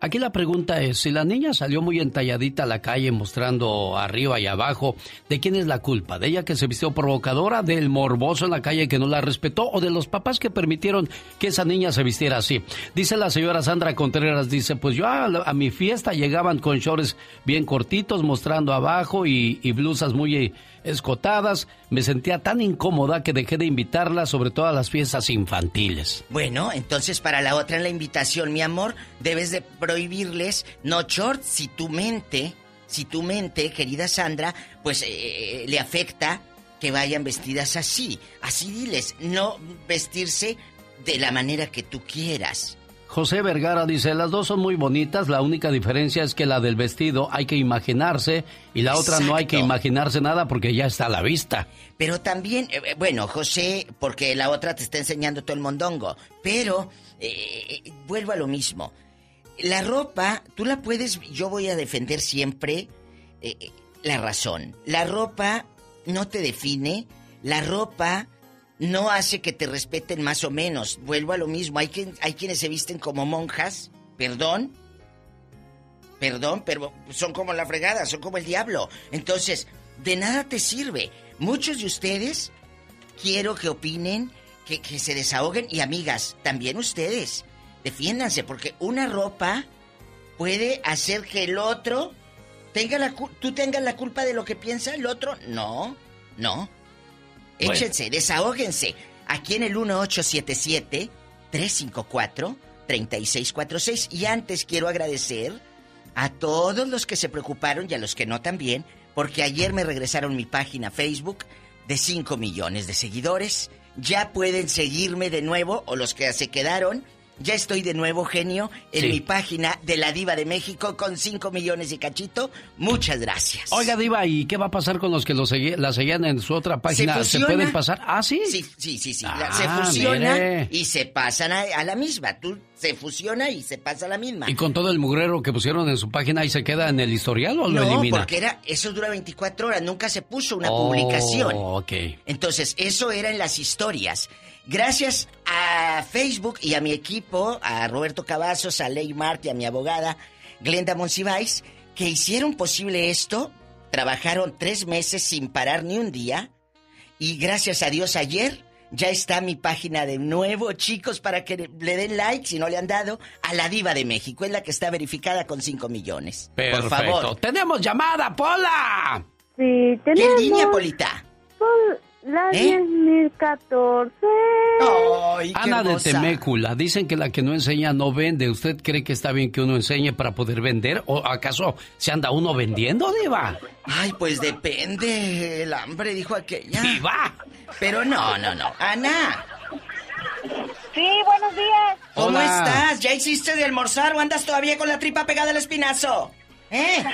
Aquí la pregunta es, si la niña salió muy entalladita a la calle mostrando arriba y abajo, ¿de quién es la culpa? ¿De ella que se vistió provocadora, del morboso en la calle que no la respetó o de los papás que permitieron que esa niña se vistiera así? Dice la señora Sandra Contreras, dice, pues yo a, mi fiesta llegaban con shorts bien cortitos mostrando abajo y, blusas muy escotadas. Me sentía tan incómoda que dejé de invitarla, sobre todo a las fiestas infantiles. Bueno, entonces para la otra en la invitación, mi amor, debes de prohibirles no shorts si tu mente, si tu mente, querida Sandra, pues eh, le afecta que vayan vestidas así. Así diles, no vestirse de la manera que tú quieras. José Vergara dice, las dos son muy bonitas, la única diferencia es que la del vestido hay que imaginarse y la otra no hay que imaginarse nada porque ya está a la vista. Pero también, eh, eh, bueno, José, porque la otra te está enseñando todo el mondongo, pero eh, eh, vuelvo a lo mismo. La ropa, tú la puedes, yo voy a defender siempre la razón. La ropa no te define, la ropa no hace que te respeten más o menos. Vuelvo a lo mismo, hay, quien, hay quienes se visten como monjas, perdón, Perdón, pero son como la fregada, son como el diablo. Entonces, de nada te sirve. Muchos de ustedes quiero que opinen, que, que se desahoguen y amigas, también ustedes, defiéndanse, porque una ropa puede hacer que el otro tenga la tú tengas la culpa de lo que piensa el otro. No, no. Échense, desahóguense. Aquí en el 1877-354-3646. Y antes quiero agradecer a todos los que se preocuparon y a los que no también, porque ayer me regresaron mi página Facebook de 5 millones de seguidores. Ya pueden seguirme de nuevo, o los que se quedaron. Ya estoy de nuevo, genio, en Sí. mi página de la Diva de México con 5 millones y cachito. Muchas gracias. Oiga, Diva, ¿y qué va a pasar con los que lo segui- la seguían en su otra página? ¿Se, pueden pasar? Ah, sí. Sí, sí, sí, Ah, se fusiona mire. y se pasan a, a la misma. Tú se fusiona y se pasa a la misma. ¿Y con todo el mugrero que pusieron en su página ahí se queda en el historial o lo no, elimina? porque era, eso dura 24 horas, nunca se puso una Oh, publicación. ok. Entonces, eso era en las historias. Gracias a Facebook y a mi equipo, a Roberto Cavazos, a Ley Mart y a mi abogada, Glenda Monsiváis, que hicieron posible esto. Trabajaron tres meses sin parar ni un día. Y gracias a Dios ayer ya está mi página de nuevo, chicos, para que le den like, si no le han dado, a la Diva de México. Es la que está verificada con 5 millones. Perfecto. Por favor. ¡Tenemos llamada, Pola! Sí, ¿Qué tenemos línea, Polita? La ¿Eh? 10.014. ¡Ay, qué Ana de! Temécula, dicen que la que no enseña no vende. ¿Usted cree que está bien que uno enseñe para poder vender? ¿O acaso se anda uno vendiendo, Diva? Ay, pues depende. El hambre, dijo aquella. ¡Diva! Pero no, no, no. Ana, Sí, buenos días. ¿cómo Hola. estás? ¿Ya hiciste de almorzar o andas todavía con la tripa pegada al espinazo? ¿Eh?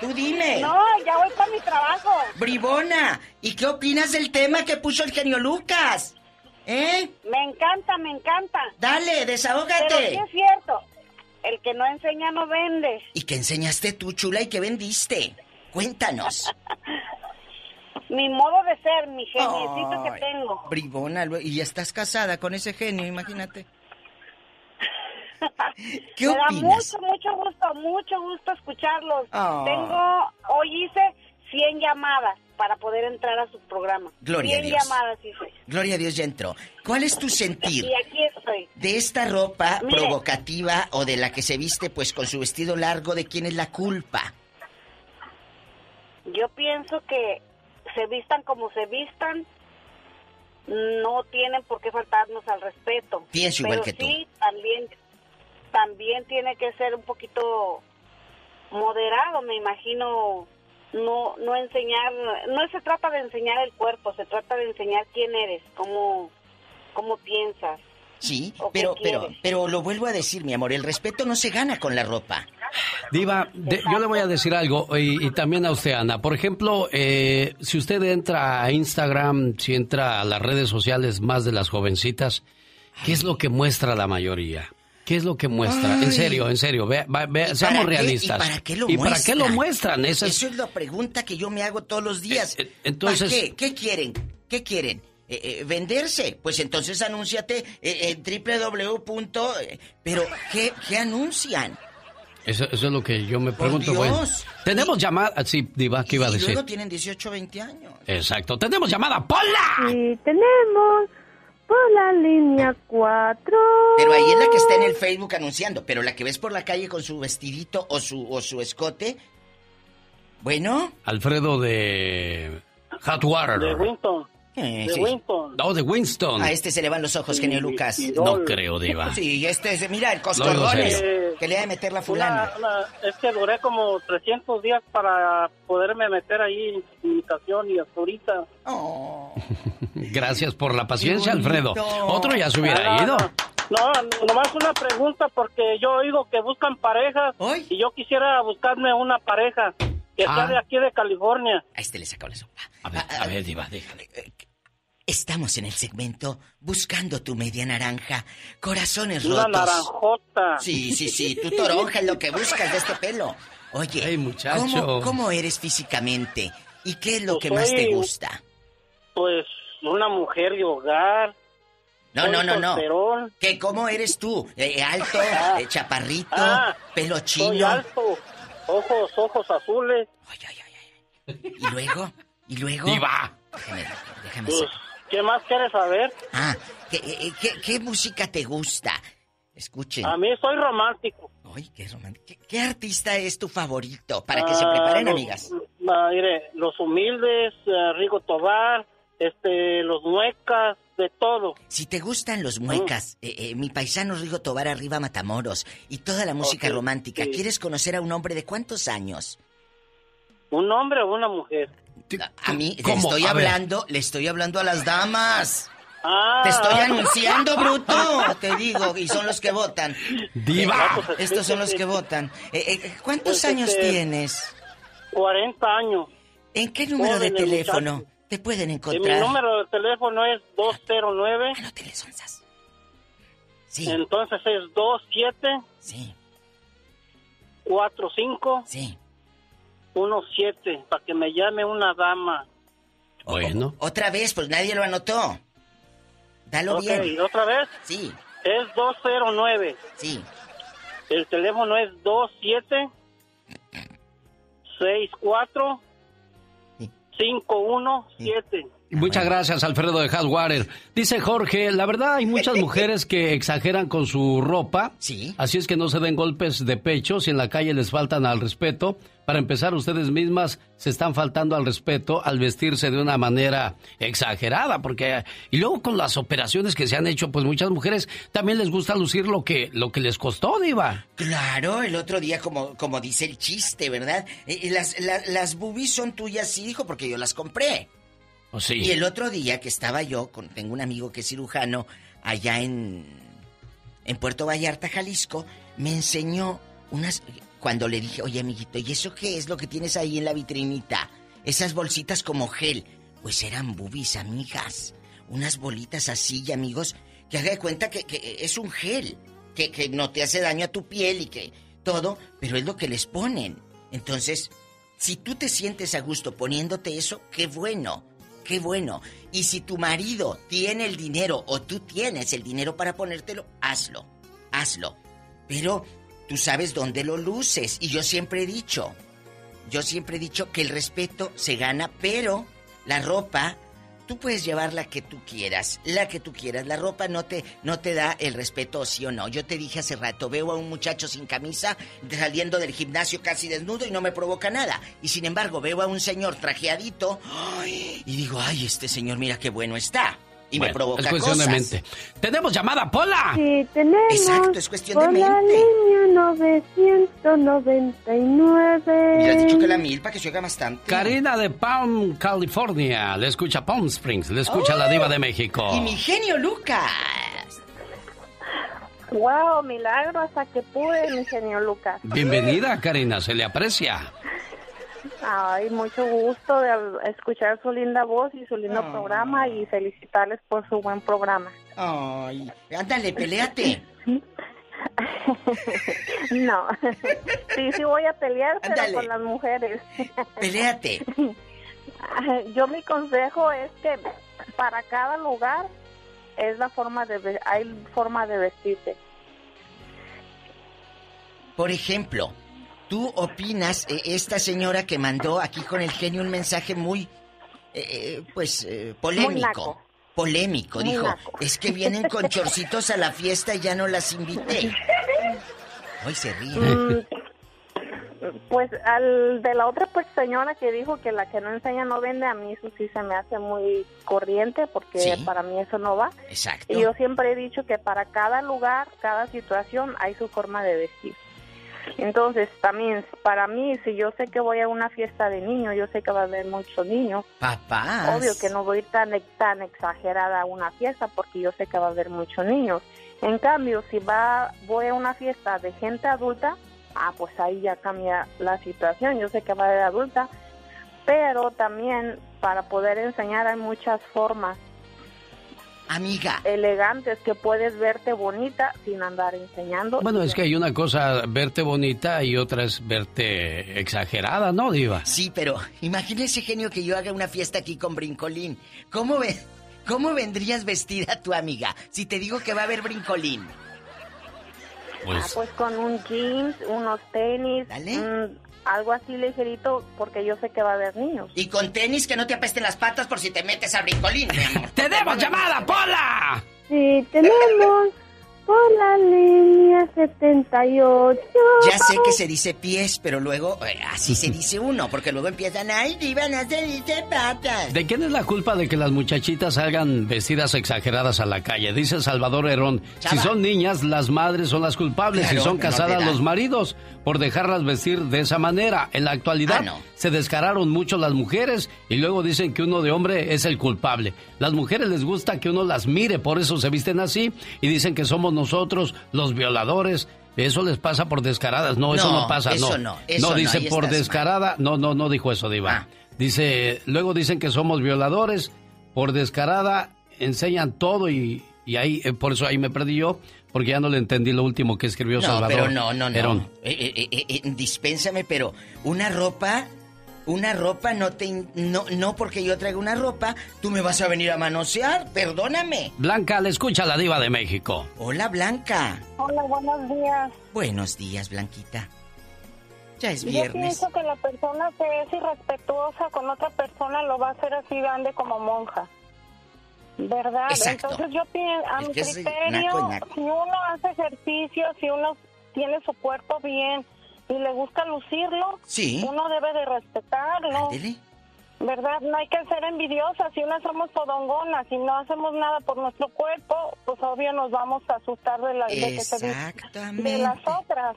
Tú dime. No, ya voy para mi trabajo. Bribona, ¿y qué opinas del tema que puso el genio Lucas? ¿Eh? Me encanta, me encanta. Dale, Pero sí desahógate. es cierto. El que no enseña no vende. ¿Y qué enseñaste tú, chula, y qué vendiste? Cuéntanos. <laughs> Mi modo de ser, mi geniecito que tengo. Bribona, y ya estás casada con ese genio, imagínate. <laughs> ¿Qué Me da mucho, mucho gusto, mucho gusto escucharlos. Ah. Tengo, hoy hice 100 llamadas para poder entrar a su programa. Gloria a 100 Dios. llamadas hice. Gloria a Dios, ya entró. ¿Cuál es tu <laughs> sentir? Y aquí es, de, esta ropa provocativa o de la que se viste pues con su vestido largo, ¿de quién es la culpa? Yo pienso que se vistan como se vistan, no tienen por qué faltarnos al respeto. Pienso igual que tú. Sí, también, también tiene que ser un poquito moderado, me imagino. No, no enseñar, no se trata de enseñar el cuerpo, se trata de enseñar quién eres, cómo, cómo piensas. Sí, pero, pero, pero lo vuelvo a decir, mi amor, el respeto no se gana con la ropa. Diva, yo le voy a decir algo y, también a usted, Ana. Por ejemplo, eh, si usted entra a Instagram, si entra a las redes sociales más de las jovencitas, ¿qué es lo que muestra la mayoría? ¿Qué es lo que muestra? en serio, en serio, ve, seamos realistas. ¿Y para qué lo ¿Y muestran? para qué lo muestran? Eso es la pregunta que yo me hago todos los días. Eh, entonces... ¿Para qué? ¿Qué quieren? ¿Qué quieren? Eh, eh, venderse. Pues entonces anúnciate en www. Pero, ¿qué, qué anuncian? Eso, eso, es lo que yo me pregunto. Bueno, tenemos llamada. Sí, Diva, ¿qué iba a decir? luego tienen 18, 20 años. Exacto. Tenemos llamada, Pola. Sí, tenemos. Por la línea 4. Pero ahí es la que está en el Facebook anunciando. Pero la que ves por la calle con su vestidito o su, o su escote. Bueno. Alfredo de. Hotwater. De Winton. Eh, de sí. Winston. No, de Winston. A este se le van los ojos, genio Lucas. No creo, Diva. Sí, este es, mira, el No, coscorrones no, que le ha de meter la fulana. Una- una- es que duré como 300 días para poderme meter ahí en comunicación y hasta ahorita. <laughs> Gracias por la paciencia, Alfredo. Otro ya se hubiera Ah, ido. No, nomás una pregunta porque yo oigo que buscan parejas y yo quisiera buscarme una pareja que sea Ah. de aquí de California. A este le sacó la sopa. A ver, a ver, Diva, déjale. Estamos en el segmento Buscando tu media naranja. Corazones Una rotos. naranjota. Sí, sí, sí. Tu toronja es lo que buscas de este pelo. Oye, muchacho. ¿cómo, cómo eres físicamente? ¿Y qué es lo que Pues más te gusta? Pues una mujer de hogar. No, no, no, no. ¿Qué, ¿Cómo eres tú? Eh, alto, <laughs> Ah. eh, chaparrito, Ah, pelo Soy chino. alto, ojos, ojos azules. ¿Y luego? ¿Y luego? Diva. Déjame, déjame Pues, ser- ¿Qué más quieres saber? Ah, ¿qué, eh, qué- qué música te gusta? Escuchen. A mí soy romántico. Ay, qué romántico. ¿Qué, qué artista es tu favorito? Para que se Ah, preparen, los- amigas. ah, mire, los humildes, eh, Rigo Tobar, este, los muecas, de todo. Si te gustan los muecas, eh, eh, mi paisano Rigo Tobar arriba Matamoros y toda la música romántica, sí. ¿quieres conocer a un hombre de cuántos años? ¿Un hombre o una mujer? A mí le estoy A ver. hablando, le estoy hablando a las damas. Ah. Te estoy anunciando, <laughs> bruto. Te digo, y son los que votan. Diva. Eh, Estos son los que votan. Eh, eh, ¿Cuántos Pues, años este, tienes? 40 años. ¿En qué número de teléfono muchacho. te pueden Y mi encontrar? número de teléfono es 209. Ah, no te les onzas. Sí. Entonces es 27 Sí, 45 sí. 17 para que me llame una dama. Bueno. Otra vez, pues nadie lo anotó. Dalo bien. ¿otra vez? Sí, Es 209. sí. El teléfono es 27 64 517. Muchas gracias, Alfredo de Hardwater. Dice Jorge, la verdad hay muchas mujeres que exageran con su ropa. Sí. Así es que no se den golpes de pecho si en la calle les faltan al respeto. Para empezar, ustedes mismas se están faltando al respeto al vestirse de una manera exagerada, porque y luego con las operaciones que se han hecho, pues muchas mujeres también les gusta lucir lo que lo que les costó, diva. Claro, el otro día, como, como dice el chiste, ¿verdad? Eh, las, la- las boobies son tuyas, sí, hijo, porque yo las compré. ¿O sí? Y el otro día que estaba yo, con, tengo un amigo que es cirujano allá en, en Puerto Vallarta, Jalisco, me enseñó unas... Cuando le dije, oye amiguito, ¿y eso qué es lo que tienes ahí en la vitrinita? Esas bolsitas como gel. Pues eran boobies, amigas. Unas bolitas así, amigos, que haga de cuenta que, que es un gel. Que, que no te hace daño a tu piel y que todo, pero es lo que les ponen. Entonces, si tú te sientes a gusto poniéndote eso, qué bueno. Qué bueno. Y si tu marido tiene el dinero o tú tienes el dinero para ponértelo, hazlo. Hazlo. Pero tú sabes dónde lo luces. Y yo siempre he dicho, yo siempre he dicho que el respeto se gana, pero la ropa tú puedes llevar la que tú quieras, la que tú quieras. La ropa no te, no te da el respeto, sí o no. Yo te dije hace rato, veo a un muchacho sin camisa saliendo del gimnasio casi desnudo y no me provoca nada. Y sin embargo, veo a un señor trajeadito y digo, ay, este señor, mira qué bueno está. Y me provoca es cuestión cosas. de mente. ¡Tenemos llamada, Pola! Sí, tenemos. Exacto, es cuestión de por la mente. línea 999. Y le has dicho que la mil para que se oiga bastante. Karina de Palm, California. Le escucha Palm Springs. Le escucha la diva de México. Y mi genio Lucas. Wow, milagro hasta que pude, mi genio Lucas. Bienvenida, Karina. Se le aprecia. Ay, mucho gusto de escuchar su linda voz y su lindo programa y felicitarles por su buen programa. Ay, ándale, peleate. <laughs> no, sí, sí voy a pelear, pero con las mujeres. Peleate. <laughs> Yo mi consejo es que para cada lugar es la forma de hay forma de vestirse. Por ejemplo, ¿tú opinas, eh, esta señora que mandó aquí con el genio un mensaje muy, eh, eh, pues, eh, polémico? Polémico, Muy dijo. naco. Es que vienen con chorcitos a la fiesta y ya no las invité. Hoy se ríe. Mm, Pues al de la otra pues señora que dijo que la que no enseña no vende, a mí eso sí se me hace muy corriente porque Sí. para mí eso no va. Exacto. Y yo siempre he dicho que para cada lugar, cada situación hay su forma de vestir. Entonces, también para mí, si yo sé que voy a una fiesta de niños, yo sé que va a haber muchos niños. Papás. Obvio que no voy a ir tan, tan exagerada a una fiesta porque yo sé que va a haber muchos niños. En cambio, si va voy a una fiesta de gente adulta, ah, pues ahí ya cambia la situación. Yo sé que va a haber adulta, pero también para poder enseñar hay muchas formas Amiga. elegantes que puedes verte bonita sin andar enseñando. Bueno, es que hay una cosa verte bonita y otra es verte exagerada, ¿no, Diva? Sí, pero imagínese, genio, que yo haga una fiesta aquí con brincolín. ¿Cómo ve? ¿Cómo vendrías vestida tu amiga si te digo que va a haber brincolín? Ah, pues con un jeans, unos tenis, mm, algo así ligerito porque yo sé que va a haber niños. Y con tenis que no te apesten las patas por si te metes a brincolín, mi amor. <laughs> ¡Tenemos llamada, Pola! Sí, tenemos por la línea 78. Ya sé que se dice pies, pero luego eh, así se dice uno, porque luego empiezan, ay, diva, no se dice patas. ¿De quién es la culpa de que las muchachitas salgan vestidas exageradas a la calle? Dice Salvador Herón. Chava. Si son niñas, las madres son las culpables. Claro, si son casadas, los maridos, por dejarlas vestir de esa manera. En la actualidad, Ah, no. se descararon mucho las mujeres y luego dicen que uno de hombre es el culpable. Las mujeres les gusta que uno las mire, por eso se visten así y dicen que somos nosotros los violadores. Eso les pasa por descaradas. No, eso No, pasa, eso no. no, eso no, dice por mal. descarada. No, no, no dijo eso, Diva. Ah. Dice, luego dicen que somos violadores, por descarada enseñan todo y, y ahí, eh, por eso ahí me perdí yo, porque ya no le entendí lo último que escribió No, Salvador. pero no, no, no. Herón. Eh, eh, eh, dispénsame, pero una ropa, una ropa no te... No, no porque yo traiga una ropa, tú me vas a venir a manosear, perdóname. Blanca, le escucha la diva de México. Hola, Blanca. Hola, buenos días. Buenos días, Blanquita. Ya es Yo viernes. pienso que la persona que es irrespetuosa con otra persona lo va a hacer así grande como monja. ¿Verdad? Exacto. Entonces yo pienso, a mi criterio, naco si uno hace ejercicio, si uno tiene su cuerpo bien y le gusta lucirlo, Sí. uno debe de respetarlo. Ándele. ¿Verdad? No hay que ser envidiosas. Si no somos todongonas y no hacemos nada por nuestro cuerpo, pues obvio nos vamos a asustar de, la, de, que se- de las otras.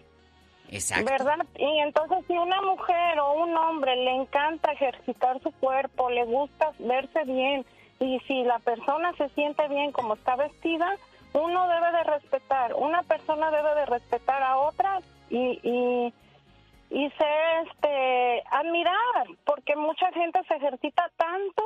Exacto. ¿Verdad? Y entonces si una mujer o un hombre le encanta ejercitar su cuerpo, le gusta verse bien, y si la persona se siente bien como está vestida, uno debe de respetar, una persona debe de respetar a otra y, y, y ser, este, admirar, porque mucha gente se ejercita tanto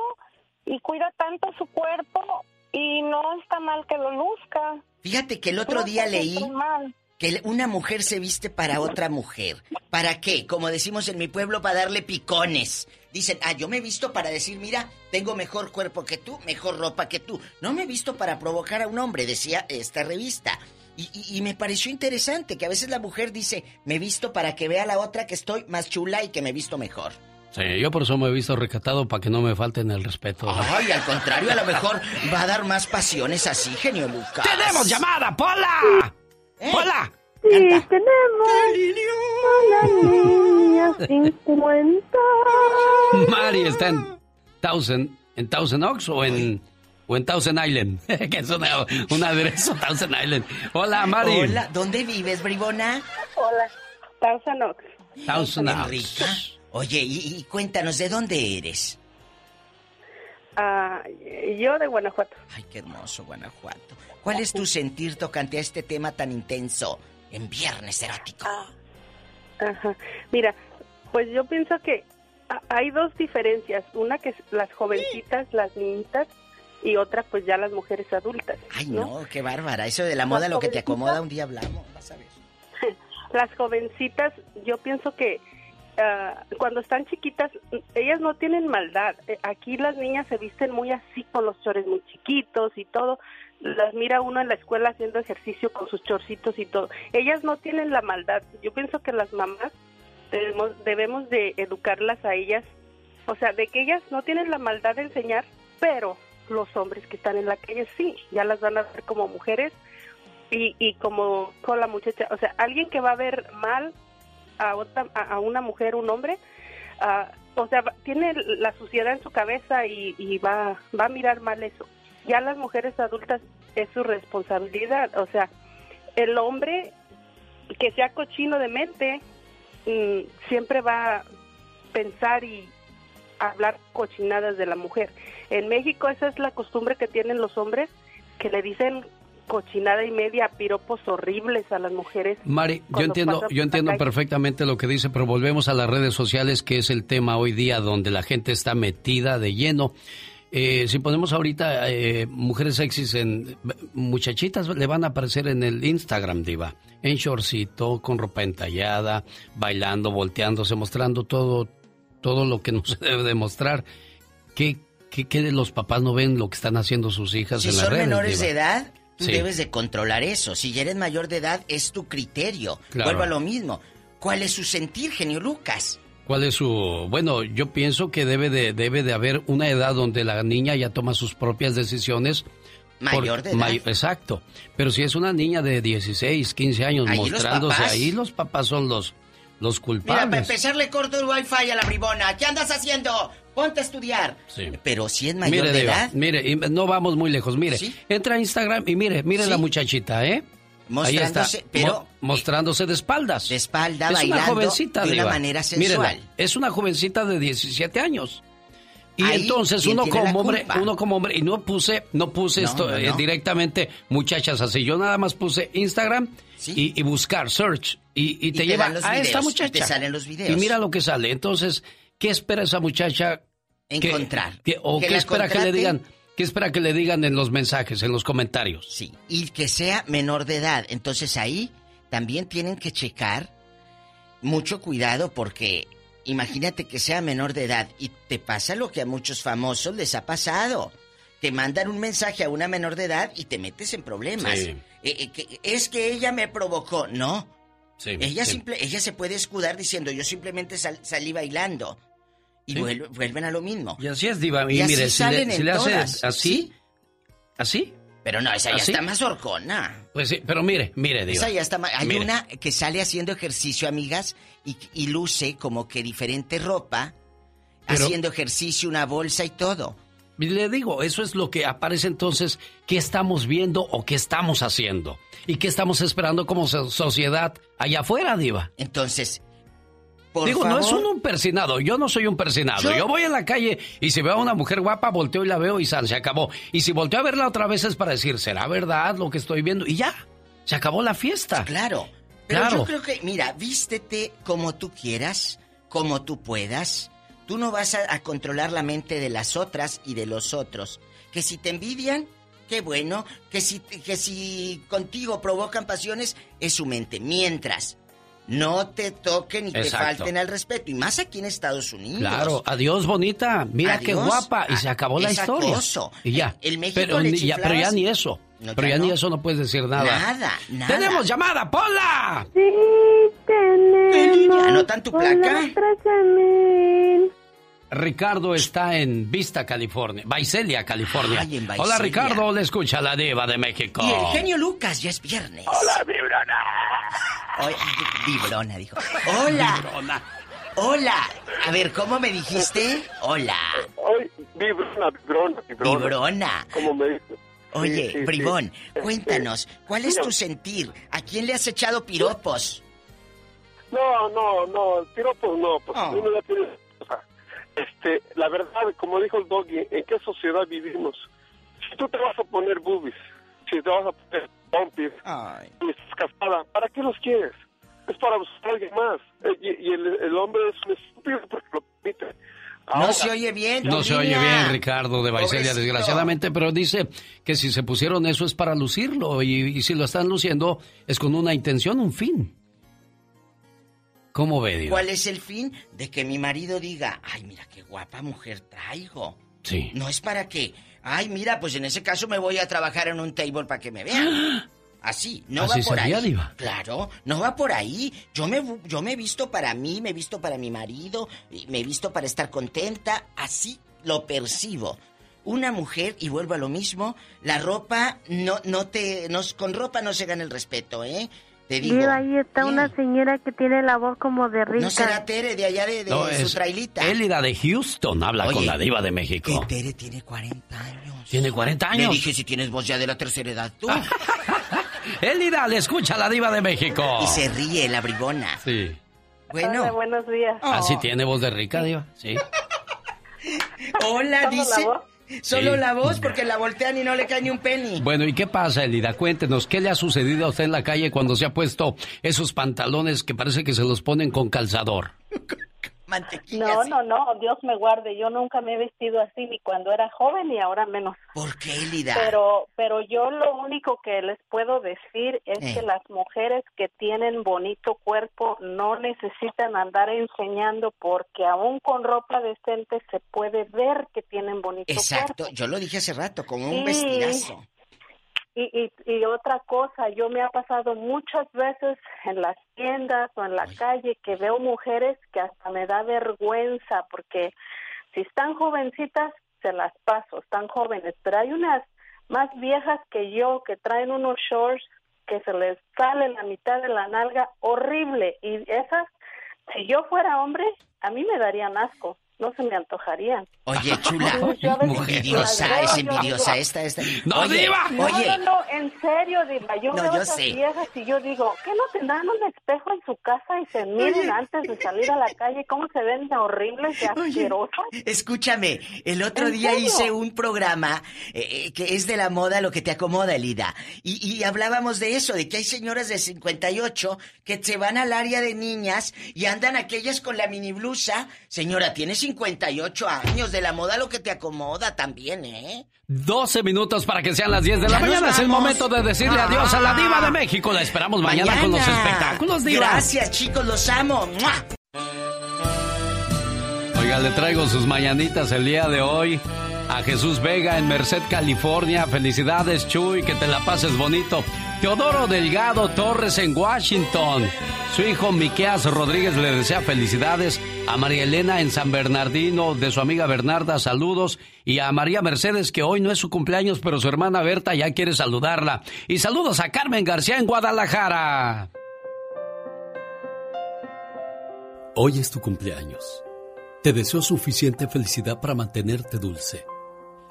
y cuida tanto su cuerpo y no está mal que lo luzca. Fíjate que el otro No día leí mal. Que una mujer se viste para otra mujer. ¿Para qué? Como decimos en mi pueblo, para darle picones. Dicen, ah, yo me he visto para decir, mira, tengo mejor cuerpo que tú, mejor ropa que tú. No me he visto para provocar a un hombre, decía esta revista. Y, y- y me pareció interesante que a veces la mujer dice, me he visto para que vea a la otra que estoy más chula y que me he visto mejor. Sí, yo por eso me he visto recatado para que no me falten el respeto. Ay, al contrario, a lo mejor va a dar más pasiones así, genio Lucas. ¡Tenemos llamada, Pola! ¿Eh? ¡Pola! Sí, tenemos a la línea 50. Mari está en Thousand, en Thousand Oaks o en, o en Thousand Island, <laughs> que es una, un aderezo Thousand Island. Hola, Mari. Hola, ¿dónde vives, bribona? Hola, Thousand Oaks. Thousand Oaks. rica. Oye, y, y cuéntanos, ¿de dónde eres? Ah, yo de Guanajuato. Ay, qué hermoso, Guanajuato. ¿Cuál es tu sentir tocante a este tema tan intenso en Viernes Erótico? Ajá. Mira, pues yo pienso que hay dos diferencias. Una que es las jovencitas, las niñitas, y otra pues ya las mujeres adultas. Ay, no, qué bárbara. Eso de la moda, lo que te acomoda, un día hablamos. Vas a ver. <laughs> Las jovencitas, yo pienso que ah, cuando están chiquitas, ellas no tienen maldad. Eh, Aquí las niñas se visten muy así, con los chores muy chiquitos y todo. Las mira uno en la escuela haciendo ejercicio con sus chorcitos y todo. Ellas no tienen la maldad. Yo pienso que las mamás debemos, debemos de educarlas a ellas. O sea, de que ellas no tienen la maldad de enseñar, pero los hombres que están en la calle sí, ya las van a ver como mujeres y, y como con la muchacha, o sea, alguien que va a ver mal a otra, a, una mujer, un hombre, ah, o sea, tiene la suciedad en su cabeza y, y va, va a mirar mal eso. Ya las mujeres adultas es su responsabilidad, o sea, el hombre que sea cochino de mente mm, siempre va a pensar y hablar cochinadas de la mujer. En México esa es la costumbre que tienen los hombres que le dicen cochinada y media, piropos horribles a las mujeres. Mari, yo entiendo, yo entiendo perfectamente lo que dice, pero volvemos a las redes sociales, que es el tema hoy día donde la gente está metida de lleno. Eh, si ponemos ahorita eh, mujeres sexys en muchachitas le van a aparecer en el Instagram diva en shortcito con ropa entallada bailando volteándose mostrando todo todo lo que no <laughs> se debe de mostrar ¿Qué, qué, qué de los papás no ven lo que están haciendo sus hijas Si en las son redes menores diva? de edad, tú Sí. debes de controlar eso. Si ya eres mayor de edad, es tu criterio. Claro. Vuelvo a lo mismo. ¿Cuál es su sentir, genio Lucas? ¿Cuál es su...? Bueno, yo pienso que debe de, debe de haber una edad donde la niña ya toma sus propias decisiones. Mayor de edad. may- exacto. Pero si es una niña de 16, 15 años Ahí mostrándose ahí, los papás son los, los Mira, para culpables. empezar le corto el wifi a la bribona. ¿Qué andas haciendo? Ponte a estudiar. Sí. Pero si es mayor Mire, de edad, mire, y no vamos muy lejos. Mire, ¿Sí? entra a Instagram y mire, mire Sí. la muchachita, ¿eh? Ahí está, Mostrándose, pero- mo- mostrándose de espaldas. de espalda, es una jovencita, de una manera Mírenla, sensual. es una jovencita de 17 años. Y Ahí, entonces ¿quién uno como hombre, uno como hombre, y no puse, no puse No, esto no, eh, directamente muchachas así. Yo nada más puse Instagram y, y buscar, search, y, y te, te lleva a esta videos, y muchacha. te salen los videos. Y mira lo que sale. Entonces, ¿qué espera esa muchacha? Encontrar. que- o Que qué espera que le digan, qué espera que le digan en los mensajes, en los comentarios. Sí, y que sea menor de edad. Entonces ahí también tienen que checar mucho cuidado porque imagínate que sea menor de edad y te pasa lo que a muchos famosos les ha pasado. Te mandan un mensaje a una menor de edad y te metes en problemas. Sí. Eh, eh, que- es que ella me provocó. No. Sí, ella, sí. simple, ella se puede escudar diciendo yo simplemente sal- salí bailando. Y Sí. vuelve- vuelven a lo mismo. Y así es, Diva. Y, Y mire, si le, en si le hace todas, así, así, Pero no, esa ya ¿Así? está más horcona. pues sí, pero mire, mire, Diva. Esa ya está ma- Hay Mire. una que sale haciendo ejercicio, amigas, y, y luce como que diferente ropa, Pero- haciendo ejercicio, una bolsa y todo. Le digo, eso es lo que aparece entonces, ¿qué estamos viendo o qué estamos haciendo? ¿Y qué estamos esperando como so- sociedad allá afuera, Diva? Entonces, por Digo, no es uno un persinado, yo no soy un persinado. Yo- Yo... voy en la calle y si veo a una mujer guapa, volteo y la veo y san, se acabó. Y si volteo a verla otra vez es para decir, ¿será verdad lo que estoy viendo? Y ya, se acabó la fiesta. Claro. Pero Claro. yo creo que, mira, vístete como tú quieras, como tú puedas. Tú no vas a, a controlar la mente de las otras y de los otros. Que si te envidian, qué bueno. Que si, que si contigo provocan pasiones, es su mente. Mientras no te toquen y te falten al respeto. Y más aquí en Estados Unidos. Claro, adiós bonita, mira qué guapa y se acabó la Es historia. acoso. Y ya. En México pero, le ni- ya, pero ya ni eso. No, pero ya ya ni eso no puedes decir nada. Nada, nada. Tenemos llamada, Pola. Sí, tenemos. ¿Anotan tu placa? 13,000. Ricardo está en Vista, California. Vaiselia, California. Ay, en Hola. Ricardo, le escucha la diva de México. Y el genio Lucas, ya es viernes. Hola, Vibrona. Oye, vibrona, dijo. Hola. Hola. A ver, ¿cómo me dijiste? Hola. Hoy, Vibrona, Vibrona, Vibrona. Vibrona. Como me dices. Oye, Sí. Bribón, Este, cuéntanos, ¿cuál es tu sentir? ¿A quién le has echado piropos? No, no, no, piropos no, porque Oh. uno ya tiene... este, la verdad, como dijo el Doggy, ¿en qué sociedad vivimos? Si tú te vas a poner boobies, si te vas a poner pompis, y estás casada, ¿para qué los quieres? Es para buscar a alguien más. Eh, Y, y el, el hombre es un estúpido porque lo permite. No se oye bien, No se oye bien, Ricardo de Vaiselia, Pobrecito. desgraciadamente, pero dice que si se pusieron eso es para lucirlo y, y si lo están luciendo es con una intención, un fin. ¿Cómo ve, Diva? ¿Cuál es el fin? De que mi marido diga, ay, mira qué guapa mujer traigo. Sí. No es para que, ay, mira, pues en ese caso me voy a trabajar en un table para que me vean. <gasps> Así, no Así va por sería, ahí. Diva. Claro, no va por ahí. Yo me, yo me he visto para mí, me he visto para mi marido, me he visto para estar contenta. Así lo percibo. Una mujer, y vuelvo a lo mismo, la ropa, no, no te, no, con ropa no se gana el respeto, ¿eh? Te digo. Mira, ahí está una señora que tiene la voz como de rica. No será Tere de allá de, de No, su es trailita. Élida de Houston habla Oye, con la diva de México. Que Tere tiene 40 años. ¿Tiene 40 años? Le dije si tienes voz ya de la tercera edad tú. <laughs> Élida, le escucha la diva de México. Y se ríe la bribona. Sí. Bueno. Hola, buenos días. Así tiene voz de rica, diva. Sí. <laughs> Hola, ¿Solo dice. la voz? Solo Sí. la voz <laughs> porque la voltean y no le cae ni un penny. Bueno, ¿y qué pasa, Elida? Cuéntenos, ¿qué le ha sucedido a usted en la calle cuando se ha puesto esos pantalones que parece que se los ponen con calzador? <laughs> No, no, no, Dios me guarde. Yo nunca me he vestido así ni cuando era joven ni ahora menos. ¿Por qué, Elida? Pero, pero yo lo único que les puedo decir es Eh. que las mujeres que tienen bonito cuerpo no necesitan andar enseñando porque aún con ropa decente se puede ver que tienen bonito Exacto, cuerpo. yo lo dije hace rato, con un vestidazo. Y, y, y otra cosa, yo me ha pasado muchas veces en las tiendas o en la calle que veo mujeres que hasta me da vergüenza porque si están jovencitas se las paso, están jóvenes, pero hay unas más viejas que yo que traen unos shorts que se les sale la mitad de la nalga horrible y esas, si yo fuera hombre, a mí me darían asco, no se me antojarían. Oye, <laughs> chula, envidiosa, es envidiosa esta, esta. ¡No, oye, diva! Oye, no, no, en serio, Diva. Yo No, veo yo esas sé. viejas y yo digo, ¿qué no tendrán un espejo en su casa y se miren antes de salir a la calle? ¿Cómo se ven de horribles y asquerosos? Escúchame, el otro ¿En día serio? hice un programa eh, eh, que es de la moda lo que te acomoda, Elida. Y, y hablábamos de eso, de que hay señoras de 58 que se van al área de niñas y andan aquellas con la mini blusa. Señora, tiene 58 años, de la moda lo que te acomoda también, ¿eh? 12 minutos para que sean las 10 de la mañana. Es el momento de decirle Ah. adiós a la diva de México. La esperamos mañana, con los espectáculos, diva. Gracias, chicos, los amo. ¡Mua! Oiga, le traigo sus mañanitas el día de hoy a Jesús Vega en Merced, California. Felicidades, Chuy, que te la pases bonito. Teodoro Delgado Torres en Washington. Su hijo Miqueas Rodríguez le desea felicidades. A María Elena en San Bernardino, de su amiga Bernarda, saludos. Y a María Mercedes, que hoy no es su cumpleaños, pero su hermana Berta ya quiere saludarla. Y saludos a Carmen García en Guadalajara. Hoy es tu cumpleaños. Te deseo suficiente felicidad para mantenerte dulce,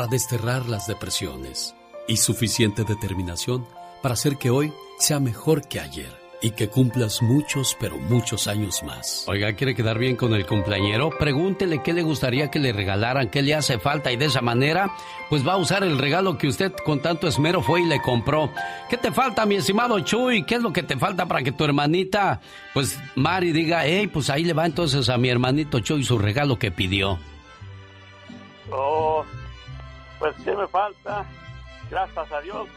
desterrar las depresiones y suficiente determinación para hacer que hoy sea mejor que ayer y que cumplas muchos, pero muchos años más. Oiga, ¿quiere quedar bien con el cumpleañero? Pregúntele qué le gustaría que le regalaran, qué le hace falta y de esa manera, pues va a usar el regalo que usted con tanto esmero fue y le compró. ¿Qué te falta, mi estimado Chuy? ¿Qué es lo que te falta para que tu hermanita, pues Mari, diga, hey, pues ahí le va entonces a mi hermanito Chuy su regalo que pidió? Oh, pues, ¿qué me falta? Gracias a Dios,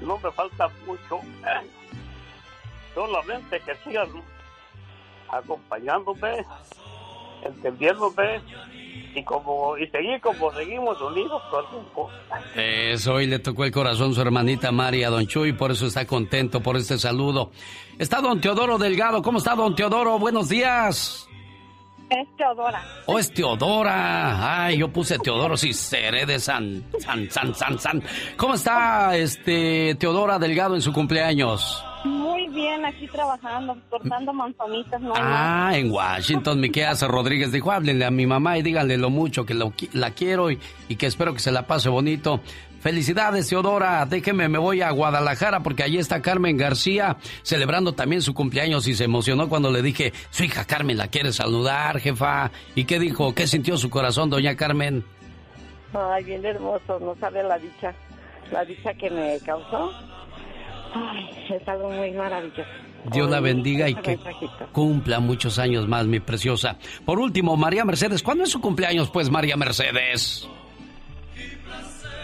no me falta mucho. <clears throat> Solamente que sigan acompañándome, entendiéndome y como y seguir como seguimos unidos por Eso, hoy le tocó el corazón su hermanita María, don Chuy, por eso está contento por este saludo. Está don Teodoro Delgado. ¿Cómo está don Teodoro? Buenos días. Es Teodora. Oh, es Teodora. Ay, yo puse Teodoro, si seré de San, San, San, San, San. ¿Cómo está este Teodora Delgado en su cumpleaños? Muy bien, aquí trabajando, cortando manzanitas. No ah, en Washington, Miqueas Rodríguez dijo, háblenle a mi mamá y díganle lo mucho que la quiero y, y que espero que se la pase bonito. Felicidades, Teodora. Déjeme, me voy a Guadalajara porque allí está Carmen García celebrando también su cumpleaños y se emocionó cuando le dije, su hija Carmen la quiere saludar, jefa. ¿Y qué dijo? ¿Qué sintió su corazón, doña Carmen? Ay, bien hermoso, no sabe la dicha, la dicha que me causó. Ay, es algo muy maravilloso. Dios la bendiga y que cumpla muchos años más, mi preciosa. Por último, María Mercedes, ¿cuándo es su cumpleaños, pues, María Mercedes?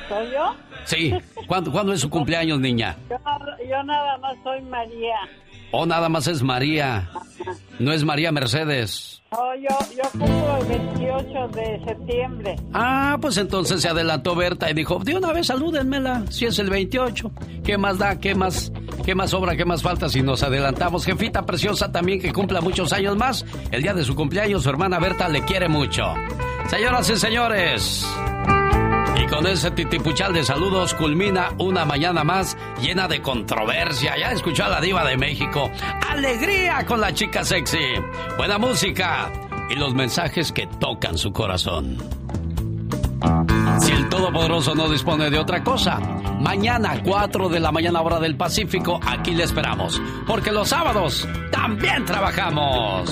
¿Soy yo? Sí. ¿Cuándo, es su cumpleaños, niña? Yo, nada más soy María. Oh, nada más es María. No es María Mercedes. Oh, yo, yo cumplo el 28 de septiembre. Ah, pues entonces se adelantó Berta y dijo, de una vez salúdenmela, si es el 28. ¿Qué más da? ¿Qué más, qué más sobra? ¿Qué más falta si nos adelantamos? Jefita preciosa también que cumpla muchos años más. El día de su cumpleaños, su hermana Berta le quiere mucho. Señoras y señores. Y con ese titipuchal de saludos culmina una mañana más llena de controversia. Ya escuchó a la diva de México. Alegría con la chica sexy. Buena música y los mensajes que tocan su corazón. Si el Todopoderoso no dispone de otra cosa, mañana 4 de la mañana hora del Pacífico, aquí le esperamos. Porque los sábados también trabajamos.